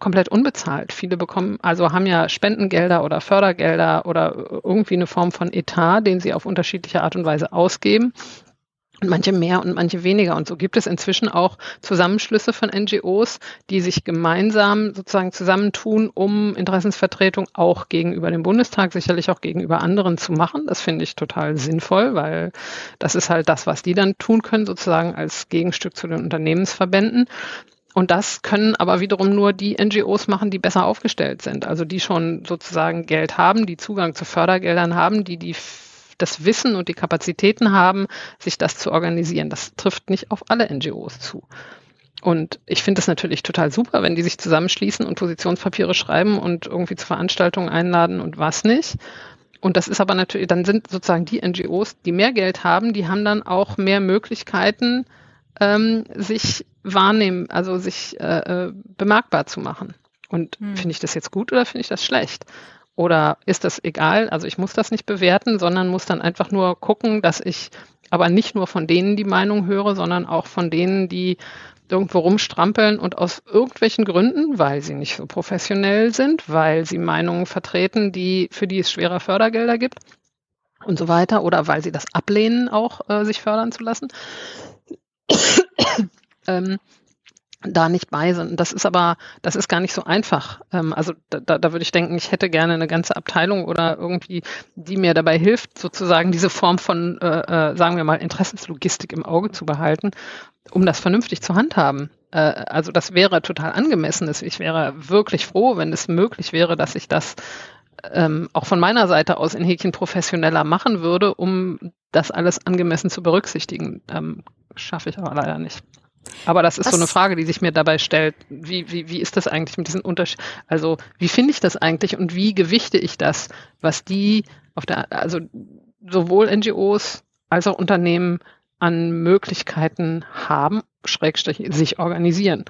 komplett unbezahlt. Viele bekommen, also haben ja Spendengelder oder Fördergelder oder irgendwie eine Form von Etat, den sie auf unterschiedliche Art und Weise ausgeben und manche mehr und manche weniger. Und so gibt es inzwischen auch Zusammenschlüsse von NGOs, die sich gemeinsam sozusagen zusammentun, um Interessensvertretung auch gegenüber dem Bundestag, sicherlich auch gegenüber anderen zu machen. Das finde ich total sinnvoll, weil das ist halt das, was die dann tun können, sozusagen als Gegenstück zu den Unternehmensverbänden. Und das können aber wiederum nur die NGOs machen, die besser aufgestellt sind. Also die schon sozusagen Geld haben, die Zugang zu Fördergeldern haben, die die das Wissen und die Kapazitäten haben, sich das zu organisieren. Das trifft nicht auf alle NGOs zu. Und ich finde es natürlich total super, wenn die sich zusammenschließen und Positionspapiere schreiben und irgendwie zu Veranstaltungen einladen und was nicht. Und das ist aber natürlich, dann sind sozusagen die NGOs, die mehr Geld haben, die haben dann auch mehr Möglichkeiten, ähm, sich wahrnehmen, also sich äh, äh bemerkbar zu machen. Und hm. finde ich das jetzt gut oder finde ich das schlecht? Oder ist das egal? Also ich muss das nicht bewerten, sondern muss dann einfach nur gucken, dass ich aber nicht nur von denen die Meinung höre, sondern auch von denen, die irgendwo rumstrampeln und aus irgendwelchen Gründen, weil sie nicht so professionell sind, weil sie Meinungen vertreten, die, für die es schwerer Fördergelder gibt und so weiter, oder weil sie das ablehnen, auch äh, sich fördern zu lassen. Ähm, da nicht bei sind. Das ist aber, das ist gar nicht so einfach. Ähm, also da, da würde ich denken, ich hätte gerne eine ganze Abteilung oder irgendwie, die mir dabei hilft, sozusagen diese Form von, äh, äh, sagen wir mal, Interessenslogistik im Auge zu behalten, um das vernünftig zu handhaben. Äh, also das wäre total angemessen. Ich wäre wirklich froh, wenn es möglich wäre, dass ich das ähm, auch von meiner Seite aus in Häkchen professioneller machen würde, um das alles angemessen zu berücksichtigen. Ähm, schaffe ich aber leider nicht. Aber das ist Was? so eine Frage, die sich mir dabei stellt. Wie, wie, wie ist das eigentlich mit diesen Unterschied? Also, wie finde ich das eigentlich und wie gewichte ich das, was die auf der, also sowohl NGOs als auch Unternehmen an Möglichkeiten haben, Schrägstrich sich organisieren?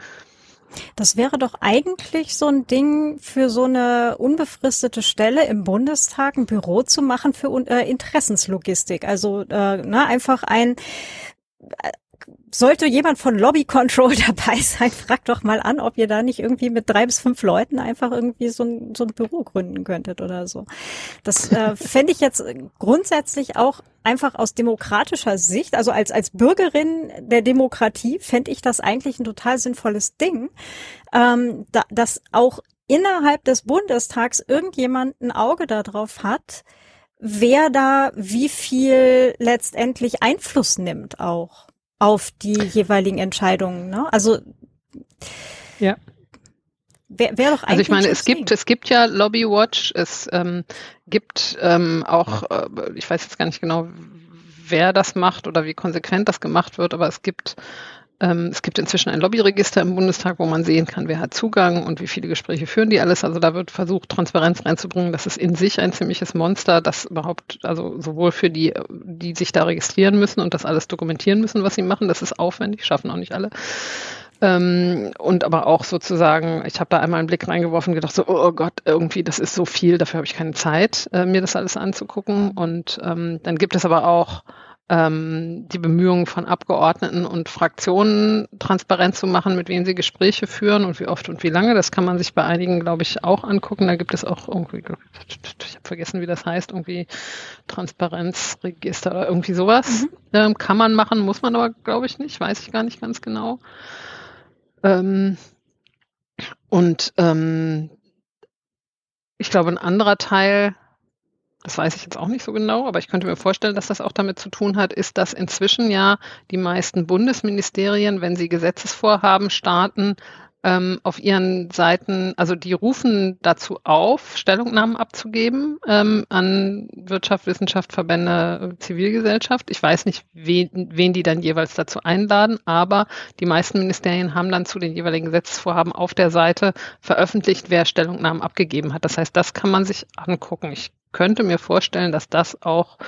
Das wäre doch eigentlich so ein Ding für so eine unbefristete Stelle im Bundestag, ein Büro zu machen für äh, Interessenslogistik. Also äh, ne, einfach ein sollte jemand von Lobby Control dabei sein, fragt doch mal an, ob ihr da nicht irgendwie mit drei bis fünf Leuten einfach irgendwie so ein, so ein Büro gründen könntet oder so. Das äh, fände ich jetzt grundsätzlich auch einfach aus demokratischer Sicht, also als, als Bürgerin der Demokratie, fände ich das eigentlich ein total sinnvolles Ding, ähm, da, dass auch innerhalb des Bundestags irgendjemand ein Auge darauf hat, wer da wie viel letztendlich Einfluss nimmt auch auf die jeweiligen Entscheidungen. Ne? Also ja. Wäre wär doch eigentlich also ich meine, es gibt, es gibt ja Lobby Watch, es ähm, gibt ähm, auch, äh, ich weiß jetzt gar nicht genau, wer das macht oder wie konsequent das gemacht wird, aber es gibt es gibt inzwischen ein Lobbyregister im Bundestag, wo man sehen kann, wer hat Zugang und wie viele Gespräche führen die alles. Also da wird versucht, Transparenz reinzubringen. Das ist in sich ein ziemliches Monster, das überhaupt, also sowohl für die, die sich da registrieren müssen und das alles dokumentieren müssen, was sie machen, das ist aufwendig, schaffen auch nicht alle. Ähm, und aber auch sozusagen, ich habe da einmal einen Blick reingeworfen gedacht, so, oh Gott, irgendwie, das ist so viel, dafür habe ich keine Zeit, äh, mir das alles anzugucken. Und ähm, dann gibt es aber auch ähm, die Bemühungen von Abgeordneten und Fraktionen transparent zu machen, mit wem sie Gespräche führen und wie oft und wie lange. Das kann man sich bei einigen, glaube ich, auch angucken. Da gibt es auch irgendwie, ich habe vergessen, wie das heißt, irgendwie Transparenzregister oder irgendwie sowas. Mhm. Ähm, kann man machen, muss man aber, glaube ich, nicht, weiß ich gar nicht ganz genau. Ähm, Und ähm, ich glaube, ein anderer Teil das weiß ich jetzt auch nicht so genau, aber ich könnte mir vorstellen, dass das auch damit zu tun hat, ist, dass inzwischen ja die meisten Bundesministerien, wenn sie Gesetzesvorhaben starten, ähm, auf ihren Seiten, also die rufen dazu auf, Stellungnahmen abzugeben ähm, an Wirtschaft, Wissenschaft, Verbände, Zivilgesellschaft. Ich weiß nicht, wen, wen die dann jeweils dazu einladen, aber die meisten Ministerien haben dann zu den jeweiligen Gesetzesvorhaben auf der Seite veröffentlicht, wer Stellungnahmen abgegeben hat. Das heißt, das kann man sich angucken. Ich könnte mir vorstellen, dass das auch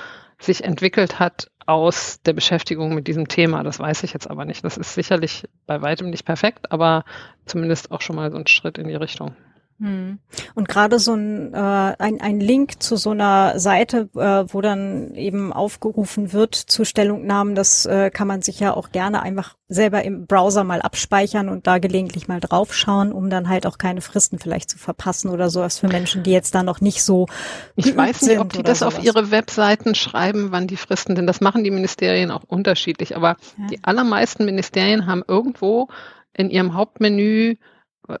sich entwickelt hat aus der Beschäftigung mit diesem Thema. Das weiß ich jetzt aber nicht. Das ist sicherlich bei weitem nicht perfekt, aber zumindest auch schon mal so ein Schritt in die Richtung. Hm. Und gerade so ein, äh, ein, ein Link zu so einer Seite, äh, wo dann eben aufgerufen wird zu Stellungnahmen, das äh, kann man sich ja auch gerne einfach selber im Browser mal abspeichern und da gelegentlich mal draufschauen, um dann halt auch keine Fristen vielleicht zu verpassen oder sowas für Menschen, die jetzt da noch nicht so. Ich weiß nicht, ob die das sowas. auf ihre Webseiten schreiben, wann die Fristen, denn das machen die Ministerien auch unterschiedlich. Aber ja. die allermeisten Ministerien haben irgendwo in ihrem Hauptmenü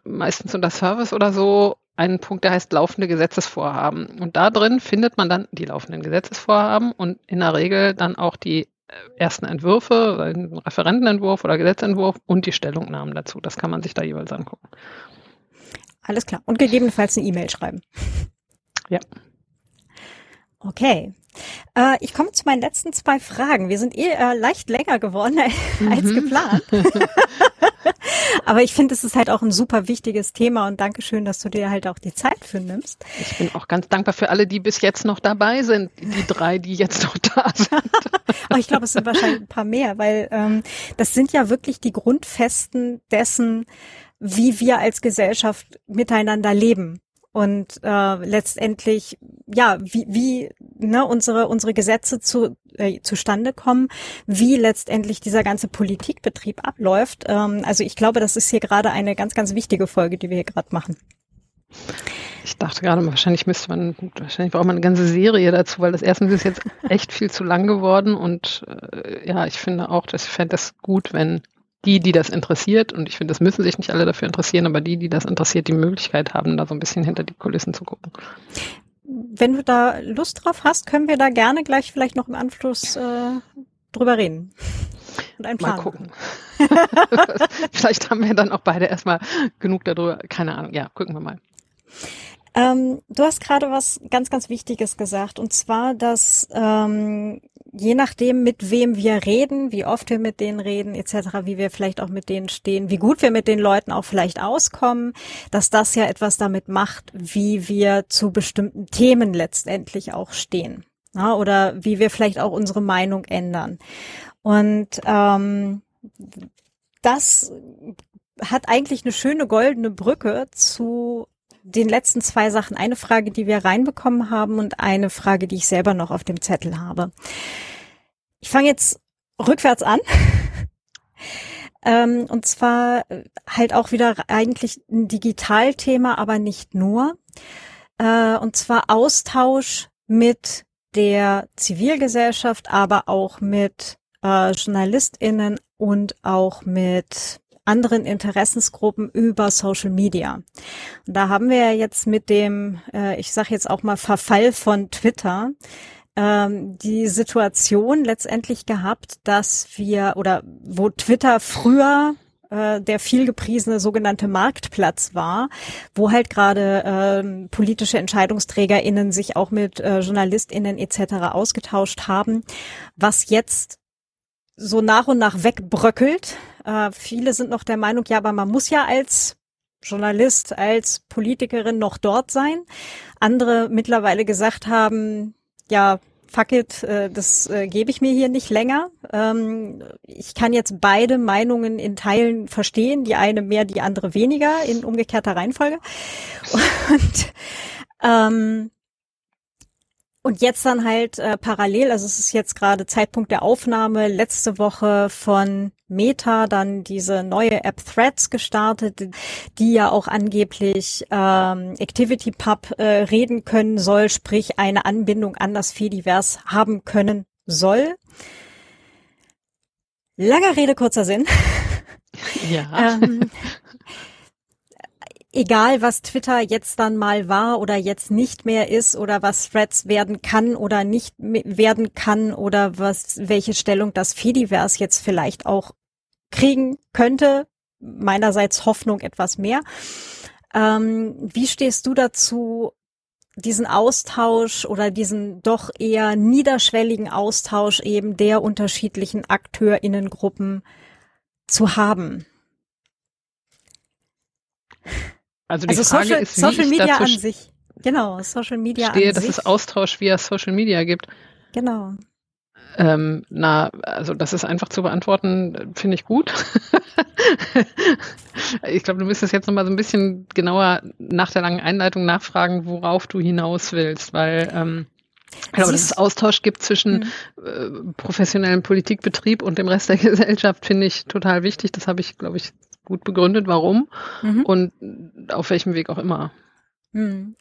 meistens unter Service oder so einen Punkt, der heißt laufende Gesetzesvorhaben. Und da drin findet man dann die laufenden Gesetzesvorhaben und in der Regel dann auch die äh, ersten Entwürfe, einen Referentenentwurf oder Gesetzentwurf und die Stellungnahmen dazu. Das kann man sich da jeweils angucken. Alles klar. Und gegebenenfalls eine E-Mail schreiben. Ja. Okay. Äh, ich komme zu meinen letzten zwei Fragen. Wir sind eh äh, leicht länger geworden als mhm. geplant. Aber ich finde, es ist halt auch ein super wichtiges Thema und Dankeschön, dass du dir halt auch die Zeit für nimmst. Ich bin auch ganz dankbar für alle, die bis jetzt noch dabei sind, die drei, die jetzt noch da sind. Aber ich glaube, es sind wahrscheinlich ein paar mehr, weil ähm, das sind ja wirklich die Grundfesten dessen, wie wir als Gesellschaft miteinander leben und äh, letztendlich ja wie wie ne, unsere unsere Gesetze zu äh, zustande kommen, wie letztendlich dieser ganze Politikbetrieb abläuft. Ähm, also ich glaube, das ist hier gerade eine ganz ganz wichtige Folge, die wir hier gerade machen. Ich dachte gerade, wahrscheinlich müsste man, wahrscheinlich braucht man eine ganze Serie dazu, weil das erstens ist jetzt echt viel zu lang geworden und äh, ja, ich finde auch, dass ich fände das gut, wenn die, die das interessiert, und ich finde, das müssen sich nicht alle dafür interessieren, aber die, die das interessiert, die Möglichkeit haben, da so ein bisschen hinter die Kulissen zu gucken. Wenn du da Lust drauf hast, können wir da gerne gleich vielleicht noch im Anschluss äh, drüber reden. Und einen Plan. Mal gucken. vielleicht haben wir dann auch beide erstmal genug darüber. Keine Ahnung. Ja, gucken wir mal. Ähm, du hast gerade was ganz, ganz Wichtiges gesagt, und zwar, dass ähm, je nachdem, mit wem wir reden, wie oft wir mit denen reden, etc., wie wir vielleicht auch mit denen stehen, wie gut wir mit den Leuten auch vielleicht auskommen, dass das ja etwas damit macht, wie wir zu bestimmten Themen letztendlich auch stehen. Ja, oder wie wir vielleicht auch unsere Meinung ändern. Und ähm, das hat eigentlich eine schöne goldene Brücke zu den letzten zwei Sachen. Eine Frage, die wir reinbekommen haben und eine Frage, die ich selber noch auf dem Zettel habe. Ich fange jetzt rückwärts an. ähm, und zwar äh, halt auch wieder eigentlich ein Digitalthema, aber nicht nur. Äh, und zwar Austausch mit der Zivilgesellschaft, aber auch mit äh, JournalistInnen und auch mit anderen Interessensgruppen über Social Media. Und da haben wir jetzt mit dem, äh, ich sage jetzt auch mal Verfall von Twitter, ähm, die Situation letztendlich gehabt, dass wir oder wo Twitter früher äh, der vielgepriesene sogenannte Marktplatz war, wo halt gerade äh, politische EntscheidungsträgerInnen sich auch mit äh, JournalistInnen etc. ausgetauscht haben, was jetzt so nach und nach wegbröckelt. Äh, viele sind noch der Meinung, ja, aber man muss ja als Journalist, als Politikerin noch dort sein. Andere mittlerweile gesagt haben, ja, fuck it, äh, das äh, gebe ich mir hier nicht länger. Ähm, ich kann jetzt beide Meinungen in Teilen verstehen, die eine mehr, die andere weniger, in umgekehrter Reihenfolge. Und ähm, und jetzt dann halt äh, parallel, also es ist jetzt gerade Zeitpunkt der Aufnahme, letzte Woche von Meta dann diese neue App Threads gestartet, die ja auch angeblich ähm, ActivityPub äh, reden können soll, sprich eine Anbindung an das Fediverse haben können soll. Langer Rede, kurzer Sinn. Ja. ähm, egal was Twitter jetzt dann mal war oder jetzt nicht mehr ist oder was Threads werden kann oder nicht werden kann oder was, welche Stellung das Fediverse jetzt vielleicht auch kriegen könnte. Meinerseits Hoffnung etwas mehr. Ähm, wie stehst du dazu, diesen Austausch oder diesen doch eher niederschwelligen Austausch eben der unterschiedlichen AkteurInnengruppen zu haben? Also die also Frage Social, ist, wie Social Media an sich. Genau, Social Media stehe, an dass sich. es Austausch via Social Media gibt. Genau. Ähm, na, also das ist einfach zu beantworten, finde ich gut. ich glaube, du müsstest jetzt nochmal so ein bisschen genauer nach der langen Einleitung nachfragen, worauf du hinaus willst, weil ähm, ich glaube, dass es Austausch gibt zwischen mhm. äh, professionellem Politikbetrieb und dem Rest der Gesellschaft, finde ich total wichtig. Das habe ich, glaube ich, gut begründet, warum mhm. und auf welchem Weg auch immer. Hm.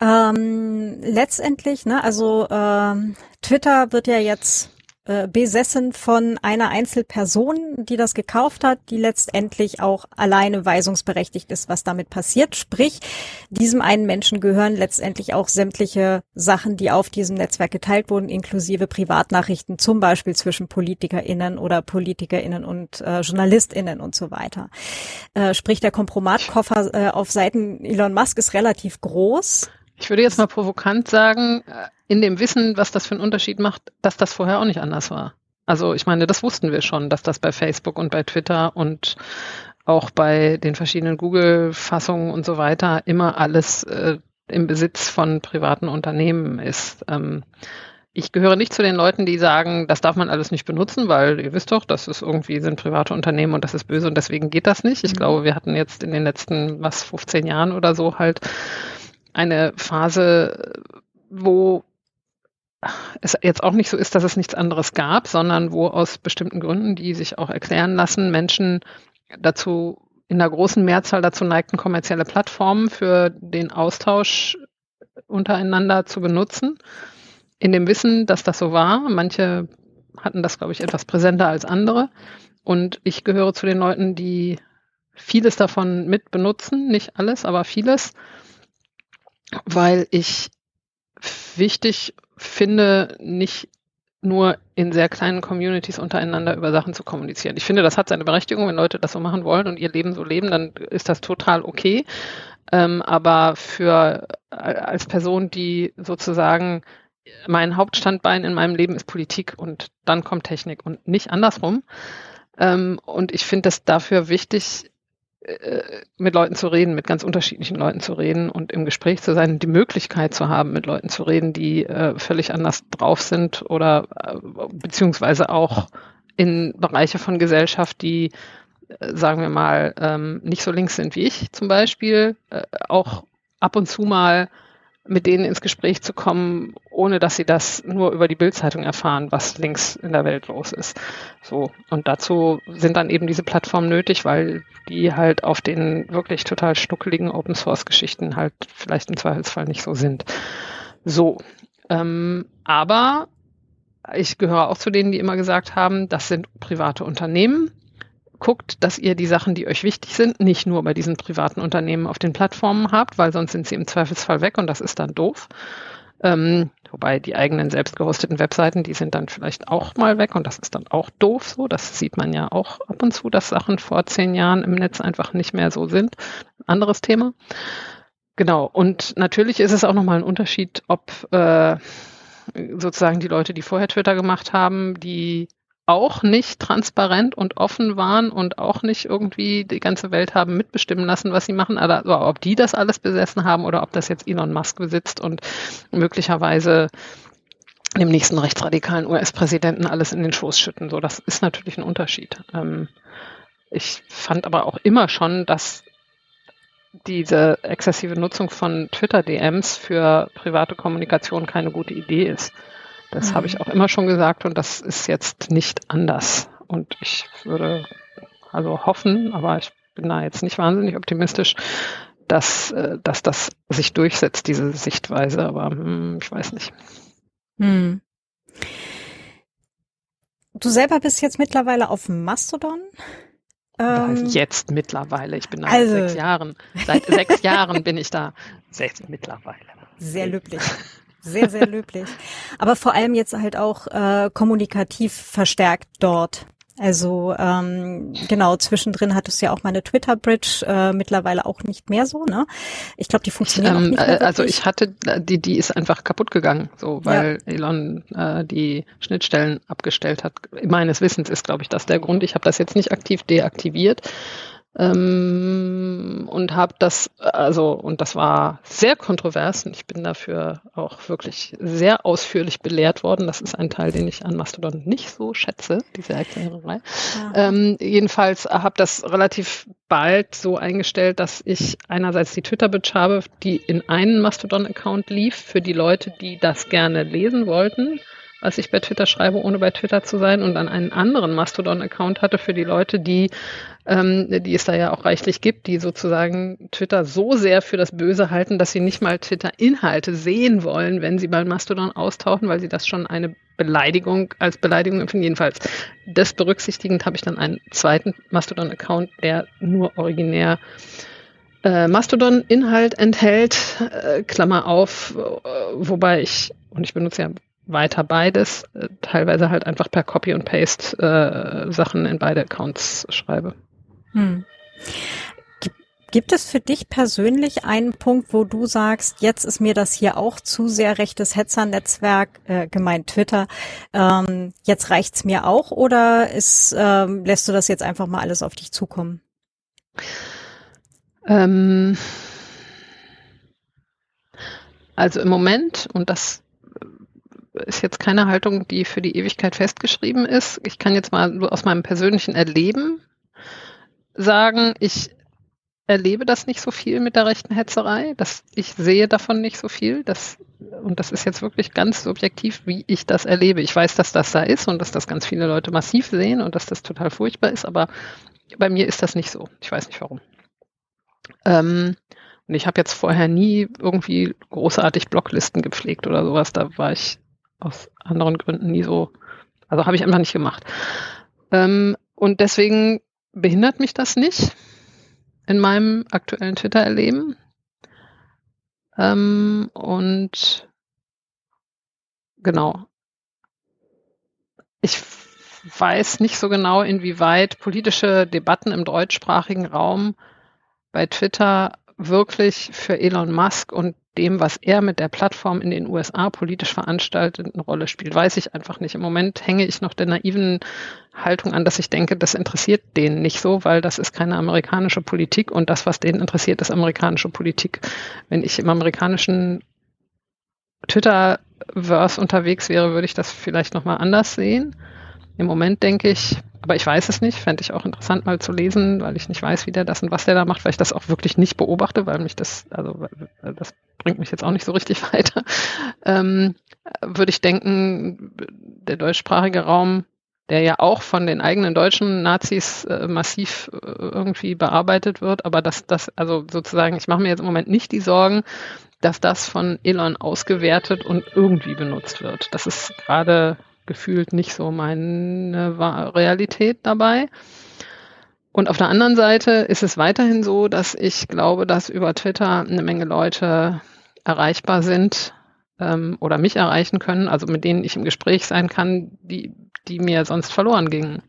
Ähm, letztendlich, ne, also ähm, Twitter wird ja jetzt äh, besessen von einer Einzelperson, die das gekauft hat, die letztendlich auch alleine weisungsberechtigt ist, was damit passiert. Sprich, diesem einen Menschen gehören letztendlich auch sämtliche Sachen, die auf diesem Netzwerk geteilt wurden, inklusive Privatnachrichten, zum Beispiel zwischen PolitikerInnen oder PolitikerInnen und äh, JournalistInnen und so weiter. Äh, sprich, der Kompromatkoffer äh, auf Seiten Elon Musk ist relativ groß. Ich würde jetzt mal provokant sagen, äh, in dem Wissen, was das für einen Unterschied macht, dass das vorher auch nicht anders war. Also ich meine, das wussten wir schon, dass das bei Facebook und bei Twitter und auch bei den verschiedenen Google-Fassungen und so weiter immer alles äh, im Besitz von privaten Unternehmen ist. Ähm, ich gehöre nicht zu den Leuten, die sagen, das darf man alles nicht benutzen, weil ihr wisst doch, das ist irgendwie sind private Unternehmen und das ist böse und deswegen geht das nicht. Ich mhm. glaube, wir hatten jetzt in den letzten, was, 15 Jahren oder so halt eine Phase, wo es jetzt auch nicht so ist, dass es nichts anderes gab, sondern wo aus bestimmten Gründen, die sich auch erklären lassen, Menschen dazu in der großen Mehrzahl dazu neigten, kommerzielle Plattformen für den Austausch untereinander zu benutzen. In dem Wissen, dass das so war. Manche hatten das, glaube ich, etwas präsenter als andere. Und ich gehöre zu den Leuten, die vieles davon mit benutzen, nicht alles, aber vieles, weil ich wichtig finde, nicht nur in sehr kleinen Communities untereinander über Sachen zu kommunizieren. Ich finde, das hat seine Berechtigung, wenn Leute das so machen wollen und ihr Leben so leben, dann ist das total okay. Ähm, aber für als Person, die sozusagen mein Hauptstandbein in meinem Leben ist Politik und dann kommt Technik und nicht andersrum. Ähm, und ich finde das dafür wichtig, äh, mit Leuten zu reden, mit ganz unterschiedlichen Leuten zu reden und im Gespräch zu sein, die Möglichkeit zu haben, mit Leuten zu reden, die äh, völlig anders drauf sind oder äh, beziehungsweise auch in Bereiche von Gesellschaft, die, äh, sagen wir mal, ähm, nicht so links sind wie ich zum Beispiel, äh, auch ab und zu mal mit denen ins Gespräch zu kommen, ohne dass sie das nur über die Bildzeitung erfahren, was links in der Welt los ist. So. Und dazu sind dann eben diese Plattformen nötig, weil die halt auf den wirklich total schnuckeligen Open Source Geschichten halt vielleicht im Zweifelsfall nicht so sind. So. Ähm, aber ich gehöre auch zu denen, die immer gesagt haben, das sind private Unternehmen guckt, dass ihr die Sachen, die euch wichtig sind, nicht nur bei diesen privaten Unternehmen auf den Plattformen habt, weil sonst sind sie im Zweifelsfall weg und das ist dann doof. Ähm, wobei die eigenen selbst gehosteten Webseiten, die sind dann vielleicht auch mal weg und das ist dann auch doof so. Das sieht man ja auch ab und zu, dass Sachen vor zehn Jahren im Netz einfach nicht mehr so sind. Anderes Thema. Genau. Und natürlich ist es auch nochmal ein Unterschied, ob äh, sozusagen die Leute, die vorher Twitter gemacht haben, die auch nicht transparent und offen waren und auch nicht irgendwie die ganze Welt haben mitbestimmen lassen, was sie machen. Aber ob die das alles besessen haben oder ob das jetzt Elon Musk besitzt und möglicherweise dem nächsten rechtsradikalen US-Präsidenten alles in den Schoß schütten. So, das ist natürlich ein Unterschied. Ähm, ich fand aber auch immer schon, dass diese exzessive Nutzung von Twitter-DMs für private Kommunikation keine gute Idee ist. Das mhm. habe ich auch immer schon gesagt und das ist jetzt nicht anders. Und ich würde also hoffen, aber ich bin da jetzt nicht wahnsinnig optimistisch, dass, äh, dass das sich durchsetzt, diese Sichtweise. Aber hm, ich weiß nicht. Hm. Du selber bist jetzt mittlerweile auf Mastodon. Ähm, jetzt mittlerweile. Ich bin da also, seit sechs Jahren. Seit sechs Jahren bin ich da. Sechs mittlerweile. Sehr löblich. Sehr, sehr löblich. Aber vor allem jetzt halt auch äh, kommunikativ verstärkt dort. Also ähm, genau, zwischendrin hat es ja auch meine Twitter-Bridge, äh, mittlerweile auch nicht mehr so, ne? Ich glaube, die funktioniert ähm, nicht mehr Also ich hatte, die, die ist einfach kaputt gegangen, so weil ja. Elon äh, die Schnittstellen abgestellt hat. Meines Wissens ist, glaube ich, das der Grund. Ich habe das jetzt nicht aktiv deaktiviert ähm, und habe das, also, und das war sehr kontrovers und ich bin dafür auch wirklich sehr ausführlich belehrt worden. Das ist ein Teil, den ich an Mastodon nicht so schätze, diese Erklärerei. Ja. Ähm, jedenfalls habe das relativ bald so eingestellt, dass ich einerseits die Twitter-Bitch habe, die in einen Mastodon-Account lief für die Leute, die das gerne lesen wollten was ich bei Twitter schreibe, ohne bei Twitter zu sein und dann einen anderen Mastodon-Account hatte für die Leute, die, ähm, die es da ja auch reichlich gibt, die sozusagen Twitter so sehr für das Böse halten, dass sie nicht mal Twitter-Inhalte sehen wollen, wenn sie bei Mastodon austauchen, weil sie das schon eine Beleidigung als Beleidigung empfinden. Jedenfalls das berücksichtigend habe ich dann einen zweiten Mastodon-Account, der nur originär äh, Mastodon-Inhalt enthält, äh, Klammer auf, äh, wobei ich, und ich benutze ja weiter beides, äh, teilweise halt einfach per Copy und Paste äh, Sachen in beide Accounts schreibe. Hm. Gibt es für dich persönlich einen Punkt, wo du sagst, jetzt ist mir das hier auch zu sehr rechtes Hetzernetzwerk, äh, gemeint Twitter, ähm, jetzt reicht's mir auch oder ist, ähm, lässt du das jetzt einfach mal alles auf dich zukommen? Ähm, also im Moment, und das ist jetzt keine Haltung, die für die Ewigkeit festgeschrieben ist. Ich kann jetzt mal aus meinem persönlichen Erleben sagen, ich erlebe das nicht so viel mit der rechten Hetzerei, dass ich sehe davon nicht so viel. Das, und das ist jetzt wirklich ganz subjektiv, wie ich das erlebe. Ich weiß, dass das da ist und dass das ganz viele Leute massiv sehen und dass das total furchtbar ist, aber bei mir ist das nicht so. Ich weiß nicht warum. Ähm, und ich habe jetzt vorher nie irgendwie großartig Blocklisten gepflegt oder sowas. Da war ich aus anderen Gründen nie so, also habe ich einfach nicht gemacht. Ähm, und deswegen behindert mich das nicht in meinem aktuellen Twitter-Erleben. Ähm, und genau. Ich weiß nicht so genau, inwieweit politische Debatten im deutschsprachigen Raum bei Twitter wirklich für Elon Musk und dem, was er mit der Plattform in den USA politisch veranstaltet, eine Rolle spielt, weiß ich einfach nicht. Im Moment hänge ich noch der naiven Haltung an, dass ich denke, das interessiert denen nicht so, weil das ist keine amerikanische Politik und das, was denen interessiert, ist amerikanische Politik. Wenn ich im amerikanischen Twitter-Verse unterwegs wäre, würde ich das vielleicht nochmal anders sehen. Im Moment denke ich, aber ich weiß es nicht, fände ich auch interessant mal zu lesen, weil ich nicht weiß, wie der das und was der da macht, weil ich das auch wirklich nicht beobachte, weil mich das, also das bringt mich jetzt auch nicht so richtig weiter. Ähm, würde ich denken, der deutschsprachige Raum, der ja auch von den eigenen deutschen Nazis äh, massiv äh, irgendwie bearbeitet wird, aber dass das, also sozusagen, ich mache mir jetzt im Moment nicht die Sorgen, dass das von Elon ausgewertet und irgendwie benutzt wird. Das ist gerade gefühlt nicht so meine Realität dabei. Und auf der anderen Seite ist es weiterhin so, dass ich glaube, dass über Twitter eine Menge Leute erreichbar sind ähm, oder mich erreichen können, also mit denen ich im Gespräch sein kann, die, die mir sonst verloren gingen.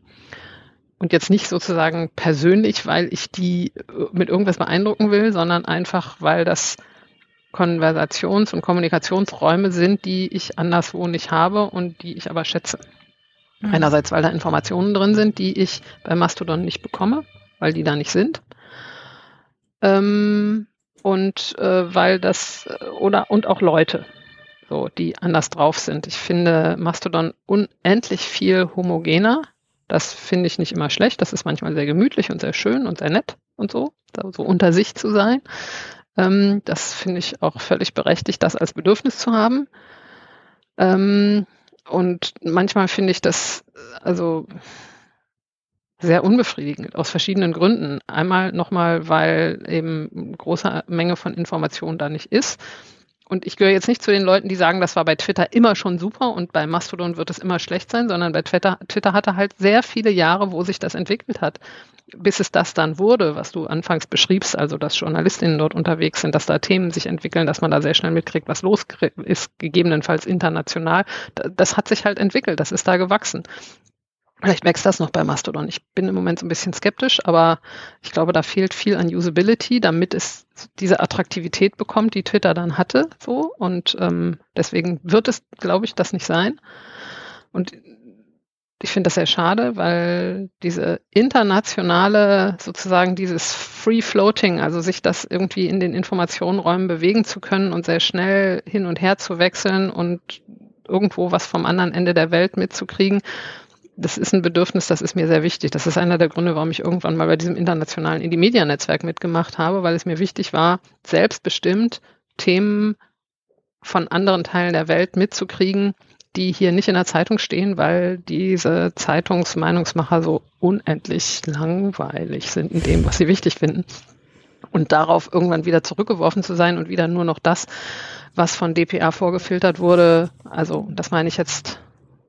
Und jetzt nicht sozusagen persönlich, weil ich die mit irgendwas beeindrucken will, sondern einfach, weil das Konversations- und Kommunikationsräume sind, die ich anderswo nicht habe und die ich aber schätze. Mhm. Einerseits, weil da Informationen drin sind, die ich bei Mastodon nicht bekomme, weil die da nicht sind. Ähm, und äh, weil das äh, oder und auch Leute, so die anders drauf sind. Ich finde Mastodon unendlich viel homogener. Das finde ich nicht immer schlecht. Das ist manchmal sehr gemütlich und sehr schön und sehr nett und so, so unter sich zu sein. Ähm, das finde ich auch völlig berechtigt, das als Bedürfnis zu haben. Ähm, und manchmal finde ich das also sehr unbefriedigend aus verschiedenen Gründen. Einmal nochmal, weil eben große Menge von Informationen da nicht ist. Und ich gehöre jetzt nicht zu den Leuten, die sagen, das war bei Twitter immer schon super und bei Mastodon wird es immer schlecht sein, sondern bei Twitter, Twitter hatte halt sehr viele Jahre, wo sich das entwickelt hat, bis es das dann wurde, was du anfangs beschriebst, also dass Journalistinnen dort unterwegs sind, dass da Themen sich entwickeln, dass man da sehr schnell mitkriegt, was los ist, gegebenenfalls international. Das hat sich halt entwickelt, das ist da gewachsen. Vielleicht wächst das noch bei Mastodon. Ich bin im Moment so ein bisschen skeptisch, aber ich glaube, da fehlt viel an Usability, damit es diese Attraktivität bekommt, die Twitter dann hatte. So und ähm, deswegen wird es, glaube ich, das nicht sein. Und ich finde das sehr schade, weil diese internationale, sozusagen dieses Free Floating, also sich das irgendwie in den Informationenräumen bewegen zu können und sehr schnell hin und her zu wechseln und irgendwo was vom anderen Ende der Welt mitzukriegen, das ist ein Bedürfnis, das ist mir sehr wichtig. Das ist einer der Gründe, warum ich irgendwann mal bei diesem internationalen Indie-Media-Netzwerk mitgemacht habe, weil es mir wichtig war, selbstbestimmt Themen von anderen Teilen der Welt mitzukriegen, die hier nicht in der Zeitung stehen, weil diese Zeitungsmeinungsmacher so unendlich langweilig sind in dem, was sie wichtig finden. Und darauf irgendwann wieder zurückgeworfen zu sein und wieder nur noch das, was von DPA vorgefiltert wurde, also das meine ich jetzt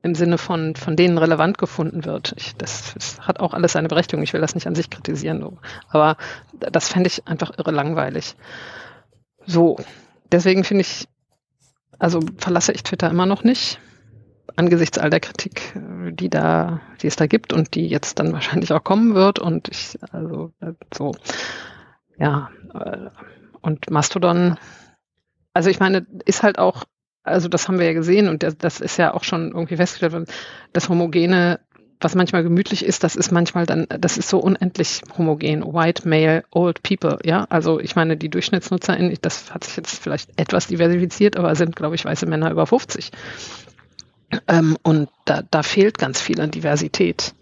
im Sinne von, von denen relevant gefunden wird. Ich, das, das, hat auch alles seine Berechtigung. Ich will das nicht an sich kritisieren. Aber das fände ich einfach irre langweilig. So, deswegen finde ich, also verlasse ich Twitter immer noch nicht. Angesichts all der Kritik, die da, die es da gibt und die jetzt dann wahrscheinlich auch kommen wird. Und ich, also so, ja, äh, und Mastodon, also ich meine, ist halt auch also das haben wir ja gesehen und das ist ja auch schon irgendwie festgestellt worden, das Homogene, was manchmal gemütlich ist, das ist manchmal dann, das ist so unendlich homogen. White, male, old people, ja. Also ich meine, die DurchschnittsnutzerInnen, das hat sich jetzt vielleicht etwas diversifiziert, aber sind, glaube ich, weiße Männer über 50. Ähm, und da, da fehlt ganz viel an Diversität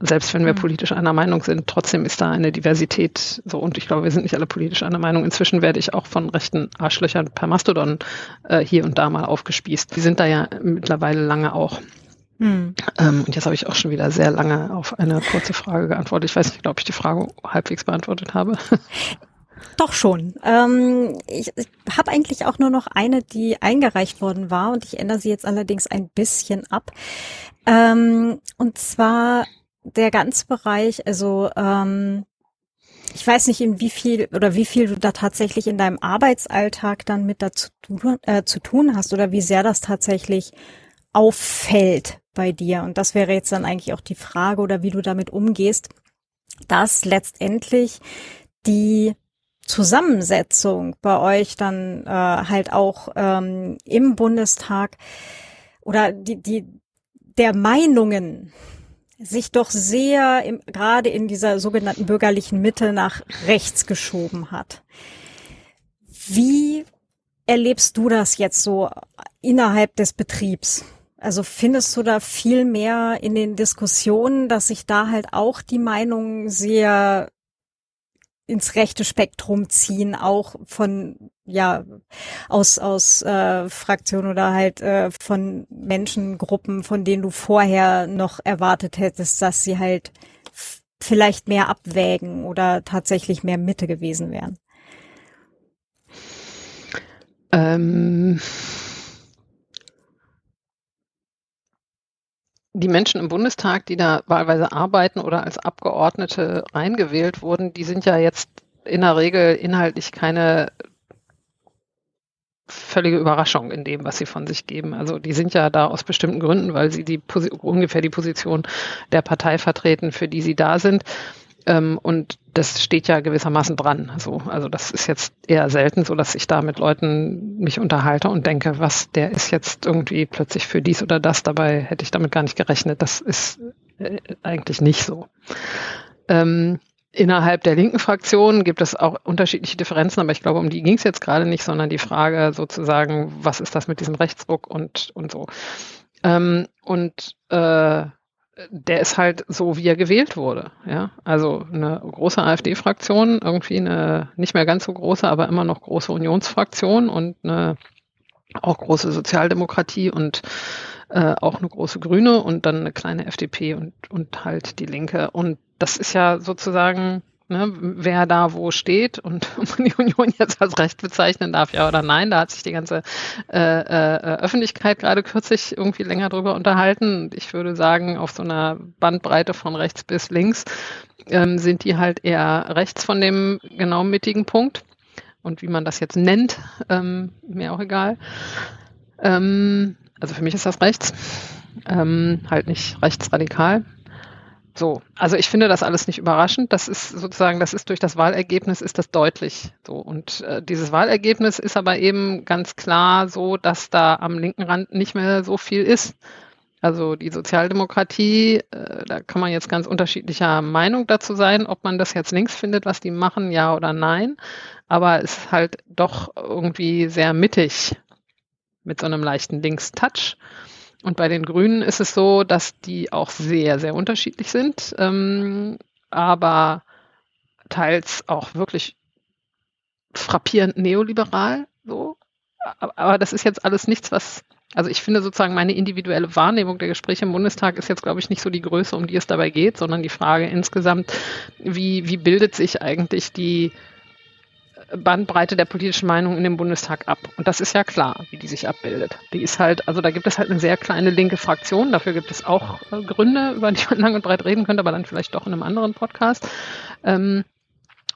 selbst wenn wir mhm. politisch einer Meinung sind, trotzdem ist da eine Diversität so und ich glaube, wir sind nicht alle politisch einer Meinung. Inzwischen werde ich auch von rechten Arschlöchern per Mastodon äh, hier und da mal aufgespießt. Die sind da ja mittlerweile lange auch. Mhm. Ähm, und jetzt habe ich auch schon wieder sehr lange auf eine kurze Frage geantwortet. Ich weiß nicht, ob ich die Frage halbwegs beantwortet habe. Doch schon. Ähm, ich ich habe eigentlich auch nur noch eine, die eingereicht worden war und ich ändere sie jetzt allerdings ein bisschen ab. Ähm, und zwar der ganze Bereich, also ähm, ich weiß nicht, in wie viel oder wie viel du da tatsächlich in deinem Arbeitsalltag dann mit dazu äh, zu tun hast oder wie sehr das tatsächlich auffällt bei dir. Und das wäre jetzt dann eigentlich auch die Frage oder wie du damit umgehst, dass letztendlich die Zusammensetzung bei euch dann äh, halt auch ähm, im Bundestag oder die, die der Meinungen sich doch sehr im, gerade in dieser sogenannten bürgerlichen Mitte nach rechts geschoben hat. Wie erlebst du das jetzt so innerhalb des Betriebs? Also findest du da viel mehr in den Diskussionen, dass sich da halt auch die Meinungen sehr ins rechte Spektrum ziehen, auch von ja aus aus äh, Fraktionen oder halt äh, von Menschengruppen, von denen du vorher noch erwartet hättest, dass sie halt vielleicht mehr abwägen oder tatsächlich mehr Mitte gewesen wären. Ähm die Menschen im Bundestag, die da wahlweise arbeiten oder als Abgeordnete reingewählt wurden, die sind ja jetzt in der Regel inhaltlich keine völlige Überraschung in dem, was sie von sich geben. Also die sind ja da aus bestimmten Gründen, weil sie die ungefähr die Position der Partei vertreten, für die sie da sind. Ähm, und das steht ja gewissermaßen dran. So, also das ist jetzt eher selten so, dass ich da mit Leuten mich unterhalte und denke, was, der ist jetzt irgendwie plötzlich für dies oder das. Dabei hätte ich damit gar nicht gerechnet. Das ist äh, eigentlich nicht so. Ähm, Innerhalb der linken Fraktion gibt es auch unterschiedliche Differenzen, aber ich glaube, um die ging es jetzt gerade nicht, sondern die Frage sozusagen, was ist das mit diesem Rechtsruck und, und so. Ähm, und äh, der ist halt so, wie er gewählt wurde. Ja, also eine große AfD-Fraktion, irgendwie eine nicht mehr ganz so große, aber immer noch große Unionsfraktion und eine auch große Sozialdemokratie und äh, auch eine große Grüne und dann eine kleine FDP und, und halt die Linke. Und das ist ja sozusagen ne, wer da wo steht und ob man die Union jetzt als recht bezeichnen darf, ja oder nein. Da hat sich die ganze äh, äh, Öffentlichkeit gerade kürzlich irgendwie länger drüber unterhalten. Und ich würde sagen, auf so einer Bandbreite von rechts bis links ähm, sind die halt eher rechts von dem genau mittigen Punkt. Und wie man das jetzt nennt, ähm, mir auch egal. Ähm, also für mich ist das rechts. Ähm, halt nicht rechtsradikal. So, also ich finde das alles nicht überraschend. Das ist sozusagen, das ist durch das Wahlergebnis ist das deutlich so. Und äh, dieses Wahlergebnis ist aber eben ganz klar so, dass da am linken Rand nicht mehr so viel ist. Also die Sozialdemokratie, äh, da kann man jetzt ganz unterschiedlicher Meinung dazu sein, ob man das jetzt links findet, was die machen, ja oder nein. Aber es ist halt doch irgendwie sehr mittig mit so einem leichten Links-Touch. Und bei den Grünen ist es so, dass die auch sehr, sehr unterschiedlich sind, ähm, aber teils auch wirklich frappierend neoliberal. So. Aber das ist jetzt alles nichts, was, also ich finde sozusagen meine individuelle Wahrnehmung der Gespräche im Bundestag ist jetzt, glaube ich, nicht so die Größe, um die es dabei geht, sondern die Frage insgesamt, wie, wie bildet sich eigentlich die, Bandbreite der politischen Meinung in dem Bundestag ab. Und das ist ja klar, wie die sich abbildet. Die ist halt, also da gibt es halt eine sehr kleine linke Fraktion. Dafür gibt es auch äh, Gründe, über die man lang und breit reden könnte, aber dann vielleicht doch in einem anderen Podcast. Ähm,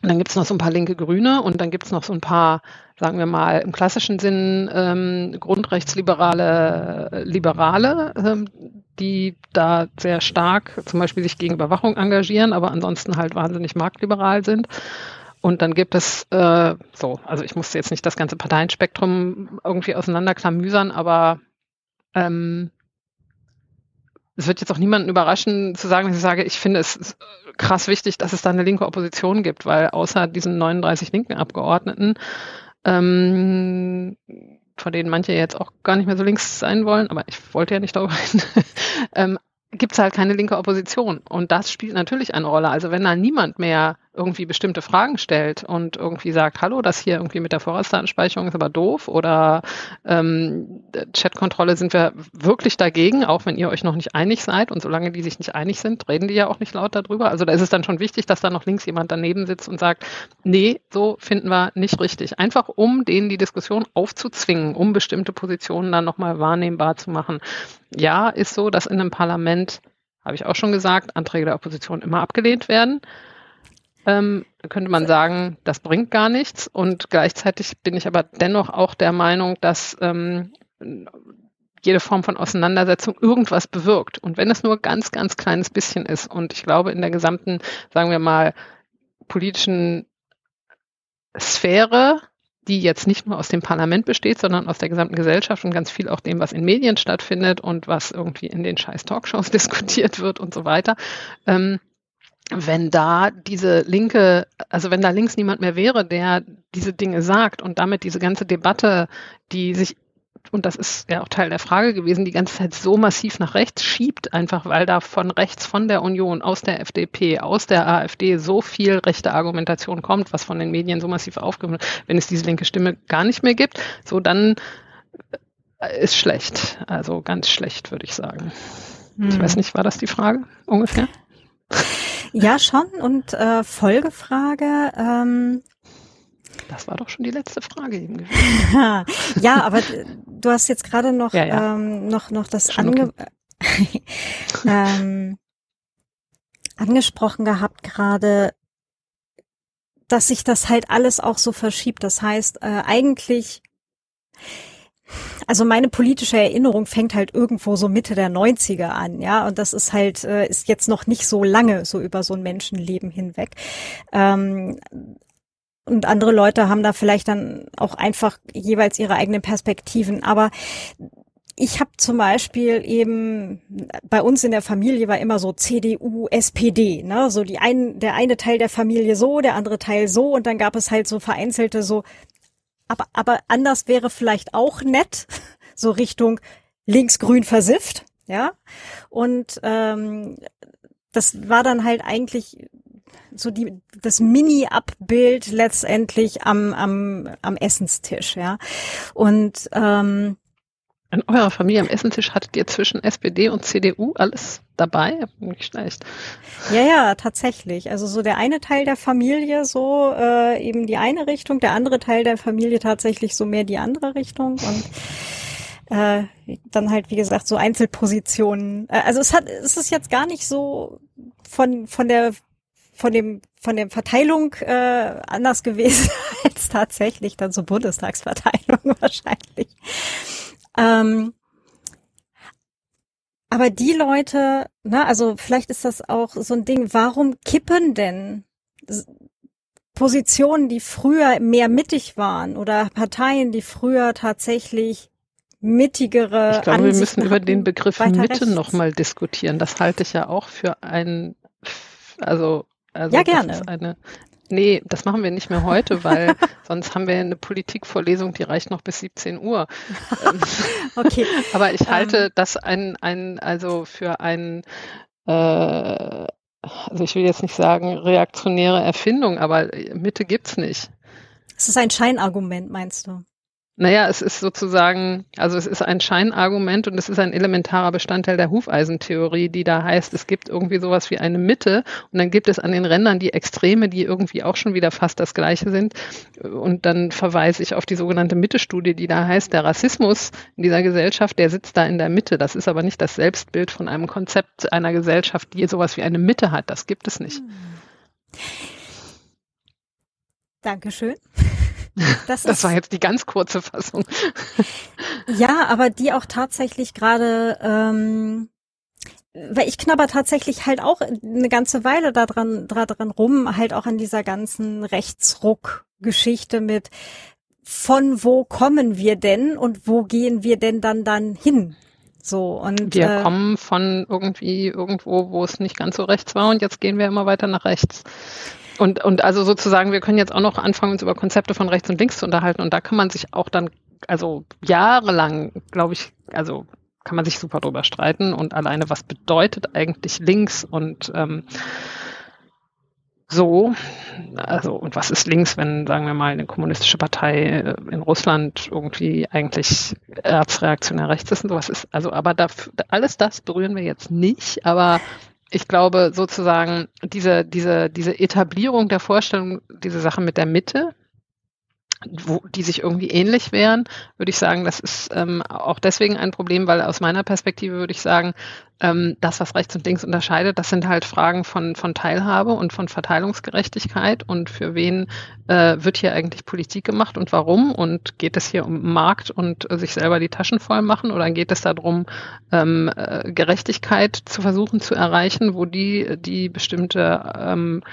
und dann gibt es noch so ein paar linke Grüne und dann gibt es noch so ein paar, sagen wir mal, im klassischen Sinn ähm, grundrechtsliberale Liberale, ähm, die da sehr stark zum Beispiel sich gegen Überwachung engagieren, aber ansonsten halt wahnsinnig marktliberal sind. Und dann gibt es äh, so, also ich musste jetzt nicht das ganze Parteienspektrum irgendwie auseinanderklamüsern, aber ähm, es wird jetzt auch niemanden überraschen zu sagen, dass ich sage, ich finde es krass wichtig, dass es da eine linke Opposition gibt, weil außer diesen 39 linken Abgeordneten, ähm, von denen manche jetzt auch gar nicht mehr so links sein wollen, aber ich wollte ja nicht darüber reden, ähm, gibt es halt keine linke Opposition. Und das spielt natürlich eine Rolle. Also wenn da niemand mehr irgendwie bestimmte Fragen stellt und irgendwie sagt, hallo, das hier irgendwie mit der Vorratsdatenspeicherung ist aber doof oder ähm, Chatkontrolle sind wir wirklich dagegen, auch wenn ihr euch noch nicht einig seid und solange die sich nicht einig sind, reden die ja auch nicht laut darüber. Also da ist es dann schon wichtig, dass da noch links jemand daneben sitzt und sagt, nee, so finden wir nicht richtig. Einfach um denen die Diskussion aufzuzwingen, um bestimmte Positionen dann nochmal wahrnehmbar zu machen. Ja, ist so, dass in einem Parlament, habe ich auch schon gesagt, Anträge der Opposition immer abgelehnt werden ähm, könnte man sagen, das bringt gar nichts. Und gleichzeitig bin ich aber dennoch auch der Meinung, dass ähm, jede Form von Auseinandersetzung irgendwas bewirkt. Und wenn es nur ganz, ganz kleines bisschen ist. Und ich glaube, in der gesamten, sagen wir mal, politischen Sphäre, die jetzt nicht nur aus dem Parlament besteht, sondern aus der gesamten Gesellschaft und ganz viel auch dem, was in Medien stattfindet und was irgendwie in den scheiß Talkshows diskutiert wird und so weiter, ähm, wenn da diese linke, also wenn da links niemand mehr wäre, der diese Dinge sagt und damit diese ganze Debatte, die sich, und das ist ja auch Teil der Frage gewesen, die ganze Zeit so massiv nach rechts schiebt, einfach weil da von rechts, von der Union, aus der FDP, aus der AfD so viel rechte Argumentation kommt, was von den Medien so massiv aufgenommen wird, wenn es diese linke Stimme gar nicht mehr gibt, so dann ist schlecht. Also ganz schlecht, würde ich sagen. Hm. Ich weiß nicht, war das die Frage ungefähr? Ja, schon. Und äh, Folgefrage. Ähm, das war doch schon die letzte Frage eben gewesen. ja, aber du hast jetzt gerade noch, ja, ja. Ähm, noch, noch das ange okay. ähm, angesprochen gehabt gerade, dass sich das halt alles auch so verschiebt. Das heißt, äh, eigentlich also meine politische Erinnerung fängt halt irgendwo so Mitte der 90er an, ja, und das ist halt, äh, ist jetzt noch nicht so lange so über so ein Menschenleben hinweg. Ähm, und andere Leute haben da vielleicht dann auch einfach jeweils ihre eigenen Perspektiven. Aber ich habe zum Beispiel eben bei uns in der Familie war immer so CDU, SPD, ne, so die ein, der eine Teil der Familie so, der andere Teil so und dann gab es halt so vereinzelte so aber, aber anders wäre vielleicht auch nett, so Richtung linksgrün versifft, ja. Und ähm, das war dann halt eigentlich so die das Mini-Abbild letztendlich am, am, am Essenstisch, ja. Und ähm, In eurer Familie am Essentisch hattet ihr zwischen SPD und CDU alles dabei? Nicht schlecht. Ja, ja, tatsächlich. Also so der eine Teil der Familie so äh, eben die eine Richtung, der andere Teil der Familie tatsächlich so mehr die andere Richtung und äh, dann halt wie gesagt so Einzelpositionen. Äh, also es hat es ist jetzt gar nicht so von von der von dem von der Verteilung äh, anders gewesen als tatsächlich dann so Bundestagsverteilung wahrscheinlich. Ähm, aber die Leute, ne, also vielleicht ist das auch so ein Ding, warum kippen denn Positionen, die früher mehr mittig waren oder Parteien, die früher tatsächlich mittigere. Ich glaube, wir müssen über den Begriff Mitte nochmal diskutieren. Das halte ich ja auch für ein, also, also ja, gerne. eine Nee, das machen wir nicht mehr heute, weil sonst haben wir eine Politikvorlesung, die reicht noch bis 17 Uhr. Okay. Aber ich halte. Ähm. das ein, ein, also für ein, äh, also ich will jetzt nicht sagen reaktionäre Erfindung, aber Mitte gibt's nicht. Es ist ein Scheinargument, meinst du? Naja, es ist sozusagen, also es ist ein Scheinargument und es ist ein elementarer Bestandteil der Hufeisentheorie, die da heißt, es gibt irgendwie sowas wie eine Mitte und dann gibt es an den Rändern die Extreme, die irgendwie auch schon wieder fast das Gleiche sind. Und dann verweise ich auf die sogenannte Mitte-Studie, die da heißt, der Rassismus in dieser Gesellschaft, der sitzt da in der Mitte. Das ist aber nicht das Selbstbild von einem Konzept einer Gesellschaft, die sowas wie eine Mitte hat. Das gibt es nicht. Dankeschön. Das, das war jetzt die ganz kurze Fassung. Ja, aber die auch tatsächlich gerade, ähm, weil ich knabber tatsächlich halt auch eine ganze Weile daran, daran rum, halt auch an dieser ganzen Rechtsruck-Geschichte mit von wo kommen wir denn und wo gehen wir denn dann dann hin? So und wir äh, kommen von irgendwie irgendwo, wo es nicht ganz so rechts war und jetzt gehen wir immer weiter nach rechts. Und, und also sozusagen, wir können jetzt auch noch anfangen, uns über Konzepte von rechts und links zu unterhalten. Und da kann man sich auch dann, also jahrelang, glaube ich, also kann man sich super drüber streiten. Und alleine, was bedeutet eigentlich links und ähm, so, also und was ist links, wenn, sagen wir mal, eine kommunistische Partei äh, in Russland irgendwie eigentlich erzreaktionär rechts ist und sowas ist. Also, aber da, alles das berühren wir jetzt nicht, aber ich glaube sozusagen diese, diese, diese Etablierung der Vorstellung, diese Sache mit der Mitte, wo, die sich irgendwie ähnlich wären, würde ich sagen, das ist ähm, auch deswegen ein Problem, weil aus meiner Perspektive würde ich sagen, ähm, das, was rechts und links unterscheidet, das sind halt Fragen von, von Teilhabe und von Verteilungsgerechtigkeit. Und für wen äh, wird hier eigentlich Politik gemacht und warum? Und geht es hier um Markt und äh, sich selber die Taschen voll machen? Oder geht es darum, ähm, äh, Gerechtigkeit zu versuchen zu erreichen, wo die, die bestimmte ähm,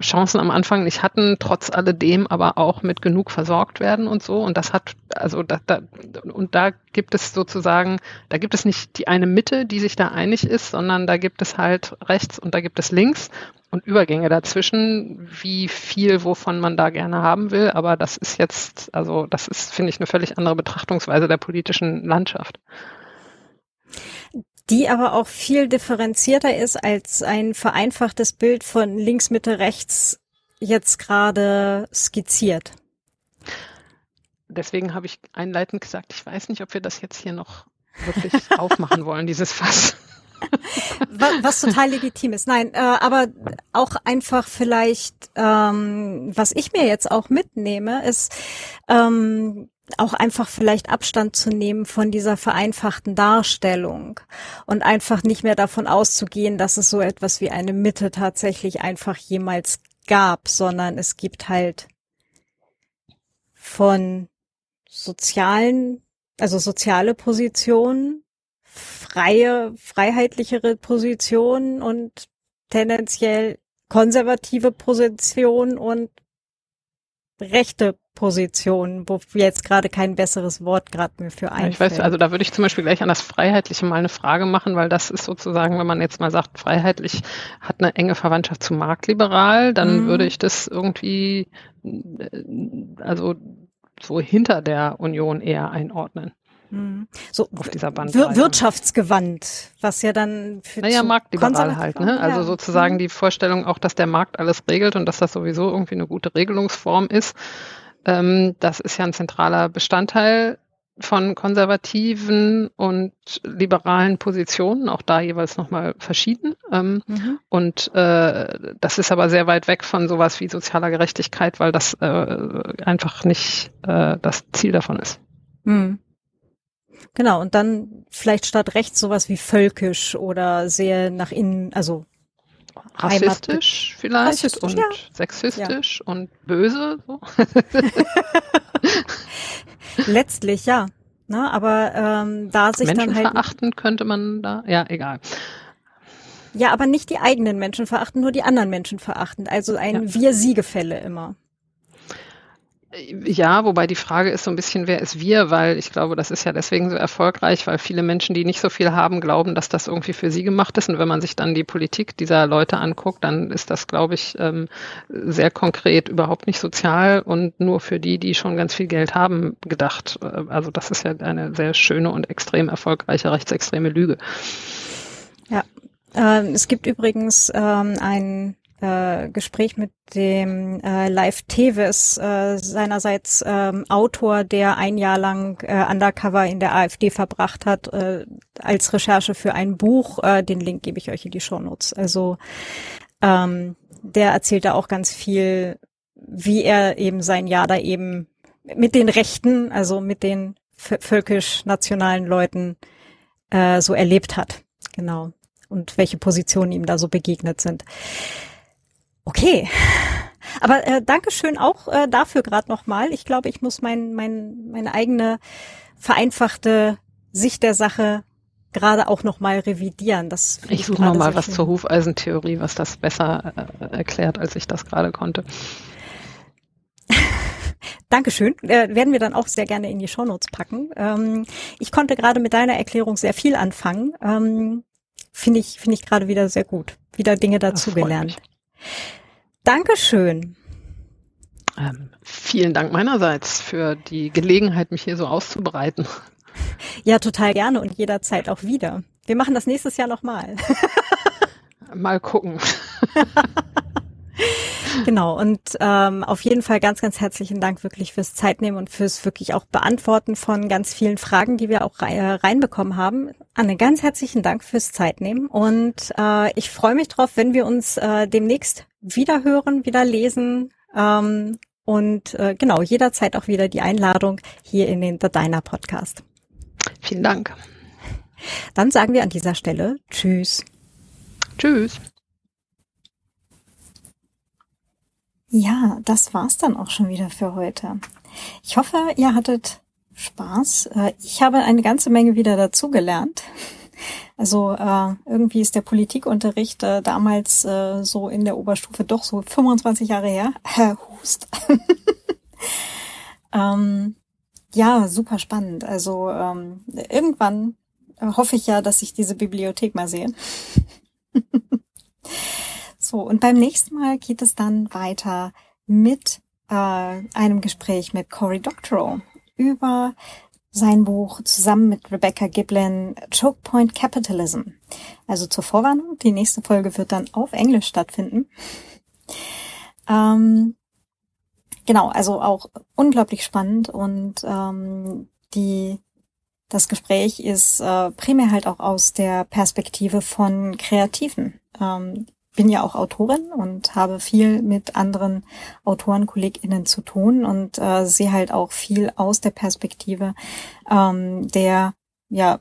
Chancen am Anfang nicht hatten, trotz alledem aber auch mit genug versorgt werden und so? Und das hat, also da, da, und da gibt es sozusagen, da gibt es nicht die eine Mitte, die sich da einig ist, sondern da gibt es halt rechts und da gibt es links und Übergänge dazwischen, wie viel wovon man da gerne haben will. Aber das ist jetzt, also das ist, finde ich, eine völlig andere Betrachtungsweise der politischen Landschaft. Die aber auch viel differenzierter ist als ein vereinfachtes Bild von links, Mitte, rechts jetzt gerade skizziert. Deswegen habe ich einleitend gesagt, ich weiß nicht, ob wir das jetzt hier noch wirklich aufmachen wollen, dieses Fass was, total legitim ist. Nein, äh, aber auch einfach vielleicht, ähm, was ich mir jetzt auch mitnehme, ist ähm, auch einfach vielleicht Abstand zu nehmen von dieser vereinfachten Darstellung und einfach nicht mehr davon auszugehen, dass es so etwas wie eine Mitte tatsächlich einfach jemals gab, sondern es gibt halt von sozialen, also soziale Positionen freie, freiheitlichere Position und tendenziell konservative Position und rechte Position, wo jetzt gerade kein besseres Wort gerade mehr für einfällt. Ich weiß, also da würde ich zum Beispiel gleich an das Freiheitliche mal eine Frage machen, weil das ist sozusagen, wenn man jetzt mal sagt, freiheitlich hat eine enge Verwandtschaft zu marktliberal, dann mhm. würde ich das irgendwie, äh, also so hinter der Union eher einordnen. Mhm. So auf dieser Bandbreite. Wirtschaftsgewandt, was ja dann für Naja, marktliberal halt, ne? Also ja. sozusagen mhm. die Vorstellung auch, dass der Markt alles regelt und dass das sowieso irgendwie eine gute Regelungsform ist. Ähm, das ist ja ein zentraler Bestandteil von konservativen und liberalen Positionen, auch da jeweils nochmal verschieden. Ähm, mhm. Und äh, das ist aber sehr weit weg von sowas wie sozialer Gerechtigkeit, weil das äh, einfach nicht äh, das Ziel davon ist. Mhm. Genau, und dann vielleicht statt rechts sowas wie völkisch oder sehr nach innen, also rassistisch vielleicht rassistisch, und ja. sexistisch ja. und böse. So. Letztlich ja. Ne, aber ähm, da sich Menschen dann halt verachten könnte man da, ja, egal. Ja, aber nicht die eigenen Menschen verachten, nur die anderen Menschen verachten. Also ein ja. Wir-Sie-Gefälle immer. Ja, wobei die Frage ist so ein bisschen, wer ist wir, weil ich glaube, das ist ja deswegen so erfolgreich, weil viele Menschen, die nicht so viel haben, glauben, dass das irgendwie für sie gemacht ist. Und wenn man sich dann die Politik dieser Leute anguckt, dann ist das, glaube ich, ähm, sehr konkret überhaupt nicht sozial und nur für die, die schon ganz viel Geld haben, gedacht. Also das ist ja eine sehr schöne und extrem erfolgreiche rechtsextreme Lüge. Ja, ähm, es gibt übrigens ähm, ein äh, Gespräch mit dem äh, Live Teves, äh, seinerseits ähm, Autor, der ein Jahr lang äh, Undercover in der AfD verbracht hat, äh, als Recherche für ein Buch. Äh, den Link gebe ich euch in die Shownotes. Also ähm, der erzählt da auch ganz viel, wie er eben sein Jahr da eben mit den Rechten, also mit den völkisch-nationalen Leuten äh, so erlebt hat. Genau. Und welche Positionen ihm da so begegnet sind. Okay. Aber äh, Dankeschön auch äh, dafür gerade nochmal. Ich glaube, ich muss mein, mein, meine eigene vereinfachte Sicht der Sache gerade auch nochmal revidieren. Das ich suche nochmal was schön. zur Hufeisentheorie, was das besser äh, erklärt, als ich das gerade konnte. Dankeschön. Äh, werden wir dann auch sehr gerne in die Shownotes packen. Ähm, ich konnte gerade mit deiner Erklärung sehr viel anfangen. Ähm, Finde ich, finde ich gerade wieder sehr gut. Wieder Dinge dazugelernt. Dankeschön. Ähm, vielen Dank meinerseits für die Gelegenheit, mich hier so auszubreiten. Ja, total gerne und jederzeit auch wieder. Wir machen das nächstes Jahr nochmal. Mal gucken. genau, und ähm, auf jeden Fall ganz, ganz herzlichen Dank wirklich fürs Zeitnehmen und fürs wirklich auch Beantworten von ganz vielen Fragen, die wir auch reinbekommen haben. Anne, ganz herzlichen Dank fürs Zeitnehmen und äh, ich freue mich drauf, wenn wir uns äh, demnächst wieder hören, wieder lesen. Ähm, und äh, genau, jederzeit auch wieder die Einladung hier in den The Diner Podcast. Vielen Dank. Dann sagen wir an dieser Stelle Tschüss. Tschüss. Ja, das war's dann auch schon wieder für heute. Ich hoffe, ihr hattet Spaß. Äh, ich habe eine ganze Menge wieder dazugelernt. Also äh, irgendwie ist der Politikunterricht äh, damals so in der Oberstufe doch so 25 Jahre her. Äh, Hust. ähm, ja, super spannend. Also ähm, irgendwann hoffe ich ja, dass ich diese Bibliothek mal sehe. So, und beim nächsten Mal geht es dann weiter mit äh, einem Gespräch mit Cory Doctorow über sein Buch zusammen mit Rebecca Giblin Choke Point Capitalism. Also zur Vorwarnung, die nächste Folge wird dann auf Englisch stattfinden. Ähm, genau, also auch unglaublich spannend und ähm, die das Gespräch ist äh, primär halt auch aus der Perspektive von Kreativen. Ähm, bin ja auch Autorin und habe viel mit anderen Autoren, KollegInnen zu tun und äh, sehe halt auch viel aus der Perspektive ähm, der, ja,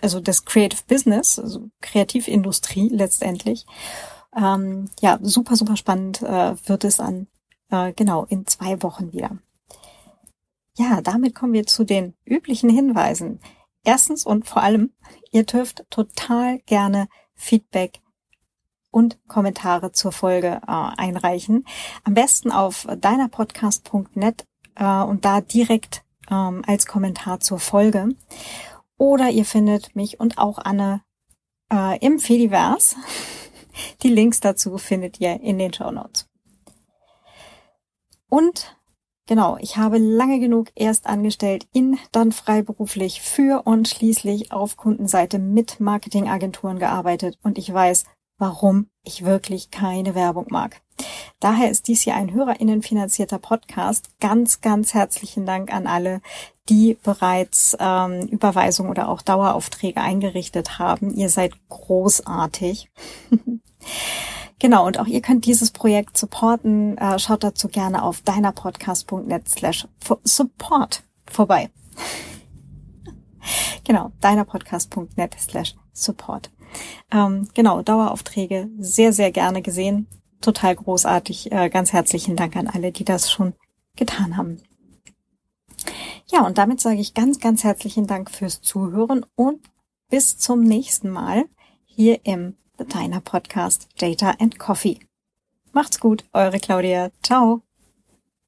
also des Creative Business, also Kreativindustrie letztendlich. Ähm, ja, super, super spannend äh, wird es an, äh, genau, in zwei Wochen wieder. Ja, damit kommen wir zu den üblichen Hinweisen. Erstens und vor allem, ihr dürft total gerne Feedback und Kommentare zur Folge äh, einreichen. Am besten auf deinerpodcast.net äh, und da direkt ähm, als Kommentar zur Folge. Oder ihr findet mich und auch Anne äh, im Fediverse. Die Links dazu findet ihr in den Show Notes. Und genau, ich habe lange genug erst angestellt in, dann freiberuflich für und schließlich auf Kundenseite mit Marketingagenturen gearbeitet und ich weiß, warum ich wirklich keine Werbung mag. Daher ist dies hier ein HörerInnen finanzierter Podcast. Ganz, ganz herzlichen Dank an alle, die bereits ähm, Überweisungen oder auch Daueraufträge eingerichtet haben. Ihr seid großartig. genau, und auch ihr könnt dieses Projekt supporten. Äh, schaut dazu gerne auf deinerpodcast.net slash support vorbei. genau, deinerpodcast.net slash support. Ähm, genau, Daueraufträge sehr, sehr gerne gesehen. Total großartig. Äh, ganz herzlichen Dank an alle, die das schon getan haben. Ja, und damit sage ich ganz, ganz herzlichen Dank fürs Zuhören und bis zum nächsten Mal hier im The Diner Podcast Data and Coffee. Macht's gut, eure Claudia. Ciao.